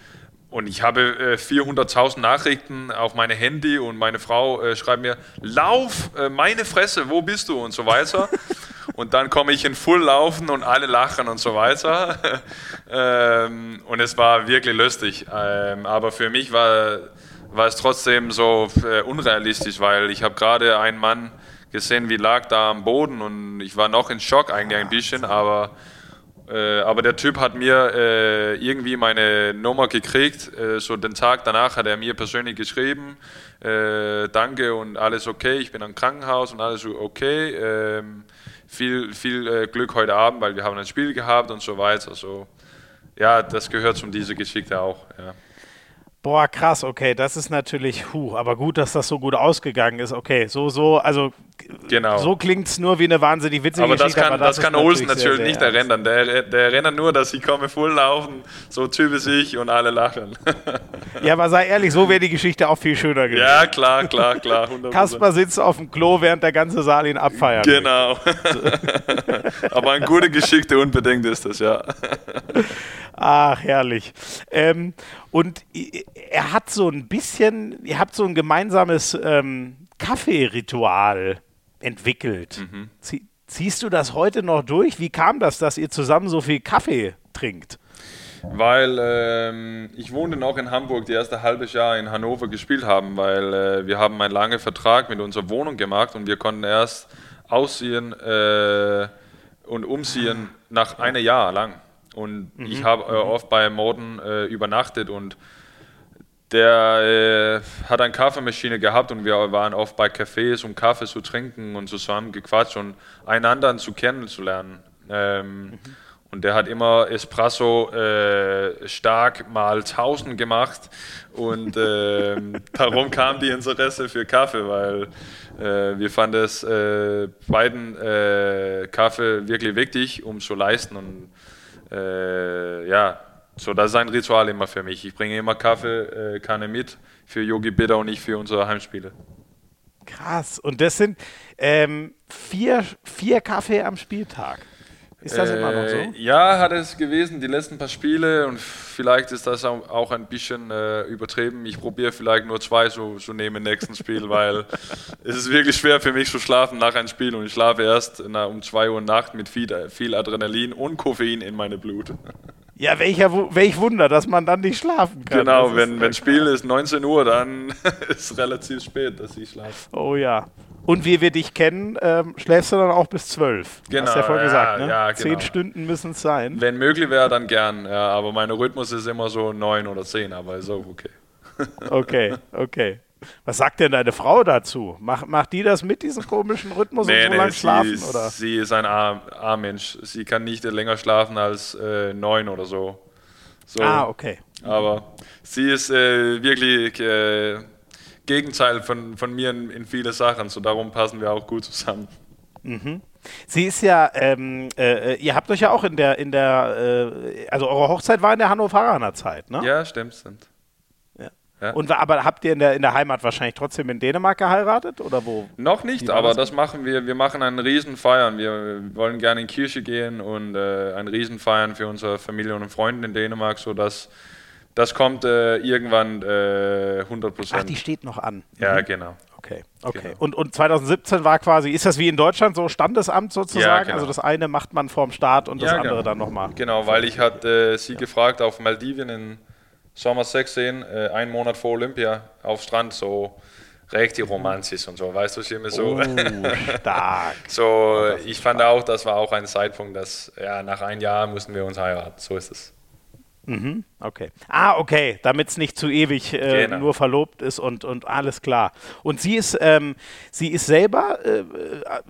[SPEAKER 2] und ich habe äh, 400.000 Nachrichten auf meine Handy und meine Frau äh, schreibt mir, lauf, äh, meine Fresse, wo bist du und so weiter. und dann komme ich in Full laufen und alle lachen und so weiter. ähm, und es war wirklich lustig. Ähm, aber für mich war, war es trotzdem so äh, unrealistisch, weil ich habe gerade einen Mann gesehen, wie lag da am Boden und ich war noch in Schock eigentlich ein bisschen, aber äh, aber der Typ hat mir äh, irgendwie meine Nummer gekriegt. Äh, so den Tag danach hat er mir persönlich geschrieben, äh, danke und alles okay, ich bin am Krankenhaus und alles okay. Ähm, viel viel äh, Glück heute Abend, weil wir haben ein Spiel gehabt und so weiter. So, ja, das gehört zu dieser Geschichte auch. Ja.
[SPEAKER 1] Boah, krass, okay, das ist natürlich, huh, aber gut, dass das so gut ausgegangen ist. Okay, so, so, also genau. so klingt es nur wie eine wahnsinnig witzige
[SPEAKER 2] aber
[SPEAKER 1] Geschichte.
[SPEAKER 2] Das kann, aber das, das kann Olsen natürlich, natürlich nicht erinnern. Der, der erinnert nur, dass ich komme voll laufen, so typisch ich und alle lachen.
[SPEAKER 1] ja, aber sei ehrlich, so wäre die Geschichte auch viel schöner gewesen.
[SPEAKER 2] Ja, klar, klar, klar.
[SPEAKER 1] 100%. Kasper sitzt auf dem Klo, während der ganze Saal ihn abfeiert.
[SPEAKER 2] Genau. aber eine gute Geschichte unbedingt ist das, ja.
[SPEAKER 1] Ach, herrlich. Ähm, und er hat so ein bisschen, ihr habt so ein gemeinsames ähm, Kaffeeritual entwickelt. Mhm. Zie ziehst du das heute noch durch? Wie kam das, dass ihr zusammen so viel Kaffee trinkt?
[SPEAKER 2] Weil ähm, ich wohnte noch in Hamburg, die erste halbes Jahr in Hannover gespielt haben, weil äh, wir haben einen langen Vertrag mit unserer Wohnung gemacht und wir konnten erst ausziehen äh, und umziehen nach einem Jahr lang. Und mhm. ich habe äh, mhm. oft bei Morden äh, übernachtet und der äh, hat eine Kaffeemaschine gehabt und wir waren oft bei Cafés, um Kaffee zu trinken und zusammen gequatscht und einander zu kennenzulernen. Ähm, mhm. Und der hat immer Espresso äh, stark mal 1000 gemacht. Und äh, darum kam die Interesse für Kaffee, weil äh, wir fanden es äh, beiden äh, Kaffee wirklich wichtig, um zu leisten. Und äh, ja, so das ist ein Ritual immer für mich. Ich bringe immer Kaffeekanne mit für Yogi Bitter und nicht für unsere Heimspiele.
[SPEAKER 1] Krass. Und das sind ähm, vier, vier Kaffee am Spieltag. Ist das äh, immer noch so?
[SPEAKER 2] Ja, hat es gewesen, die letzten paar Spiele und vielleicht ist das auch ein bisschen äh, übertrieben. Ich probiere vielleicht nur zwei zu, zu nehmen im nächsten Spiel, weil es ist wirklich schwer für mich zu schlafen nach einem Spiel und ich schlafe erst na, um zwei Uhr Nacht mit viel, viel Adrenalin und Koffein in meine Blut.
[SPEAKER 1] Ja, welcher, welch Wunder, dass man dann nicht schlafen kann.
[SPEAKER 2] Genau, wenn, wenn Spiel ist 19 Uhr, dann ist es relativ spät, dass ich schlafe.
[SPEAKER 1] Oh ja. Und wie wir dich kennen, ähm, schläfst du dann auch bis zwölf.
[SPEAKER 2] Genau.
[SPEAKER 1] Hast du ja vorhin
[SPEAKER 2] ja,
[SPEAKER 1] gesagt, ne?
[SPEAKER 2] Ja,
[SPEAKER 1] genau. Zehn Stunden müssen es sein.
[SPEAKER 2] Wenn möglich wäre, dann gern. Ja, aber mein Rhythmus ist immer so neun oder zehn, aber ist auch okay.
[SPEAKER 1] okay, okay. Was sagt denn deine Frau dazu? Mach, macht die das mit, diesem komischen Rhythmus nee, und so nee, lange schlafen?
[SPEAKER 2] Ist,
[SPEAKER 1] oder?
[SPEAKER 2] Sie ist ein A-Mensch. Sie kann nicht länger schlafen als äh, neun oder so. so.
[SPEAKER 1] Ah, okay.
[SPEAKER 2] Aber sie ist äh, wirklich äh, Gegenteil von, von mir in, in viele Sachen. So darum passen wir auch gut zusammen.
[SPEAKER 1] Mhm. Sie ist ja, ähm, äh, ihr habt euch ja auch in der, in der, äh, also eure Hochzeit war in der Hannoveraner Zeit, ne?
[SPEAKER 2] Ja, stimmt, stimmt.
[SPEAKER 1] Ja. ja. Und aber habt ihr in der, in der Heimat wahrscheinlich trotzdem in Dänemark geheiratet oder wo?
[SPEAKER 2] Noch nicht, aber das, machen wir. Wir machen einen Riesenfeiern. Wir wollen gerne in die Kirche gehen und äh, ein Riesenfeiern für unsere Familie und Freunde in Dänemark, sodass das kommt äh, irgendwann äh, 100 Prozent.
[SPEAKER 1] Ach, die steht noch an.
[SPEAKER 2] Ja, mhm. genau.
[SPEAKER 1] Okay, okay. Genau. Und, und 2017 war quasi, ist das wie in Deutschland so Standesamt sozusagen? Ja, genau. Also das eine macht man vorm Start und das ja, andere
[SPEAKER 2] genau.
[SPEAKER 1] dann nochmal.
[SPEAKER 2] Genau, weil ich hatte äh, sie gefragt auf Maldivien in Sommer 16, äh, einen Monat vor Olympia, auf Strand, so recht die Romanzis und so, weißt du, ich immer so.
[SPEAKER 1] Oh, stark.
[SPEAKER 2] so, ich fand auch, das war auch ein Zeitpunkt, dass, ja, nach einem Jahr mussten wir uns heiraten, so ist es.
[SPEAKER 1] Mhm, okay. Ah, okay, damit es nicht zu ewig äh, genau. nur verlobt ist und, und alles klar. Und sie ist, ähm, sie ist selber äh,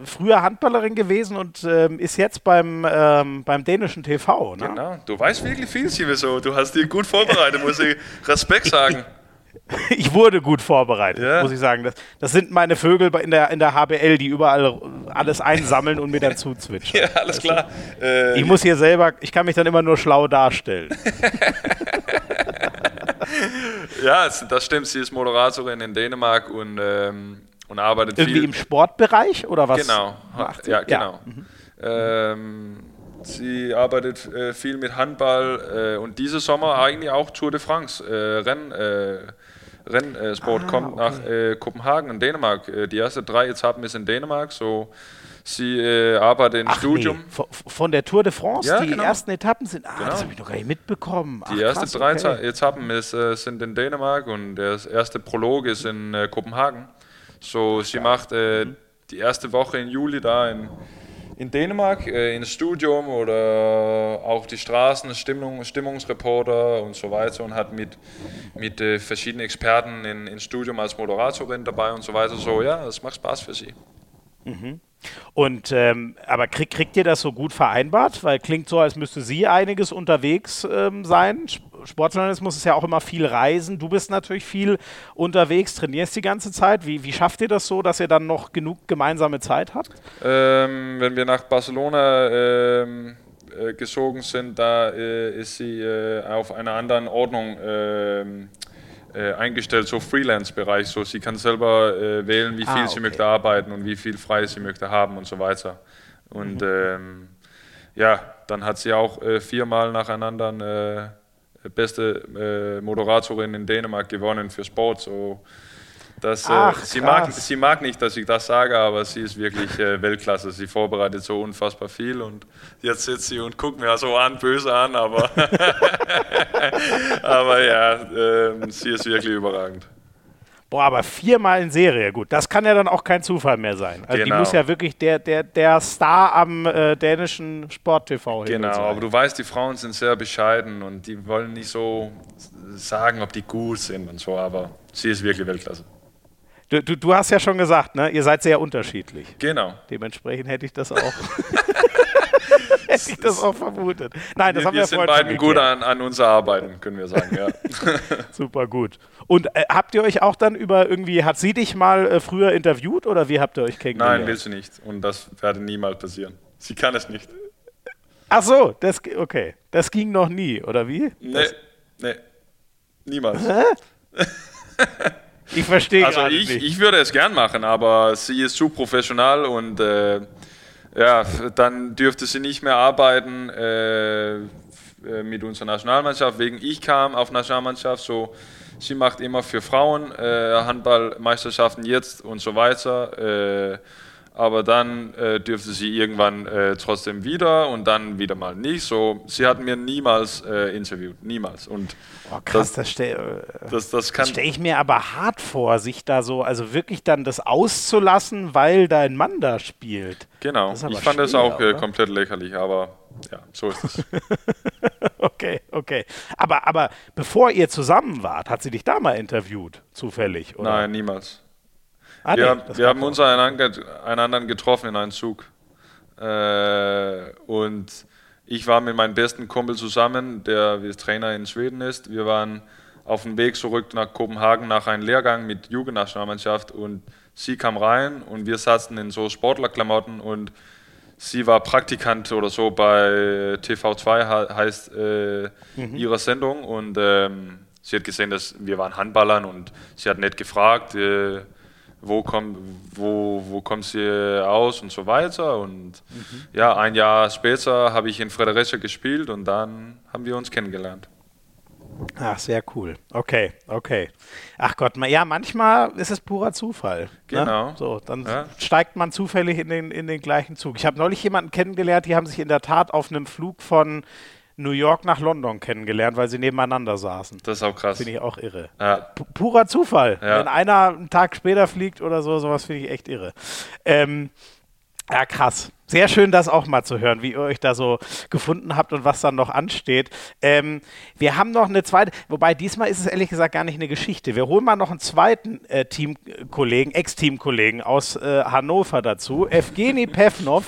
[SPEAKER 1] früher Handballerin gewesen und ähm, ist jetzt beim, ähm, beim dänischen TV. Ne?
[SPEAKER 2] Genau, du weißt wirklich viel, so. Du hast dich gut vorbereitet, muss ich Respekt sagen.
[SPEAKER 1] ich wurde gut vorbereitet, ja. muss ich sagen. Das, das, sind meine Vögel in der, in der HBL, die überall alles einsammeln und mir dann zuzwitschern.
[SPEAKER 2] Ja, alles klar.
[SPEAKER 1] Äh, ich muss hier selber, ich kann mich dann immer nur schlau darstellen.
[SPEAKER 2] ja, das stimmt. Sie ist Moderatorin in Dänemark und, ähm, und arbeitet
[SPEAKER 1] Irgendwie
[SPEAKER 2] viel.
[SPEAKER 1] im Sportbereich oder was?
[SPEAKER 2] Genau. Macht sie? Ja, genau. Ja. Mhm. Ähm, Sie arbeitet äh, viel mit Handball äh, und diese Sommer eigentlich auch Tour de France, äh, Renn, äh, Rennsport ah, kommt okay. nach äh, Kopenhagen in Dänemark. Äh, die ersten drei Etappen ist in Dänemark, so sie arbeitet im Ach Studium.
[SPEAKER 1] Nee. Von der Tour de France,
[SPEAKER 2] ja,
[SPEAKER 1] die
[SPEAKER 2] genau.
[SPEAKER 1] ersten Etappen sind, ah, genau. das habe ich noch gar nicht mitbekommen.
[SPEAKER 2] Ach, die ersten drei okay. Etappen ist, sind in Dänemark und der erste Prolog ist in Kopenhagen. So, sie macht mhm. die erste Woche im Juli da in in Dänemark äh, ins Studium oder auf die Straßen, Stimmung, Stimmungsreporter und so weiter und hat mit, mit äh, verschiedenen Experten in, ins Studium als Moderatorin dabei und so weiter. So, ja, das macht Spaß für sie.
[SPEAKER 1] Mhm. Und ähm, aber krieg, kriegt ihr das so gut vereinbart? Weil klingt so, als müsste sie einiges unterwegs ähm, sein. Sportjournalismus ist ja auch immer viel Reisen. Du bist natürlich viel unterwegs, trainierst die ganze Zeit. Wie, wie schafft ihr das so, dass ihr dann noch genug gemeinsame Zeit habt?
[SPEAKER 2] Ähm, wenn wir nach Barcelona ähm, äh, gezogen sind, da äh, ist sie äh, auf einer anderen Ordnung ähm, äh, eingestellt, so Freelance-Bereich. So, sie kann selber äh, wählen, wie viel ah, okay. sie möchte arbeiten und wie viel frei sie möchte haben und so weiter. Und mhm. ähm, ja, dann hat sie auch äh, viermal nacheinander beste äh, Moderatorin in Dänemark gewonnen für Sport. So, das, äh, Ach, sie, mag, sie mag nicht, dass ich das sage, aber sie ist wirklich äh, Weltklasse. Sie vorbereitet so unfassbar viel und jetzt sitzt sie und guckt mir so an, böse an, aber, aber ja, äh, sie ist wirklich überragend.
[SPEAKER 1] Boah, aber viermal in Serie, gut, das kann ja dann auch kein Zufall mehr sein. Also genau. die muss ja wirklich der, der, der Star am äh, dänischen Sport-TV
[SPEAKER 2] Genau,
[SPEAKER 1] sein.
[SPEAKER 2] aber du weißt, die Frauen sind sehr bescheiden und die wollen nicht so sagen, ob die gut sind und so, aber sie ist wirklich Weltklasse.
[SPEAKER 1] Du, du, du hast ja schon gesagt, ne? ihr seid sehr unterschiedlich.
[SPEAKER 2] Genau.
[SPEAKER 1] Dementsprechend hätte ich das auch. hätte ich das auch vermutet. Nein, das
[SPEAKER 2] wir,
[SPEAKER 1] haben wir,
[SPEAKER 2] wir sind beiden gut an, an unser Arbeiten, können wir sagen, ja.
[SPEAKER 1] Super gut. Und äh, habt ihr euch auch dann über irgendwie, hat sie dich mal äh, früher interviewt oder wie habt ihr euch kennengelernt?
[SPEAKER 2] Nein, will sie nicht. Und das werde niemals passieren. Sie kann es nicht.
[SPEAKER 1] Ach so, das, okay. Das ging noch nie, oder wie?
[SPEAKER 2] Nee,
[SPEAKER 1] das
[SPEAKER 2] nee. Niemals.
[SPEAKER 1] ich verstehe
[SPEAKER 2] Also ich,
[SPEAKER 1] nicht.
[SPEAKER 2] ich würde es gern machen, aber sie ist zu professional und äh, ja, dann dürfte sie nicht mehr arbeiten äh, mit unserer Nationalmannschaft, wegen ich kam auf Nationalmannschaft, so sie macht immer für Frauen äh, Handballmeisterschaften jetzt und so weiter. Äh, aber dann äh, dürfte sie irgendwann äh, trotzdem wieder und dann wieder mal nicht. So, sie hat mir niemals äh, interviewt, niemals. Und
[SPEAKER 1] oh, krass, das, das stelle
[SPEAKER 2] das, das kann
[SPEAKER 1] stell ich mir aber hart vor, sich da so, also wirklich dann das auszulassen, weil dein Mann da spielt.
[SPEAKER 2] Genau, ich fand es auch äh, komplett lächerlich, aber ja, so ist es.
[SPEAKER 1] okay, okay. Aber, aber bevor ihr zusammen wart, hat sie dich da mal interviewt, zufällig? Oder?
[SPEAKER 2] Nein, niemals.
[SPEAKER 1] Ah,
[SPEAKER 2] wir,
[SPEAKER 1] nee,
[SPEAKER 2] wir haben uns einander, getroffen in einem Zug. Äh, und ich war mit meinem besten Kumpel zusammen, der wie Trainer in Schweden ist. Wir waren auf dem Weg zurück nach Kopenhagen nach einem Lehrgang mit Jugendnationalmannschaft und sie kam rein und wir saßen in so Sportlerklamotten und sie war Praktikant oder so bei TV2 heißt äh, mhm. ihre Sendung und ähm, sie hat gesehen, dass wir waren Handballern und sie hat nett gefragt, äh, wo, komm, wo, wo kommst du aus und so weiter. Und mhm. ja, ein Jahr später habe ich in Fredericia gespielt und dann haben wir uns kennengelernt.
[SPEAKER 1] Ach, sehr cool. Okay, okay. Ach Gott, ja, manchmal ist es purer Zufall. Ne?
[SPEAKER 2] Genau.
[SPEAKER 1] Ne? So, dann ja. steigt man zufällig in den, in den gleichen Zug. Ich habe neulich jemanden kennengelernt, die haben sich in der Tat auf einem Flug von New York nach London kennengelernt, weil sie nebeneinander saßen.
[SPEAKER 2] Das ist auch krass.
[SPEAKER 1] Finde ich auch irre.
[SPEAKER 2] Ja.
[SPEAKER 1] Purer Zufall.
[SPEAKER 2] Ja.
[SPEAKER 1] Wenn einer einen Tag später fliegt oder so, sowas finde ich echt irre. Ähm, ja, krass. Sehr schön, das auch mal zu hören, wie ihr euch da so gefunden habt und was dann noch ansteht. Ähm, wir haben noch eine zweite, wobei diesmal ist es ehrlich gesagt gar nicht eine Geschichte. Wir holen mal noch einen zweiten äh, Teamkollegen, Ex-Teamkollegen aus äh, Hannover dazu, Evgeny Pevnov.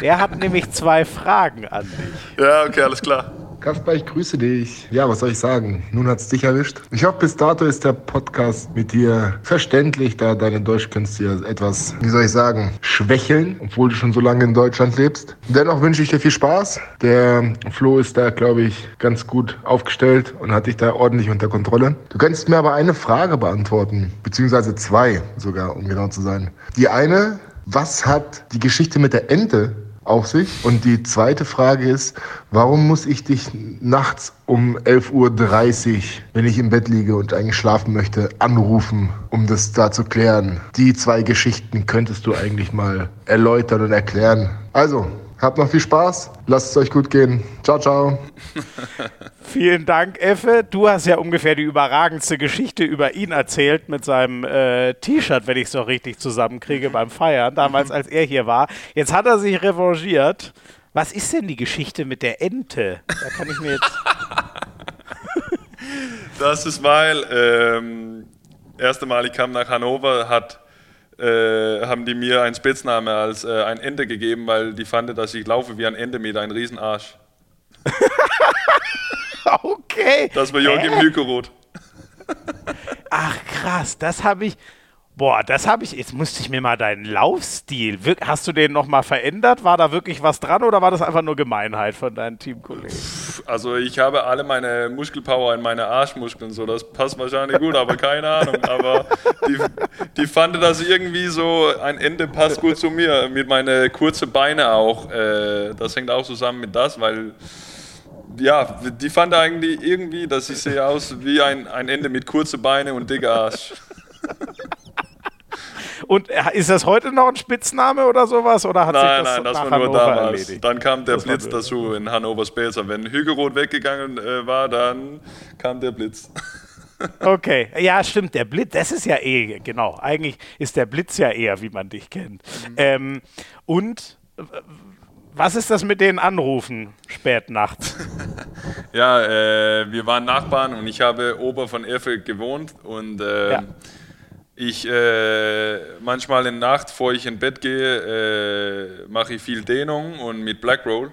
[SPEAKER 1] Der hat nämlich zwei Fragen an dich.
[SPEAKER 2] Ja, okay, alles klar.
[SPEAKER 4] Kasper, ich grüße dich. Ja, was soll ich sagen? Nun hat's dich erwischt. Ich hoffe, bis dato ist der Podcast mit dir verständlich, da deine Deutschkünste ja etwas, wie soll ich sagen, schwächeln, obwohl du schon so lange in Deutschland lebst. Dennoch wünsche ich dir viel Spaß. Der Flo ist da, glaube ich, ganz gut aufgestellt und hat dich da ordentlich unter Kontrolle. Du könntest mir aber eine Frage beantworten, beziehungsweise zwei sogar, um genau zu sein. Die eine, was hat die Geschichte mit der Ente auf sich? Und die zweite Frage ist, warum muss ich dich nachts um 11.30 Uhr, wenn ich im Bett liege und eigentlich schlafen möchte, anrufen, um das da zu klären? Die zwei Geschichten könntest du eigentlich mal erläutern und erklären. Also, Habt noch viel Spaß. Lasst es euch gut gehen. Ciao, ciao.
[SPEAKER 1] Vielen Dank, Effe. Du hast ja ungefähr die überragendste Geschichte über ihn erzählt mit seinem äh, T-Shirt, wenn ich es noch richtig zusammenkriege beim Feiern, damals als er hier war. Jetzt hat er sich revanchiert. Was ist denn die Geschichte mit der Ente? Da kann ich mir jetzt.
[SPEAKER 2] das ist weil, ähm, erste Mal ich kam nach Hannover, hat äh, haben die mir einen Spitzname als äh, ein Ende gegeben, weil die fanden, dass ich laufe wie ein Ende mit einem Riesenarsch.
[SPEAKER 1] okay.
[SPEAKER 2] Das war Joachim äh? Hükeroth.
[SPEAKER 1] Ach krass, das habe ich. Boah, das habe ich. Jetzt musste ich mir mal deinen Laufstil. Hast du den nochmal verändert? War da wirklich was dran oder war das einfach nur Gemeinheit von deinen Teamkollegen?
[SPEAKER 2] Also, ich habe alle meine Muskelpower in meine Arschmuskeln, so das passt wahrscheinlich gut, aber keine Ahnung. Aber die, die fanden das irgendwie so, ein Ende passt gut zu mir, mit meinen kurzen Beine auch. Äh, das hängt auch zusammen mit das, weil ja, die fanden eigentlich irgendwie, dass ich sehe aus wie ein, ein Ende mit kurzen Beinen und dicker Arsch.
[SPEAKER 1] Und äh, ist das heute noch ein Spitzname oder sowas? Oder hat
[SPEAKER 2] nein,
[SPEAKER 1] sich
[SPEAKER 2] das, nein, das war nur damals. Erledigt? Dann kam der das Blitz dazu in Hannover Spelzer. Wenn Hügeroth weggegangen äh, war, dann kam der Blitz.
[SPEAKER 1] Okay, ja, stimmt. Der Blitz, das ist ja eh, genau. Eigentlich ist der Blitz ja eher, wie man dich kennt. Mhm. Ähm, und was ist das mit den Anrufen spät nachts?
[SPEAKER 2] ja, äh, wir waren Nachbarn und ich habe ober von Erfurt gewohnt und äh, ja ich äh, manchmal in der Nacht, bevor ich ins Bett gehe, äh, mache ich viel Dehnung und mit Black Roll.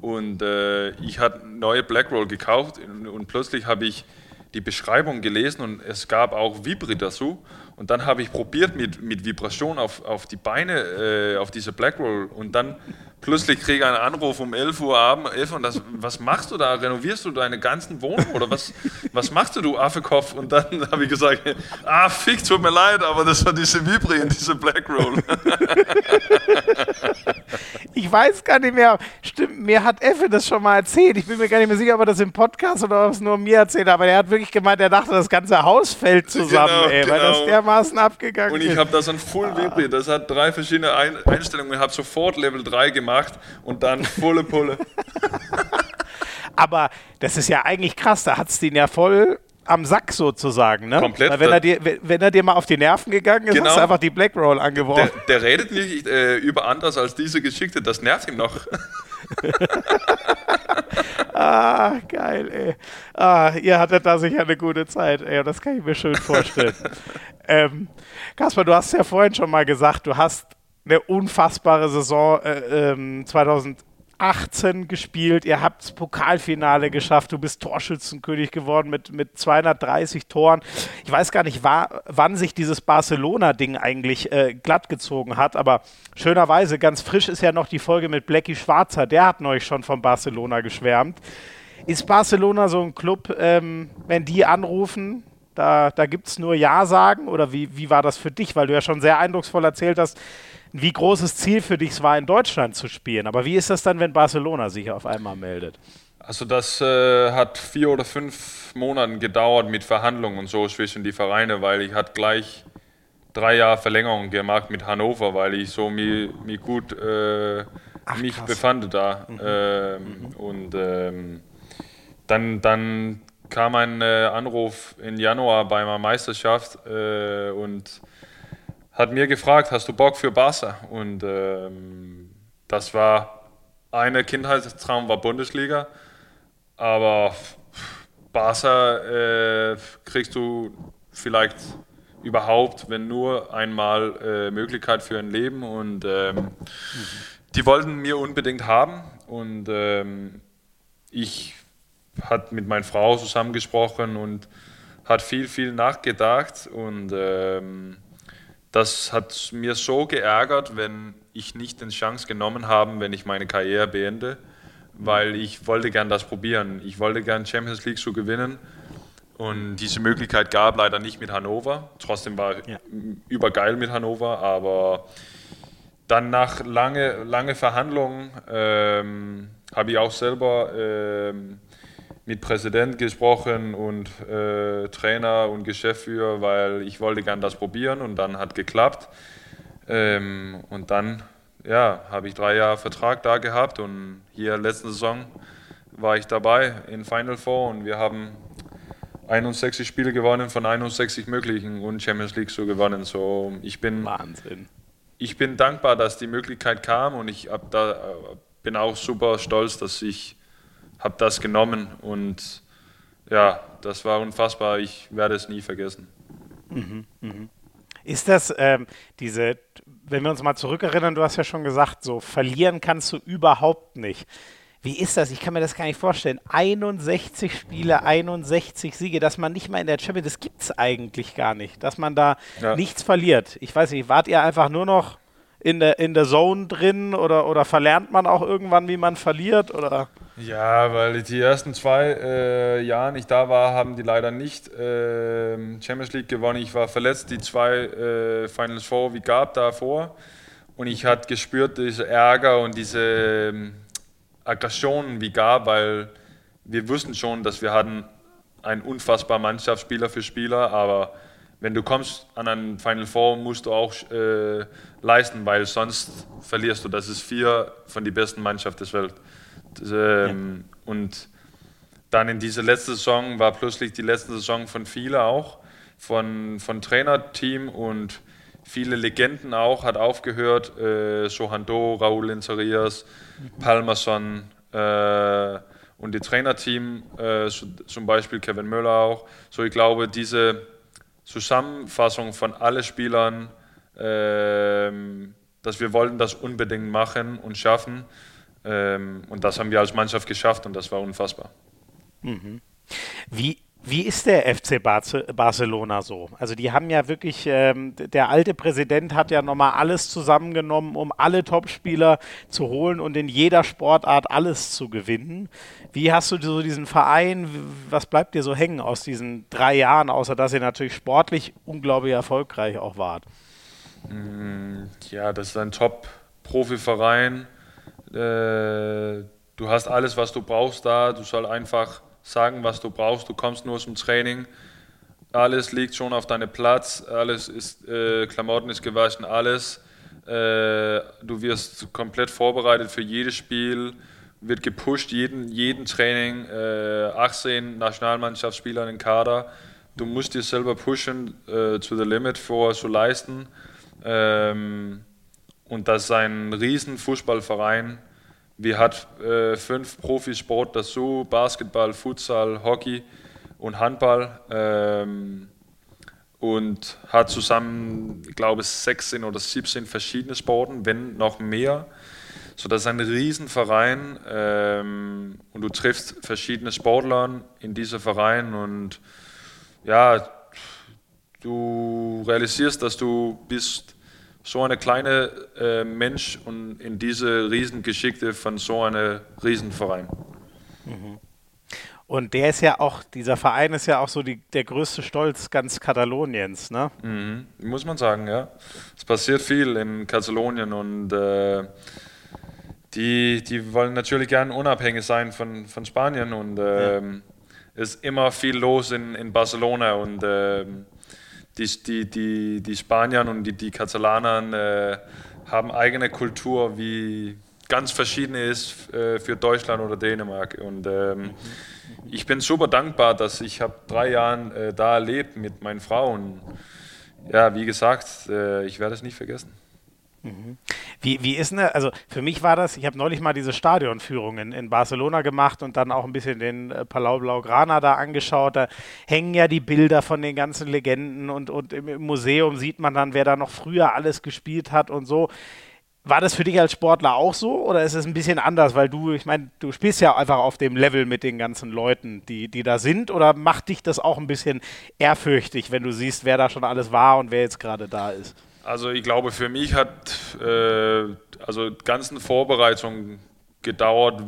[SPEAKER 2] Und äh, ich hatte neue Black Roll gekauft und, und plötzlich habe ich die Beschreibung gelesen und es gab auch Vibri dazu. Und dann habe ich probiert mit, mit Vibration auf, auf die Beine, äh, auf diese Black Roll. Und dann plötzlich kriege ich einen Anruf um 11 Uhr abends. 11 und das, was machst du da? Renovierst du deine ganzen Wohnung oder was, was machst du, du Affekopf? Und dann habe ich gesagt, ah, fick, tut mir leid, aber das war diese Vibri und diese Black Roll.
[SPEAKER 1] ich weiß gar nicht mehr. Stimmt, mir hat Effe das schon mal erzählt. Ich bin mir gar nicht mehr sicher, ob er das im Podcast oder ob es nur mir erzählt hat. Aber er hat wirklich gemeint, er dachte, das ganze Haus fällt zusammen, genau, ey, weil das genau. dermaßen abgegangen
[SPEAKER 2] ist. Und ich habe das an Full ah. Vibri. Das hat drei verschiedene Ein Einstellungen. Ich habe sofort Level 3 gemacht und dann volle Pulle.
[SPEAKER 1] Aber das ist ja eigentlich krass. Da hat es den ja voll am Sack sozusagen, ne?
[SPEAKER 2] Komplett.
[SPEAKER 1] Weil wenn, er dir, wenn er dir mal auf die Nerven gegangen ist, genau. hast du einfach die Black Roll angeworfen.
[SPEAKER 2] Der, der redet nicht äh, über anders als diese Geschichte, das nervt ihm noch.
[SPEAKER 1] ah, geil, ey. Ah, ihr hattet da sicher eine gute Zeit, ey. Das kann ich mir schön vorstellen. ähm, Kaspar, du hast ja vorhin schon mal gesagt, du hast eine unfassbare Saison äh, ähm, 2000 18 gespielt, ihr habt das Pokalfinale geschafft, du bist Torschützenkönig geworden mit, mit 230 Toren. Ich weiß gar nicht, war, wann sich dieses Barcelona-Ding eigentlich äh, glatt gezogen hat, aber schönerweise, ganz frisch ist ja noch die Folge mit Blackie Schwarzer, der hat neulich schon von Barcelona geschwärmt. Ist Barcelona so ein Club, ähm, wenn die anrufen, da, da gibt es nur Ja sagen? Oder wie, wie war das für dich? Weil du ja schon sehr eindrucksvoll erzählt hast, wie großes Ziel für dich es war, in Deutschland zu spielen. Aber wie ist das dann, wenn Barcelona sich auf einmal meldet?
[SPEAKER 2] Also das äh, hat vier oder fünf Monate gedauert mit Verhandlungen und so zwischen die Vereine, weil ich hatte gleich drei Jahre Verlängerung gemacht mit Hannover, weil ich so mich, mich gut äh, Ach, mich krass. befand da. Mhm. Ähm, mhm. Und ähm, dann, dann kam ein äh, Anruf im Januar bei meiner Meisterschaft äh, und hat mir gefragt, hast du Bock für Barca? Und ähm, das war eine Kindheitstraum war Bundesliga, aber Barca äh, kriegst du vielleicht überhaupt, wenn nur einmal äh, Möglichkeit für ein Leben und ähm, mhm. die wollten mir unbedingt haben und ähm, ich hat mit meiner Frau zusammengesprochen und hat viel, viel nachgedacht und ähm, das hat mir so geärgert, wenn ich nicht die Chance genommen habe, wenn ich meine Karriere beende, weil ich wollte gern das probieren. Ich wollte gern Champions League zu gewinnen und diese Möglichkeit gab leider nicht mit Hannover. Trotzdem war ja. übergeil mit Hannover, aber dann nach lange, lange Verhandlungen ähm, habe ich auch selber ähm, mit Präsident gesprochen und äh, Trainer und Geschäftsführer, weil ich wollte gern das probieren und dann hat geklappt. Ähm, und dann ja, habe ich drei Jahre Vertrag da gehabt und hier letzte Saison war ich dabei in Final Four und wir haben 61 Spiele gewonnen von 61 möglichen und Champions League so gewonnen. So ich bin
[SPEAKER 1] Wahnsinn.
[SPEAKER 2] Ich bin dankbar, dass die Möglichkeit kam und ich da, äh, bin auch super stolz, dass ich habe das genommen und ja, das war unfassbar. Ich werde es nie vergessen.
[SPEAKER 1] Mhm, mh. Ist das ähm, diese, wenn wir uns mal zurückerinnern, du hast ja schon gesagt, so verlieren kannst du überhaupt nicht. Wie ist das? Ich kann mir das gar nicht vorstellen. 61 Spiele, 61 Siege, dass man nicht mal in der Champions, das gibt es eigentlich gar nicht, dass man da ja. nichts verliert. Ich weiß nicht, wart ihr einfach nur noch in der, in der Zone drin oder, oder verlernt man auch irgendwann, wie man verliert? Oder?
[SPEAKER 2] Ja, weil die ersten zwei äh, Jahre ich da war, haben die leider nicht äh, Champions League gewonnen. Ich war verletzt, die zwei äh, Finals Four wie gab davor. Und ich hatte gespürt, diese Ärger und diese ähm, Aggressionen wie gab, weil wir wussten schon, dass wir hatten ein unfassbar Mannschaftsspieler für Spieler, aber wenn du kommst an einen Final Four, musst du auch äh, leisten, weil sonst verlierst du. Das ist vier von den besten Mannschaften der Welt. Ähm, ja. Und dann in dieser letzten Saison war plötzlich die letzte Saison von vielen auch, von, von Trainerteam und viele Legenden auch, hat aufgehört. Äh, Sohando, Raúl Inzarias, mhm. Palmerson äh, und die Trainerteam, äh, zum Beispiel Kevin Möller auch. So, ich glaube, diese Zusammenfassung von allen Spielern, ähm, dass wir wollten das unbedingt machen und schaffen. Ähm, und das haben wir als Mannschaft geschafft und das war unfassbar.
[SPEAKER 1] Mhm. Wie, wie ist der FC Barcelona so? Also die haben ja wirklich, ähm, der alte Präsident hat ja nochmal alles zusammengenommen, um alle Topspieler zu holen und in jeder Sportart alles zu gewinnen. Wie hast du so diesen Verein, was bleibt dir so hängen aus diesen drei Jahren, außer dass ihr natürlich sportlich unglaublich erfolgreich auch wart?
[SPEAKER 2] Mm, ja, das ist ein Top-Profi-Verein. Äh, du hast alles, was du brauchst da. Du sollst einfach sagen, was du brauchst. Du kommst nur zum Training. Alles liegt schon auf deinem Platz. Alles ist, äh, Klamotten ist gewaschen, alles. Äh, du wirst komplett vorbereitet für jedes Spiel. Wird gepusht, jeden, jeden Training. Äh, 18 Nationalmannschaftsspieler in den Kader. Du musst dich selber pushen äh, to the limit vor zu leisten. Ähm, und das ist ein riesen Fußballverein wir hat äh, fünf Profisport dazu, Basketball, Futsal, Hockey und Handball. Ähm, und hat zusammen, ich glaube, 16 oder 17 verschiedene Sporten, wenn noch mehr. So, das ist ein Riesenverein ähm, und du triffst verschiedene Sportler in diesem Verein und ja, du realisierst, dass du bist so eine kleine äh, Mensch und in diese Riesengeschichte von so einem Riesenverein.
[SPEAKER 1] Mhm. Und der ist ja auch, dieser Verein ist ja auch so die, der größte Stolz ganz Kataloniens, ne?
[SPEAKER 2] Mhm, muss man sagen, ja. Es passiert viel in Katalonien und äh, die, die wollen natürlich gern unabhängig sein von, von Spanien und äh, ja. ist immer viel los in, in Barcelona und äh, die, die, die, die Spanier und die, die Katalaner äh, haben eigene Kultur, wie ganz verschieden ist äh, für Deutschland oder Dänemark. Und ähm, ich bin super dankbar, dass ich habe drei Jahre äh, da erlebt mit meinen Frauen. Ja, wie gesagt, äh, ich werde es nicht vergessen.
[SPEAKER 1] Wie, wie ist denn, also für mich war das, ich habe neulich mal diese Stadionführung in, in Barcelona gemacht und dann auch ein bisschen den äh, Palau Blaugrana da angeschaut. Da hängen ja die Bilder von den ganzen Legenden und, und im, im Museum sieht man dann, wer da noch früher alles gespielt hat und so. War das für dich als Sportler auch so oder ist es ein bisschen anders, weil du, ich meine, du spielst ja einfach auf dem Level mit den ganzen Leuten, die, die da sind oder macht dich das auch ein bisschen ehrfürchtig, wenn du siehst, wer da schon alles war und wer jetzt gerade da ist?
[SPEAKER 2] Also ich glaube, für mich hat äh, also die ganzen Vorbereitungen gedauert.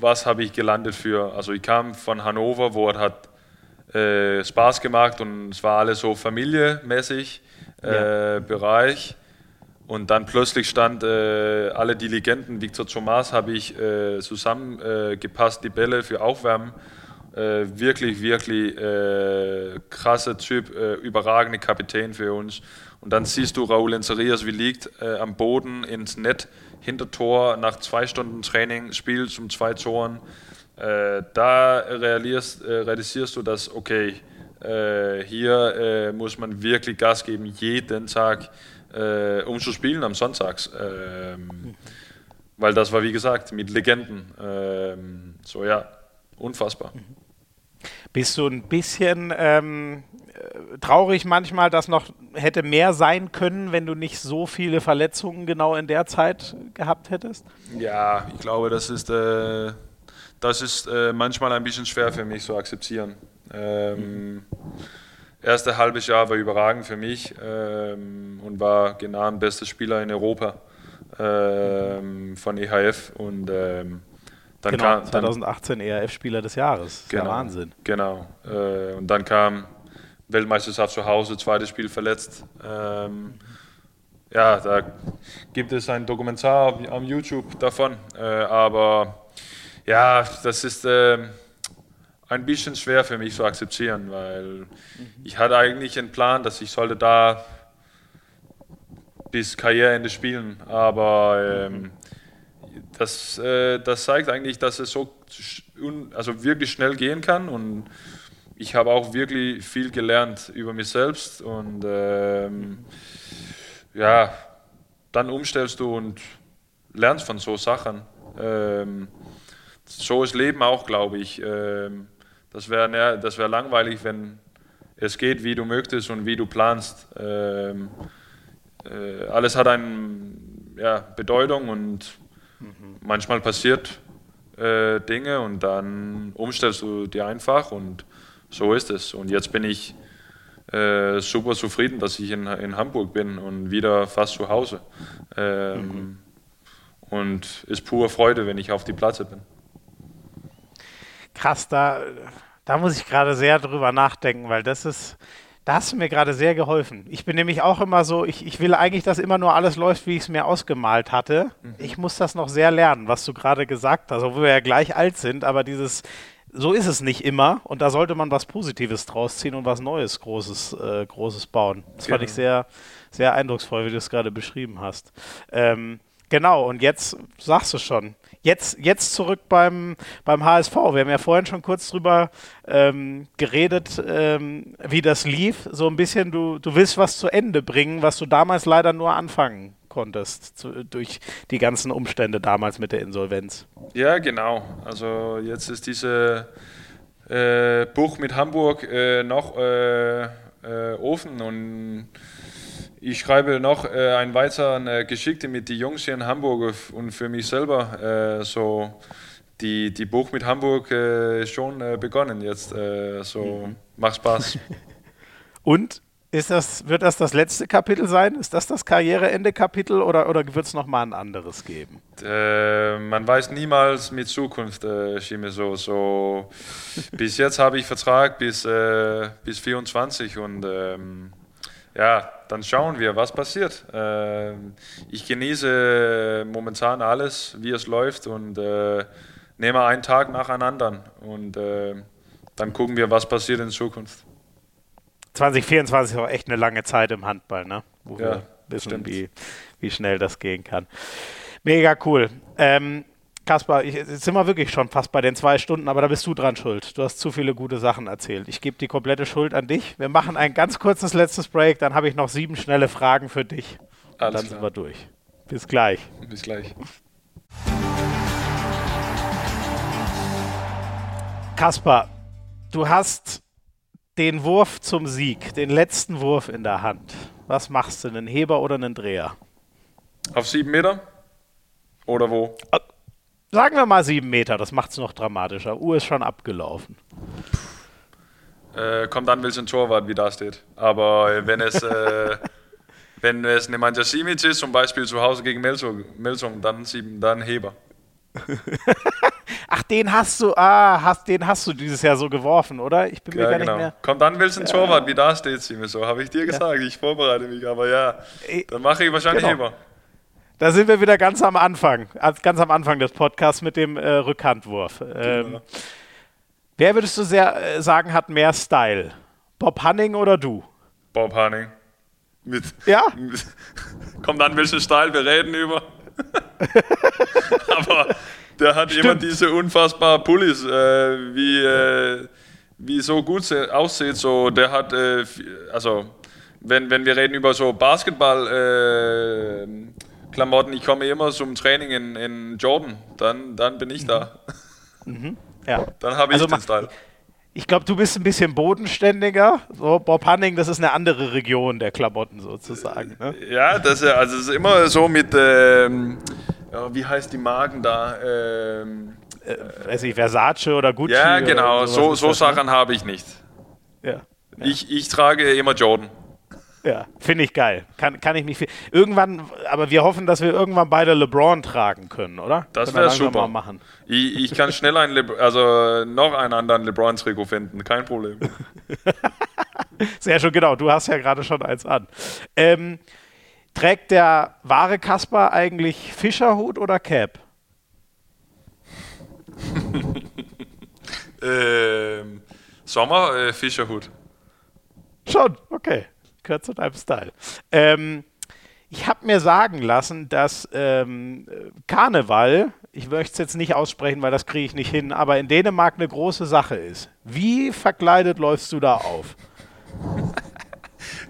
[SPEAKER 2] Was habe ich gelandet für? Also ich kam von Hannover, wo es hat äh, Spaß gemacht und es war alles so familiemäßig äh, ja. Bereich. Und dann plötzlich stand äh, alle die Legenden, Victor Thomas habe ich äh, zusammengepasst, die Bälle für Aufwärmen äh, wirklich, wirklich äh, krasser Typ, äh, überragende Kapitän für uns. Und dann siehst du Raúl Enzarias, wie liegt äh, am Boden ins Net, hinter Tor, nach zwei Stunden Training, Spiel zum zwei Toren. Äh, da realisierst, äh, realisierst, du, dass, okay, hier muss man wirklich Gas geben, jeden Tag, um zu spielen am Sonntags. Ähm, weil das war, wie gesagt, mit Legenden. Ähm, so ja, unfassbar. Mhm.
[SPEAKER 1] Bist du ein bisschen ähm, äh, traurig manchmal, dass noch hätte mehr sein können, wenn du nicht so viele Verletzungen genau in der Zeit gehabt hättest?
[SPEAKER 2] Ja, ich glaube, das ist, äh, das ist äh, manchmal ein bisschen schwer für mich zu akzeptieren. Ähm. Erste halbes Jahr war überragend für mich ähm, und war genau der beste Spieler in Europa ähm, von EHF und ähm,
[SPEAKER 1] dann genau, kam, 2018 ERF-Spieler des Jahres.
[SPEAKER 2] Genau,
[SPEAKER 1] ja Wahnsinn.
[SPEAKER 2] Genau. Äh, und dann kam Weltmeisterschaft zu Hause, zweites Spiel verletzt. Ähm, ja, da gibt es ein Dokumentar am YouTube davon. Äh, aber ja, das ist äh, ein bisschen schwer für mich zu akzeptieren, weil mhm. ich hatte eigentlich einen Plan, dass ich sollte da bis Karriereende spielen. Aber ähm, mhm das, äh, das zeigt eigentlich, dass es so also wirklich schnell gehen kann und ich habe auch wirklich viel gelernt über mich selbst und ähm, ja, dann umstellst du und lernst von so Sachen. Ähm, so ist Leben auch, glaube ich. Ähm, das wäre das wär langweilig, wenn es geht, wie du möchtest und wie du planst. Ähm, äh, alles hat eine ja, Bedeutung und manchmal passiert äh, Dinge und dann umstellst du dir einfach und so ist es. Und jetzt bin ich äh, super zufrieden, dass ich in, in Hamburg bin und wieder fast zu Hause. Ähm, mhm. Und ist pure Freude, wenn ich auf die Platte bin.
[SPEAKER 1] Krass, da, da muss ich gerade sehr drüber nachdenken, weil das ist, da hast du mir gerade sehr geholfen. Ich bin nämlich auch immer so, ich, ich will eigentlich, dass immer nur alles läuft, wie ich es mir ausgemalt hatte. Mhm. Ich muss das noch sehr lernen, was du gerade gesagt hast, obwohl wir ja gleich alt sind, aber dieses, so ist es nicht immer und da sollte man was Positives draus ziehen und was Neues, Großes, äh, Großes bauen. Das genau. fand ich sehr, sehr eindrucksvoll, wie du es gerade beschrieben hast. Ähm, genau, und jetzt sagst du schon, Jetzt, jetzt zurück beim, beim HSV. Wir haben ja vorhin schon kurz drüber ähm, geredet, ähm, wie das lief. So ein bisschen, du, du willst was zu Ende bringen, was du damals leider nur anfangen konntest, zu, durch die ganzen Umstände damals mit der Insolvenz.
[SPEAKER 2] Ja, genau. Also jetzt ist diese äh, Buch mit Hamburg äh, noch äh, äh offen und ich schreibe noch äh, ein weiter eine Geschichte mit den Jungs hier in Hamburg und für mich selber. Äh, so die, die Buch mit Hamburg äh, ist schon äh, begonnen jetzt. Äh, so mhm. macht Spaß.
[SPEAKER 1] und ist das, wird das das letzte Kapitel sein? Ist das das Karriereende-Kapitel oder, oder wird es nochmal ein anderes geben?
[SPEAKER 2] Äh, man weiß niemals mit Zukunft, äh, Schime, so. so bis jetzt habe ich Vertrag bis, äh, bis 24 und ähm, ja, dann schauen wir, was passiert. Äh, ich genieße momentan alles, wie es läuft und äh, nehme einen Tag nach einem anderen und äh, dann gucken wir, was passiert in Zukunft.
[SPEAKER 1] 2024 ist auch echt eine lange Zeit im Handball, ne? wo ja, wir wissen, wie, wie schnell das gehen kann. Mega cool. Ähm, Kaspar, ich, jetzt sind wir wirklich schon fast bei den zwei Stunden, aber da bist du dran schuld. Du hast zu viele gute Sachen erzählt. Ich gebe die komplette Schuld an dich. Wir machen ein ganz kurzes letztes Break, dann habe ich noch sieben schnelle Fragen für dich. Alles dann klar. sind wir durch. Bis gleich.
[SPEAKER 2] Bis gleich.
[SPEAKER 1] Kaspar, du hast den Wurf zum Sieg, den letzten Wurf in der Hand. Was machst du, einen Heber oder einen Dreher?
[SPEAKER 2] Auf sieben Meter? Oder wo?
[SPEAKER 1] Sagen wir mal sieben Meter, das macht es noch dramatischer. Uhr ist schon abgelaufen.
[SPEAKER 2] Äh, kommt an, welchen Torwart wie da steht. Aber wenn es, äh, wenn es eine Mannschaft Simic ist, zum Beispiel zu Hause gegen Melsung, dann, sieben, dann Heber.
[SPEAKER 1] Ach, den hast du, ah, hast, den hast du dieses Jahr so geworfen, oder? Ich bin ja, mir gar genau. nicht mehr.
[SPEAKER 2] Kommt an, welchen ja. Torwart wie da steht, so habe ich dir gesagt. Ja. Ich vorbereite mich, aber ja, dann mache ich wahrscheinlich genau. Heber.
[SPEAKER 1] Da sind wir wieder ganz am Anfang, ganz am Anfang des Podcasts mit dem äh, Rückhandwurf. Ähm, genau. Wer würdest du sehr, äh, sagen, hat mehr Style? Bob Hanning oder du?
[SPEAKER 2] Bob Hanning.
[SPEAKER 1] Mit, ja?
[SPEAKER 2] Mit, kommt an, welchen Style wir reden über. Aber der hat Stimmt. immer diese unfassbaren Pullis, äh, wie, äh, wie so gut aussieht. So, der hat, äh, also wenn, wenn wir reden über so Basketball, äh, Klamotten. Ich komme immer zum Training in, in Jordan. Dann, dann bin ich da.
[SPEAKER 1] Mhm. Ja.
[SPEAKER 2] Dann habe ich also den Style.
[SPEAKER 1] Ich glaube, du bist ein bisschen bodenständiger. So, Bob Hanning, das ist eine andere Region der Klamotten sozusagen. Ne?
[SPEAKER 2] Ja, das ist, also ist immer so mit, ähm, ja, wie heißt die Marken da? Ähm,
[SPEAKER 1] äh, weiß ich, Versace oder Gucci?
[SPEAKER 2] Ja, genau, so, so ne? Sachen ne? habe ich nicht.
[SPEAKER 1] Ja. ja.
[SPEAKER 2] Ich, ich trage immer Jordan.
[SPEAKER 1] Ja, finde ich geil. Kann, kann ich mich irgendwann, aber wir hoffen, dass wir irgendwann beide LeBron tragen können, oder?
[SPEAKER 2] Das wäre super. Mal machen. Ich, ich kann schnell einen Le also noch einen anderen LeBron-Trikot finden, kein Problem.
[SPEAKER 1] Sehr schön, genau. Du hast ja gerade schon eins an. Ähm, trägt der wahre Kasper eigentlich Fischerhut oder Cap?
[SPEAKER 2] ähm, Sommer äh, Fischerhut.
[SPEAKER 1] Schon, okay gehört zu deinem Style. Ähm, ich habe mir sagen lassen, dass ähm, Karneval, ich möchte es jetzt nicht aussprechen, weil das kriege ich nicht hin, aber in Dänemark eine große Sache ist. Wie verkleidet läufst du da auf?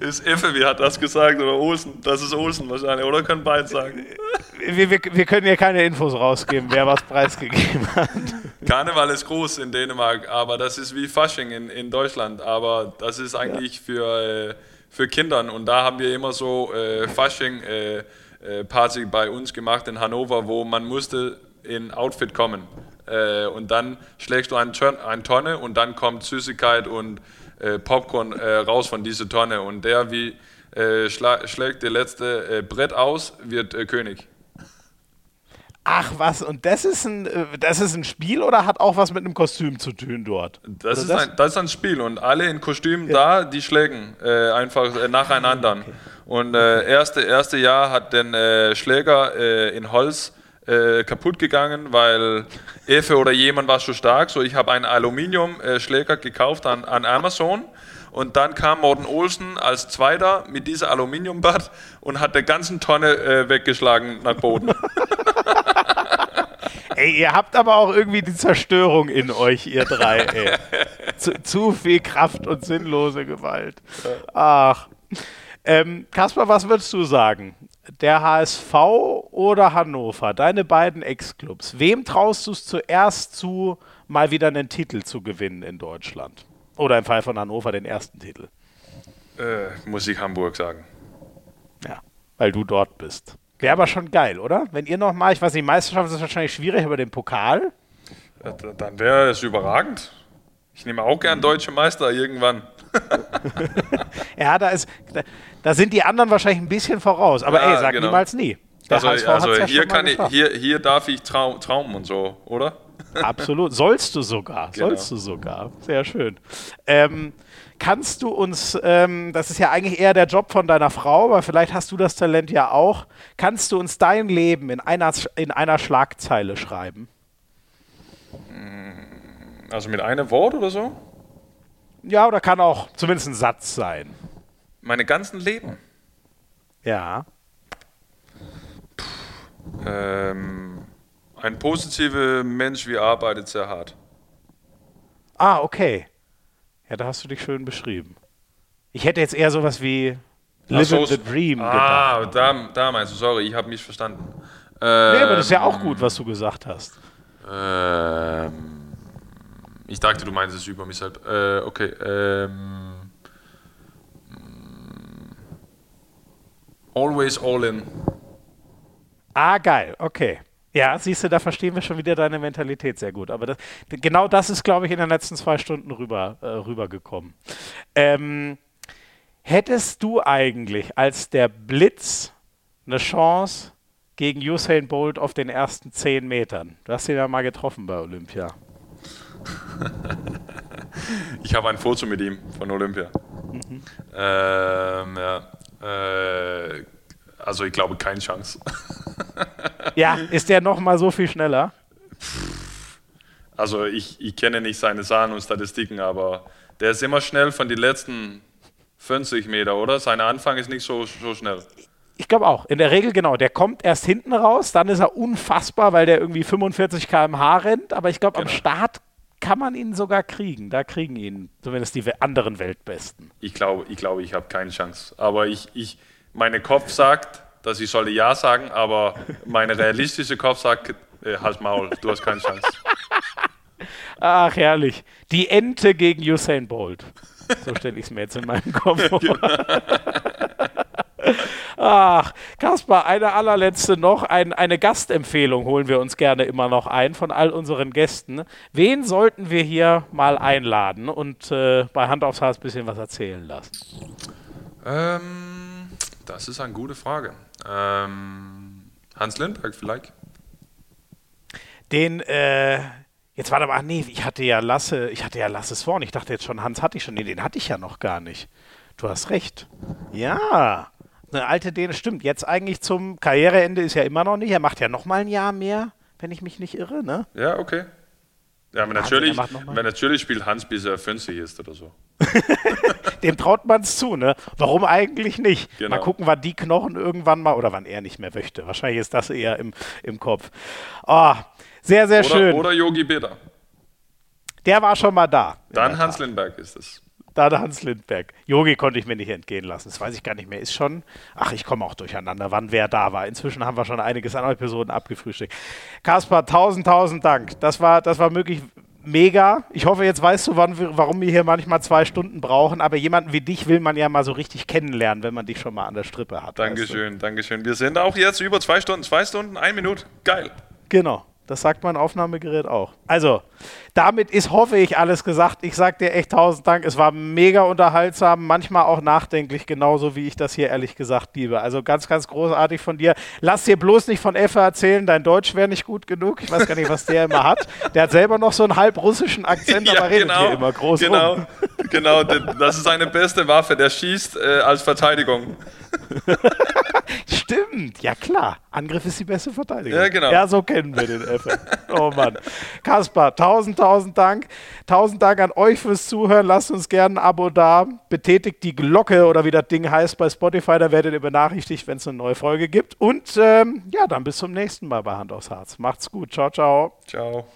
[SPEAKER 2] ist Effe, wie hat das gesagt? Oder Olsen? Das ist Olsen wahrscheinlich, oder können beide sagen?
[SPEAKER 1] Wir, wir, wir können hier keine Infos rausgeben, wer was preisgegeben hat.
[SPEAKER 2] Karneval ist groß in Dänemark, aber das ist wie Fasching in, in Deutschland. Aber das ist eigentlich ja. für, äh, für Kinder. Und da haben wir immer so äh, Fasching äh, äh, bei uns gemacht in Hannover, wo man musste in Outfit kommen. Äh, und dann schlägst du eine, eine Tonne und dann kommt Süßigkeit und äh, Popcorn äh, raus von dieser Tonne. Und der, wie schlägt der letzte Brett aus, wird König.
[SPEAKER 1] Ach was, und das ist, ein, das ist ein Spiel oder hat auch was mit einem Kostüm zu tun dort?
[SPEAKER 2] Das, ist, das? Ein, das ist ein Spiel und alle in Kostümen ja. da, die schlägen einfach nacheinander. Okay. Und äh, erste, erste Jahr hat den äh, Schläger äh, in Holz äh, kaputt gegangen, weil Efe oder jemand war schon stark. So, ich habe einen Aluminiumschläger gekauft an, an Amazon. Und dann kam Morten Olsen als Zweiter mit dieser Aluminiumbad und hat der ganzen Tonne äh, weggeschlagen nach Boden.
[SPEAKER 1] ey, ihr habt aber auch irgendwie die Zerstörung in euch, ihr drei. Ey. Zu, zu viel Kraft und sinnlose Gewalt. Ach. Ähm, Kaspar, was würdest du sagen? Der HSV oder Hannover? Deine beiden Ex-Clubs. Wem traust du es zuerst zu, mal wieder einen Titel zu gewinnen in Deutschland? Oder im Fall von Hannover den ersten Titel?
[SPEAKER 2] Äh, muss ich Hamburg sagen.
[SPEAKER 1] Ja, weil du dort bist. Wäre aber schon geil, oder? Wenn ihr nochmal, ich weiß nicht, Meisterschaft ist wahrscheinlich schwierig über den Pokal.
[SPEAKER 2] Ja, dann wäre es überragend. Ich nehme auch gern deutsche Meister irgendwann.
[SPEAKER 1] ja, da ist, da, da, sind die anderen wahrscheinlich ein bisschen voraus. Aber ja, ey, sag genau. niemals nie.
[SPEAKER 2] Der also, also ja hier, kann ich, hier, hier darf ich trau traumen und so, oder?
[SPEAKER 1] Absolut. Sollst du sogar. Genau. Sollst du sogar. Sehr schön. Ähm, kannst du uns, ähm, das ist ja eigentlich eher der Job von deiner Frau, aber vielleicht hast du das Talent ja auch, kannst du uns dein Leben in einer, in einer Schlagzeile schreiben?
[SPEAKER 2] Also mit einem Wort oder so?
[SPEAKER 1] Ja, oder kann auch zumindest ein Satz sein.
[SPEAKER 2] Meine ganzen Leben?
[SPEAKER 1] Ja.
[SPEAKER 2] Puh, ähm, ein positiver Mensch, wie arbeitet sehr hart.
[SPEAKER 1] Ah, okay. Ja, da hast du dich schön beschrieben. Ich hätte jetzt eher sowas wie Live so, the Dream
[SPEAKER 2] ah, gedacht. Ah, da, da meinst du, sorry, ich habe mich verstanden.
[SPEAKER 1] Ähm, nee, aber das ist ja auch gut, was du gesagt hast.
[SPEAKER 2] Ähm, ich dachte, du meinst es über mich selbst. Äh, okay. Ähm, always all in.
[SPEAKER 1] Ah, geil. Okay. Ja, siehst du, da verstehen wir schon wieder deine Mentalität sehr gut. Aber das, genau das ist, glaube ich, in den letzten zwei Stunden rüber, äh, rübergekommen. Ähm, hättest du eigentlich als der Blitz eine Chance gegen Usain Bolt auf den ersten zehn Metern? Du hast ihn ja mal getroffen bei Olympia.
[SPEAKER 2] ich habe ein Foto mit ihm von Olympia. Mhm. Ähm, ja. Äh, also ich glaube, keine Chance.
[SPEAKER 1] ja, ist der noch mal so viel schneller?
[SPEAKER 2] Also ich, ich kenne nicht seine Zahlen und Statistiken, aber der ist immer schnell von den letzten 50 Meter, oder? Sein Anfang ist nicht so, so schnell.
[SPEAKER 1] Ich glaube auch. In der Regel genau. Der kommt erst hinten raus, dann ist er unfassbar, weil der irgendwie 45 km/h rennt. Aber ich glaube, genau. am Start kann man ihn sogar kriegen. Da kriegen ihn zumindest die anderen Weltbesten.
[SPEAKER 2] Ich glaube, ich, glaube, ich habe keine Chance. Aber ich, ich, meine Kopf sagt, dass ich solle Ja sagen, aber meine realistische Kopf sagt, äh, halt Maul, du hast keine Chance.
[SPEAKER 1] Ach, herrlich. Die Ente gegen Usain Bolt. So stelle ich es mir jetzt in meinem Kopf vor. Genau. Ach, Kaspar, eine allerletzte noch. Ein, eine Gastempfehlung holen wir uns gerne immer noch ein von all unseren Gästen. Wen sollten wir hier mal einladen und äh, bei Hand aufs Herz ein bisschen was erzählen lassen?
[SPEAKER 2] Ähm, das ist eine gute Frage. Ähm, Hans Lindberg vielleicht?
[SPEAKER 1] Den, äh, jetzt warte mal, nee, ich hatte ja Lasse, ich hatte ja Lasse Sworn. Ich dachte jetzt schon, Hans hatte ich schon. Nee, den hatte ich ja noch gar nicht. Du hast recht. Ja. Eine alte Däne, stimmt. Jetzt eigentlich zum Karriereende ist ja immer noch nicht. Er macht ja noch mal ein Jahr mehr, wenn ich mich nicht irre, ne?
[SPEAKER 2] Ja, okay. Ja, aber natürlich, wenn natürlich spielt Hans, bis er 50 ist oder so.
[SPEAKER 1] Dem traut man es zu, ne? Warum eigentlich nicht? Genau. Mal gucken, wann die Knochen irgendwann mal, oder wann er nicht mehr möchte. Wahrscheinlich ist das eher im, im Kopf. Oh, sehr, sehr
[SPEAKER 2] oder,
[SPEAKER 1] schön.
[SPEAKER 2] Oder Yogi Beda.
[SPEAKER 1] Der war schon mal da.
[SPEAKER 2] Dann Hans Lindberg ist es.
[SPEAKER 1] dann Hans Lindberg. Yogi konnte ich mir nicht entgehen lassen. Das weiß ich gar nicht mehr. Ist schon, ach, ich komme auch durcheinander, wann wer da war. Inzwischen haben wir schon einiges an Episoden abgefrühstückt. Kaspar, tausend, tausend Dank. Das war, das war möglich mega. Ich hoffe, jetzt weißt du, wann, warum wir hier manchmal zwei Stunden brauchen. Aber jemanden wie dich will man ja mal so richtig kennenlernen, wenn man dich schon mal an der Strippe hat.
[SPEAKER 2] Dankeschön, weißt du? Dankeschön. Wir sind auch jetzt über zwei Stunden, zwei Stunden, ein Minute. Geil.
[SPEAKER 1] Genau. Das sagt mein Aufnahmegerät auch. Also, damit ist, hoffe ich, alles gesagt. Ich sage dir echt tausend Dank. Es war mega unterhaltsam, manchmal auch nachdenklich, genauso wie ich das hier ehrlich gesagt liebe. Also ganz, ganz großartig von dir. Lass dir bloß nicht von Effe erzählen, dein Deutsch wäre nicht gut genug. Ich weiß gar nicht, was der immer hat. Der hat selber noch so einen halb russischen Akzent, aber redet genau, hier immer groß
[SPEAKER 2] Genau,
[SPEAKER 1] rum.
[SPEAKER 2] genau. Das ist seine beste Waffe. Der schießt äh, als Verteidigung.
[SPEAKER 1] Stimmt, ja klar. Angriff ist die beste Verteidigung.
[SPEAKER 2] Ja, genau.
[SPEAKER 1] Ja, so kennen wir den Effe. Oh Mann. Kaspar, tausend, tausend Dank. Tausend Dank an euch fürs Zuhören. Lasst uns gerne ein Abo da. Betätigt die Glocke oder wie das Ding heißt bei Spotify. Da werdet ihr benachrichtigt, wenn es eine neue Folge gibt. Und ähm, ja, dann bis zum nächsten Mal bei Hand aufs Herz. Macht's gut. Ciao, ciao.
[SPEAKER 2] Ciao.